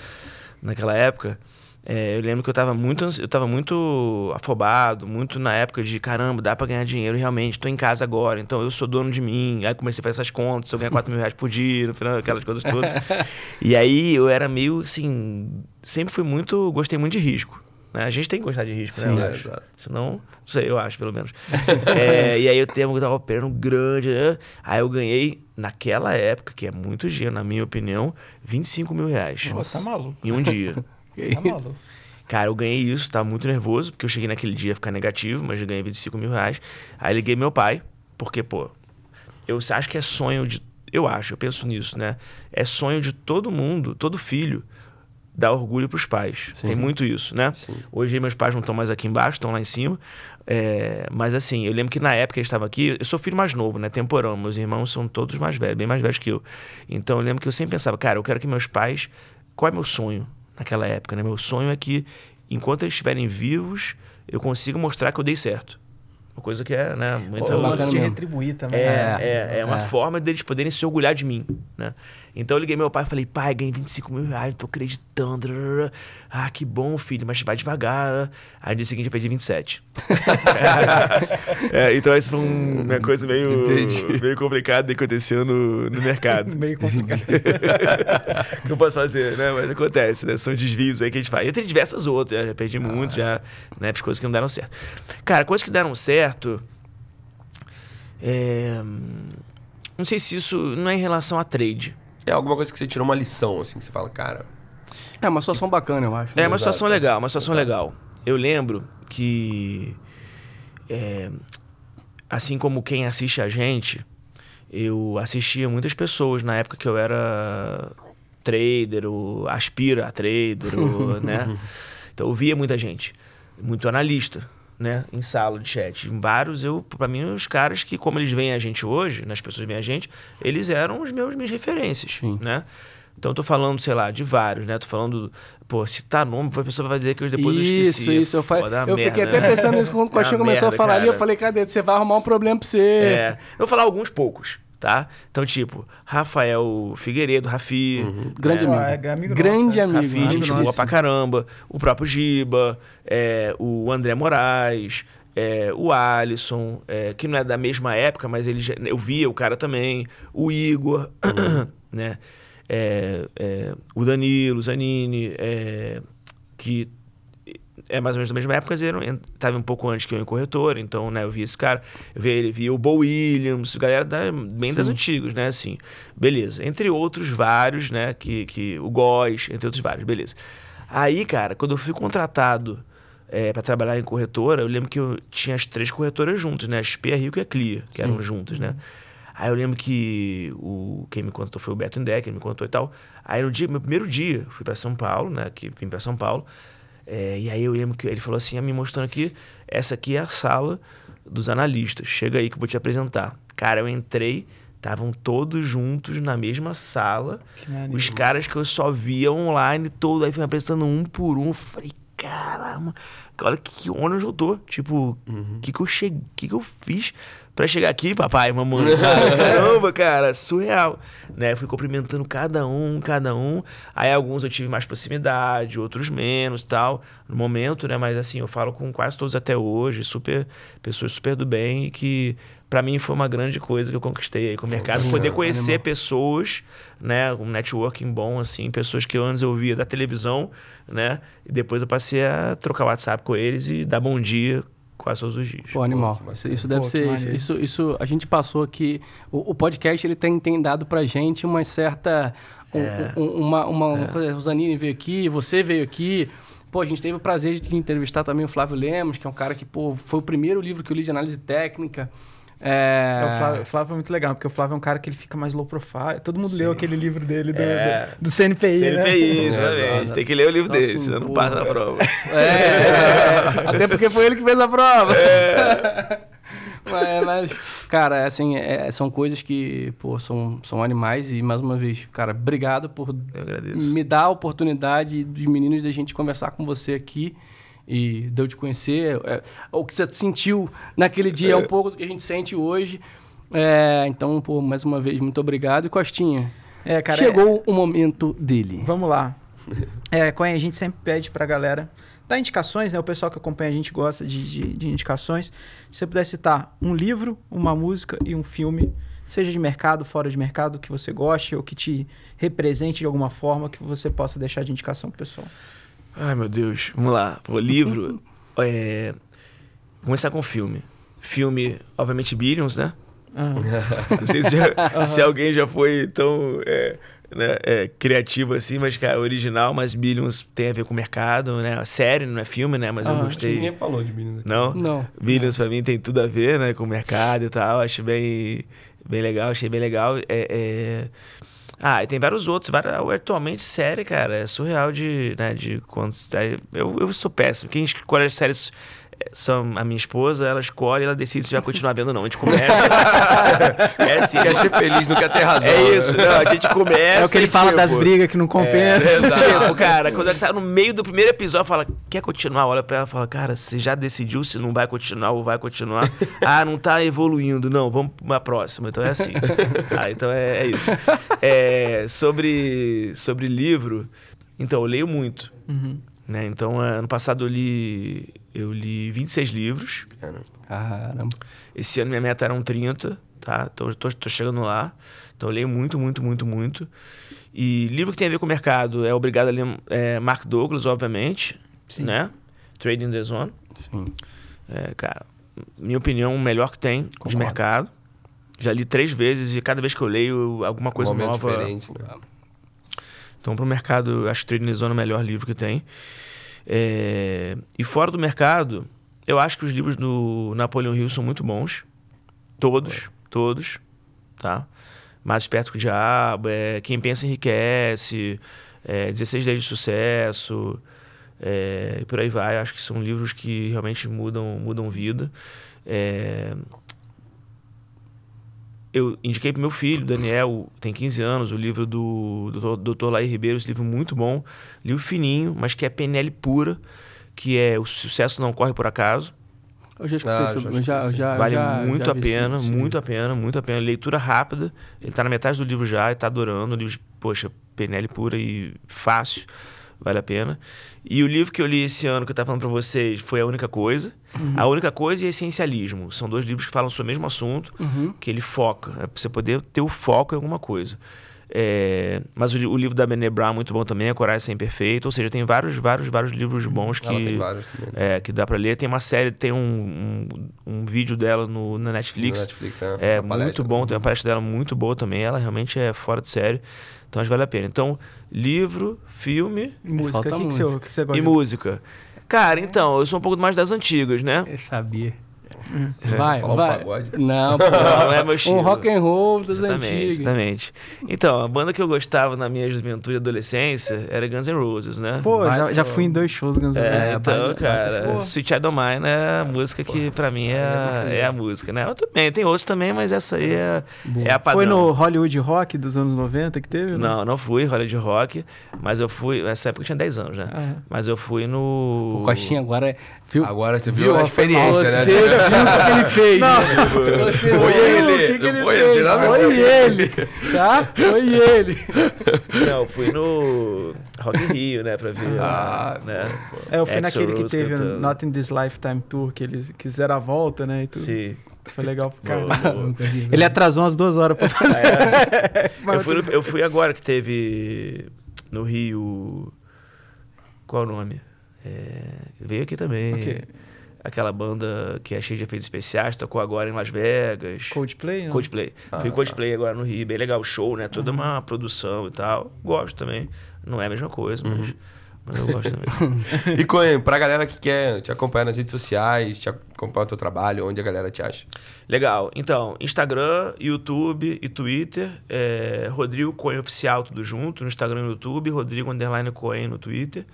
naquela época, é, eu lembro que eu tava muito, eu tava muito afobado, muito na época de caramba, dá pra ganhar dinheiro realmente, tô em casa agora, então eu sou dono de mim. Aí comecei a fazer essas contas, se eu ganhar 4 mil reais por dia, no final, aquelas coisas todas. e aí eu era meio assim, sempre fui muito, gostei muito de risco. Né? A gente tem que gostar de risco, né? Sim. eu É, exato. Senão, não sei, eu acho, pelo menos. É, e aí eu tenho que tava operando grande. né? Aí eu ganhei, naquela época, que é muito dinheiro, na minha opinião, 25 mil reais. Pô, tá maluco. Em um dia. Tá maluco. Cara, eu ganhei isso, tava muito nervoso, porque eu cheguei naquele dia a ficar negativo, mas eu ganhei 25 mil reais. Aí liguei meu pai, porque, pô, eu acho que é sonho de. Eu acho, eu penso nisso, né? É sonho de todo mundo, todo filho, dar orgulho pros pais. Sim. Tem muito isso, né? Sim. Hoje meus pais não estão mais aqui embaixo, estão lá em cima. É, mas assim, eu lembro que na época que eles estavam aqui, eu sou filho mais novo, né? Temporão. Meus irmãos são todos mais velhos, bem mais velhos que eu. Então eu lembro que eu sempre pensava, cara, eu quero que meus pais. Qual é meu sonho naquela época, né? Meu sonho é que, enquanto eles estiverem vivos, eu consiga mostrar que eu dei certo. Uma coisa que é, né? Muito. Eu bacana gosto de retribuir também. É, né? é, é uma é. forma deles poderem se orgulhar de mim, né? Então eu liguei meu pai e falei, pai, ganhei 25 mil reais, não tô acreditando. Ah, que bom, filho, mas vai devagar. Aí no dia seguinte eu perdi 27. é, então essa foi um- uma coisa meio, Entendi. meio complicada que aconteceu no, no mercado. Meio complicado. que eu posso fazer, né? Mas acontece, né? São desvios aí que a gente faz. E tem diversas outras, já perdi muito, já, né? Fiz coisas que não deram certo. Cara, coisas que deram certo. É... Não sei se isso não é em relação a trade. É alguma coisa que você tirou uma lição, assim, que você fala, cara. É uma situação bacana, eu acho. É uma Exato. situação legal, uma situação Exato. legal. Eu lembro que, é, assim como quem assiste a gente, eu assistia muitas pessoas na época que eu era trader, ou aspira a trader, ou, né? Então eu via muita gente, muito analista, né? Em sala de chat. Em vários, eu, pra mim, os caras que, como eles veem a gente hoje, né, as pessoas veem a gente, eles eram os meus minhas referências, Sim. né? Então tô falando, sei lá, de vários, né? Tô falando, pô, citar nome, a pessoa vai dizer que eu depois eu esqueci. Isso, isso. Eu, falei, eu fiquei merda, até né? pensando nisso quando o Coxinha começou a merda, falar ali. Eu cara. falei, cadê? Você vai arrumar um problema pra você. É. Eu vou falar alguns poucos, tá? Então, tipo, Rafael Figueiredo, Rafi. Grande né? Pô, amigo. é amigo Grande nosso, é. amigo. Rafi, amigo gente nosso. boa pra caramba. O próprio Giba, é, o André Moraes, é, o Alisson, é, que não é da mesma época, mas ele já- eu via o cara também. O Igor, né? É, é, o Danilo, o Zanini, é, que é mais ou menos da mesma época, mas ele estava um pouco antes que eu em corretora, então, né, eu vi esse cara, eu vi ele, vi o Bo Williams, galera da, bem das Sim. antigas, né, assim, beleza. Entre outros vários, né, que, que o Góis, entre outros vários, beleza. Aí, cara, quando eu fui contratado é, para trabalhar em corretora, eu lembro que eu tinha as três corretoras juntas, né, a XP, a Rico e a Clia, que eram juntas, né. Aí eu lembro que o, quem me contou foi o Beto Indé, quem me contou e tal. Aí no dia, meu primeiro dia, fui para São Paulo, né, que vim para São Paulo, é, e aí eu lembro que ele falou assim, me mostrando aqui, essa aqui é a sala dos analistas. Chega aí que eu vou te apresentar. Cara, eu entrei, estavam todos juntos na mesma sala. Os caras que eu só via online todo, aí foi me apresentando um por um. Falei, caramba, olha que onde eu tô. Tipo, o que que eu cheguei, que que eu fiz pra chegar aqui, papai, mamãe, sabe? Caramba, cara, surreal. Né? Eu fui cumprimentando cada um, cada um. Aí alguns eu tive mais proximidade, outros menos, tal, no momento, né? Mas assim, eu falo com quase todos até hoje, super pessoas super do bem e que pra mim foi uma grande coisa que eu conquistei aí com o mercado, poder conhecer animal. pessoas, né, um networking bom assim, pessoas que antes eu via da televisão, né? E depois eu passei a trocar WhatsApp com eles e dar bom dia quase todos os dias. Pô, animal. que Isso, isso deve Pô, ser. Isso, isso, isso- a gente passou aqui. O, o podcast ele tem, tem dado pra gente uma certa. um- É. um- uma, uma, coisa. O Zanini veio aqui, você veio aqui. Pô, a gente teve o prazer de entrevistar também o Flávio Lemos, que é um cara que, pô, foi o primeiro livro que eu li de análise técnica. É, É, o, Flávio, o Flávio é muito legal, porque o Flávio é um cara que ele fica mais low profile. Todo mundo leu aquele livro dele do, É. do, do CNPI, né? CNPI, É, exatamente. Tem que ler o livro Então, dele, senão não passa na é. prova. É, até porque foi ele que fez a prova. É. Mas, mas, cara, assim, é, são coisas que, pô, são, são animais e, mais uma vez, cara, obrigado por me dar a oportunidade dos meninos da gente conversar com você aqui e de eu te conhecer. É, o que você sentiu naquele dia é um pouco do que a gente sente hoje. É, então, pô, mais uma vez, muito obrigado. E Costinha, É, cara, chegou o momento dele. Vamos lá. É, Coen, a gente sempre pede pra galera dar indicações, né? O pessoal que acompanha a gente gosta de, de, de indicações. Se você puder citar um livro, uma música e um filme, seja de mercado, fora de mercado, que você goste ou que te represente de alguma forma, que você possa deixar de indicação pro pessoal. Ai, meu Deus. Vamos lá. O livro. é... Vou começar com o filme. Filme, obviamente, Billions, né? Ah, Não sei se, já- se alguém já foi tão é, né, é, criativo assim, mas, cara, original, mas Billions tem a ver com o mercado, né? A série, não é filme, né? Mas eu Ah, gostei. Ninguém falou de Minas aqui. Não? Não. Billions pra mim tem tudo a ver, né? Com o mercado e tal. Acho bem, bem legal, achei bem legal. É, é... Ah, e tem vários outros. Vários, atualmente, série, cara, é surreal de, né, de quando... Eu, eu sou péssimo. Quem escolhe as séries é, são a minha esposa, ela escolhe, ela decide se vai continuar vendo ou não. A gente começa... é assim, Quer ser feliz, não quer ter razão. é né? isso, não, a gente começa... é o que ele fala tipo, das brigas que não compensa. é, tipo, cara, quando ele tá no meio do primeiro episódio, fala, quer continuar? Olha pra ela e fala, cara, você já decidiu se não vai continuar ou vai continuar? ah, não tá evoluindo. Não, vamos pra uma próxima. Então é assim. ah, então é, é isso. É, sobre, sobre livro, então, eu leio muito. Uhum. Né? Então, é, ano passado eu li, eu li 26 livros. Cara, Caramba. Esse ano minha meta eram 30, tá? Então eu tô, tô chegando lá. Então eu leio muito, muito, muito, muito. E livro que tem a ver com o mercado é obrigado a ler é, Mark Douglas, obviamente, Sim. né? Trading the Zone. Sim. É, cara, minha opinião, o melhor que tem de Concordo. mercado. Já li três vezes e cada vez que eu leio alguma coisa um nova. diferente, né? Então, para o mercado, acho que Trading Zone é o melhor livro que tem. É, E fora do mercado, eu acho que os livros do Napoleão Hill são muito bons. Todos, todos, tá? Mais Esperto que o Diabo, é, Quem Pensa Enriquece, é, 16 Leis de Sucesso, é, e por aí vai. Acho que são livros que realmente mudam, mudam vida. É, eu indiquei pro meu filho, Daniel, tem 15 anos, o livro do, Dr. Laí Ribeiro, esse livro muito bom, livro fininho, mas que é PNL pura, que é O Sucesso Não Corre Por Acaso. Eu já escutei Ah, isso. já já, vale já- muito já a pena, muito a pena, muito a pena. Leitura rápida, ele tá na metade do livro já, e tá adorando, o livro, de, poxa, PNL pura e fácil, vale a pena. E o livro que eu li esse ano, que eu tava falando pra vocês, foi A Única Coisa. A Única Coisa e Essencialismo, são dois livros que falam sobre o mesmo assunto, Uhum. que ele foca, é pra você poder ter o foco em alguma coisa. É, mas o, o livro da Brené Brown é muito bom também, A Coragem Sem Perfeito, ou seja, tem vários, vários, vários livros bons que, é, que dá pra ler. Tem uma série, tem um, um, um vídeo dela no, na Netflix. No Netflix? É palestra muito bom, tem uma palestra dela muito boa também. Ela realmente é fora de série. Então acho que vale a pena. Então, livro, filme E música. Que, que, você, música. o que você gosta e música. Cara, então, eu sou um pouco mais das antigas, né? Eu sabia. Vai, Falar um vai. pagode. Não, pô. Não, não é meu um estilo. rock and roll das Exatamente, antigas. exatamente. Então, a banda que eu gostava na minha juventude e adolescência era Guns N' Roses, né? Pô, Vai, já, já pô. fui em dois shows Guns N' Roses. É, É, então, cara, pô. Sweet Child O' Mine é a música que pra mim é, a- é a música, né? Eu também, tem outros também, mas essa aí é, é a padrão. Foi no Hollywood Rock dos anos 90 que teve? né? Não, não fui, Hollywood Rock, mas eu fui, nessa época eu tinha 10 anos, né? Ah. Mas eu fui no... O Coxinha agora é. Viu? Agora você viu a Foi experiência, né? Você viu o que ele fez. Não. Você Foi viu ele, o que, que ele foi fez. ele, Foi ele. Tá? Foi ele. Não, eu fui no Rock in Rio, né, pra ver, Ah, né? É, eu fui naquele que teve. Not in This Lifetime Tour, que eles quiseram a volta, né? E tudo. Sim. Foi legal pro cara. Ele atrasou umas duas horas pra fazer. Mas Eu fui, no- eu fui agora que teve no Rio. Qual o nome? É, veio aqui também. O quê? Aquela banda que é cheia de efeitos especiais, tocou agora em Las Vegas. Coldplay, não? Coldplay. Ah, Fui tá. Coldplay agora no Rio, bem legal o show, né? Toda uma produção e tal. Gosto também. Não é a mesma coisa, mas, mas eu gosto também. E Coen, pra galera que quer te acompanhar nas redes sociais, te acompanhar o teu trabalho, onde a galera te acha? Legal. Então, Instagram, YouTube e Twitter. É, Rodrigo Coen Oficial, tudo junto. No Instagram e no YouTube. Rodrigo Underline Coen no Twitter.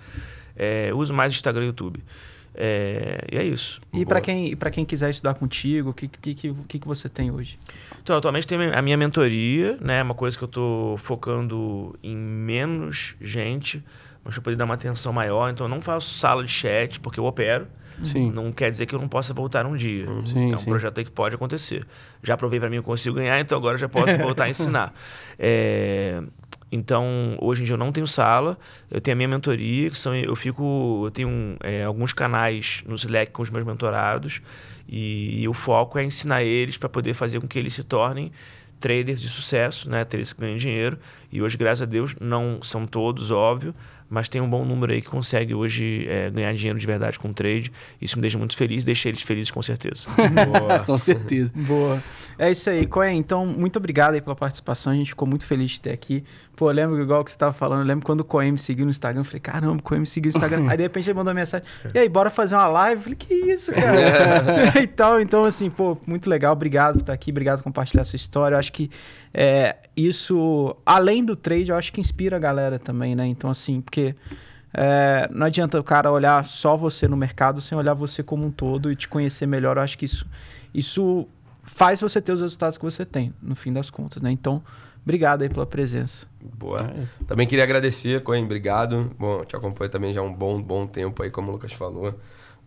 É, uso mais Instagram e YouTube. É, e é isso. E pra Boa. quem, pra quem quiser estudar contigo, o que, que, que, que você tem hoje? Então, atualmente tem a minha mentoria, né? Uma coisa que eu tô focando em menos gente, mas pra poder dar uma atenção maior. Então, eu não faço sala de chat, porque eu opero. Sim. Não quer dizer que eu não possa voltar um dia. Sim, é um sim. projeto aí que pode acontecer. Já provei para mim que eu consigo ganhar, então agora eu já posso voltar a ensinar. É, então, hoje em dia eu não tenho sala, eu tenho a minha mentoria, que são, eu fico, eu tenho é, alguns canais no Slack com os meus mentorados, e, o foco é ensinar eles para poder fazer com que eles se tornem traders de sucesso, né? Traders que ganham dinheiro. E hoje, graças a Deus, não são todos, óbvio, mas tem um bom número aí que consegue hoje é, ganhar dinheiro de verdade com trade. Isso me deixa muito feliz, deixa eles felizes com certeza. Com certeza. Boa. É isso aí, Coen. Então, muito obrigado aí pela participação. A gente ficou muito feliz de ter aqui. Pô, eu lembro igual que você tava falando, eu lembro quando o Coen me seguiu no Instagram, eu falei, caramba, o Coen me seguiu no Instagram. aí de repente ele mandou uma mensagem, e aí, bora fazer uma live? Eu falei, que isso, cara? e tal, então assim, pô, muito legal, obrigado por estar aqui, obrigado por compartilhar a sua história. Eu acho que é, isso, além do trade, eu acho que inspira a galera também, né? Então, assim, porque é, não adianta o cara olhar só você no mercado sem olhar você como um todo e te conhecer melhor. Eu acho que isso, isso faz você ter os resultados que você tem, no fim das contas, né? Então, obrigado aí pela presença. Boa. Também queria agradecer, Coen, obrigado. Bom, eu te acompanho também já há um bom, bom tempo aí, como o Lucas falou.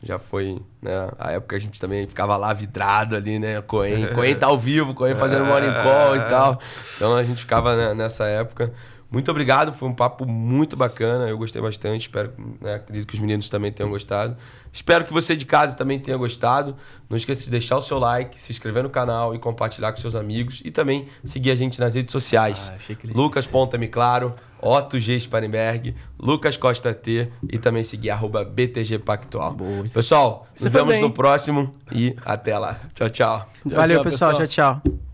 Já foi, né? A época a gente também ficava lá vidrado ali, né? Coen, Coen tá ao vivo, Coen fazendo morning call e tal. Então a gente ficava né, nessa época. Muito obrigado, foi um papo muito bacana, eu gostei bastante, espero, né, acredito que os meninos também tenham gostado. Espero que você de casa também tenha gostado. Não esqueça de deixar o seu like, se inscrever no canal e compartilhar com seus amigos. E também seguir a gente nas redes sociais. Ah, Lucas Ponta Me Claro, Otto G. Sparenberg, Lucas Costa T e também seguir arroba BTG Pactual. Boa, isso- Pessoal, nos vemos bem. no próximo e até lá. Tchau, tchau. Tchau, Valeu, tchau, pessoal. Tchau, tchau.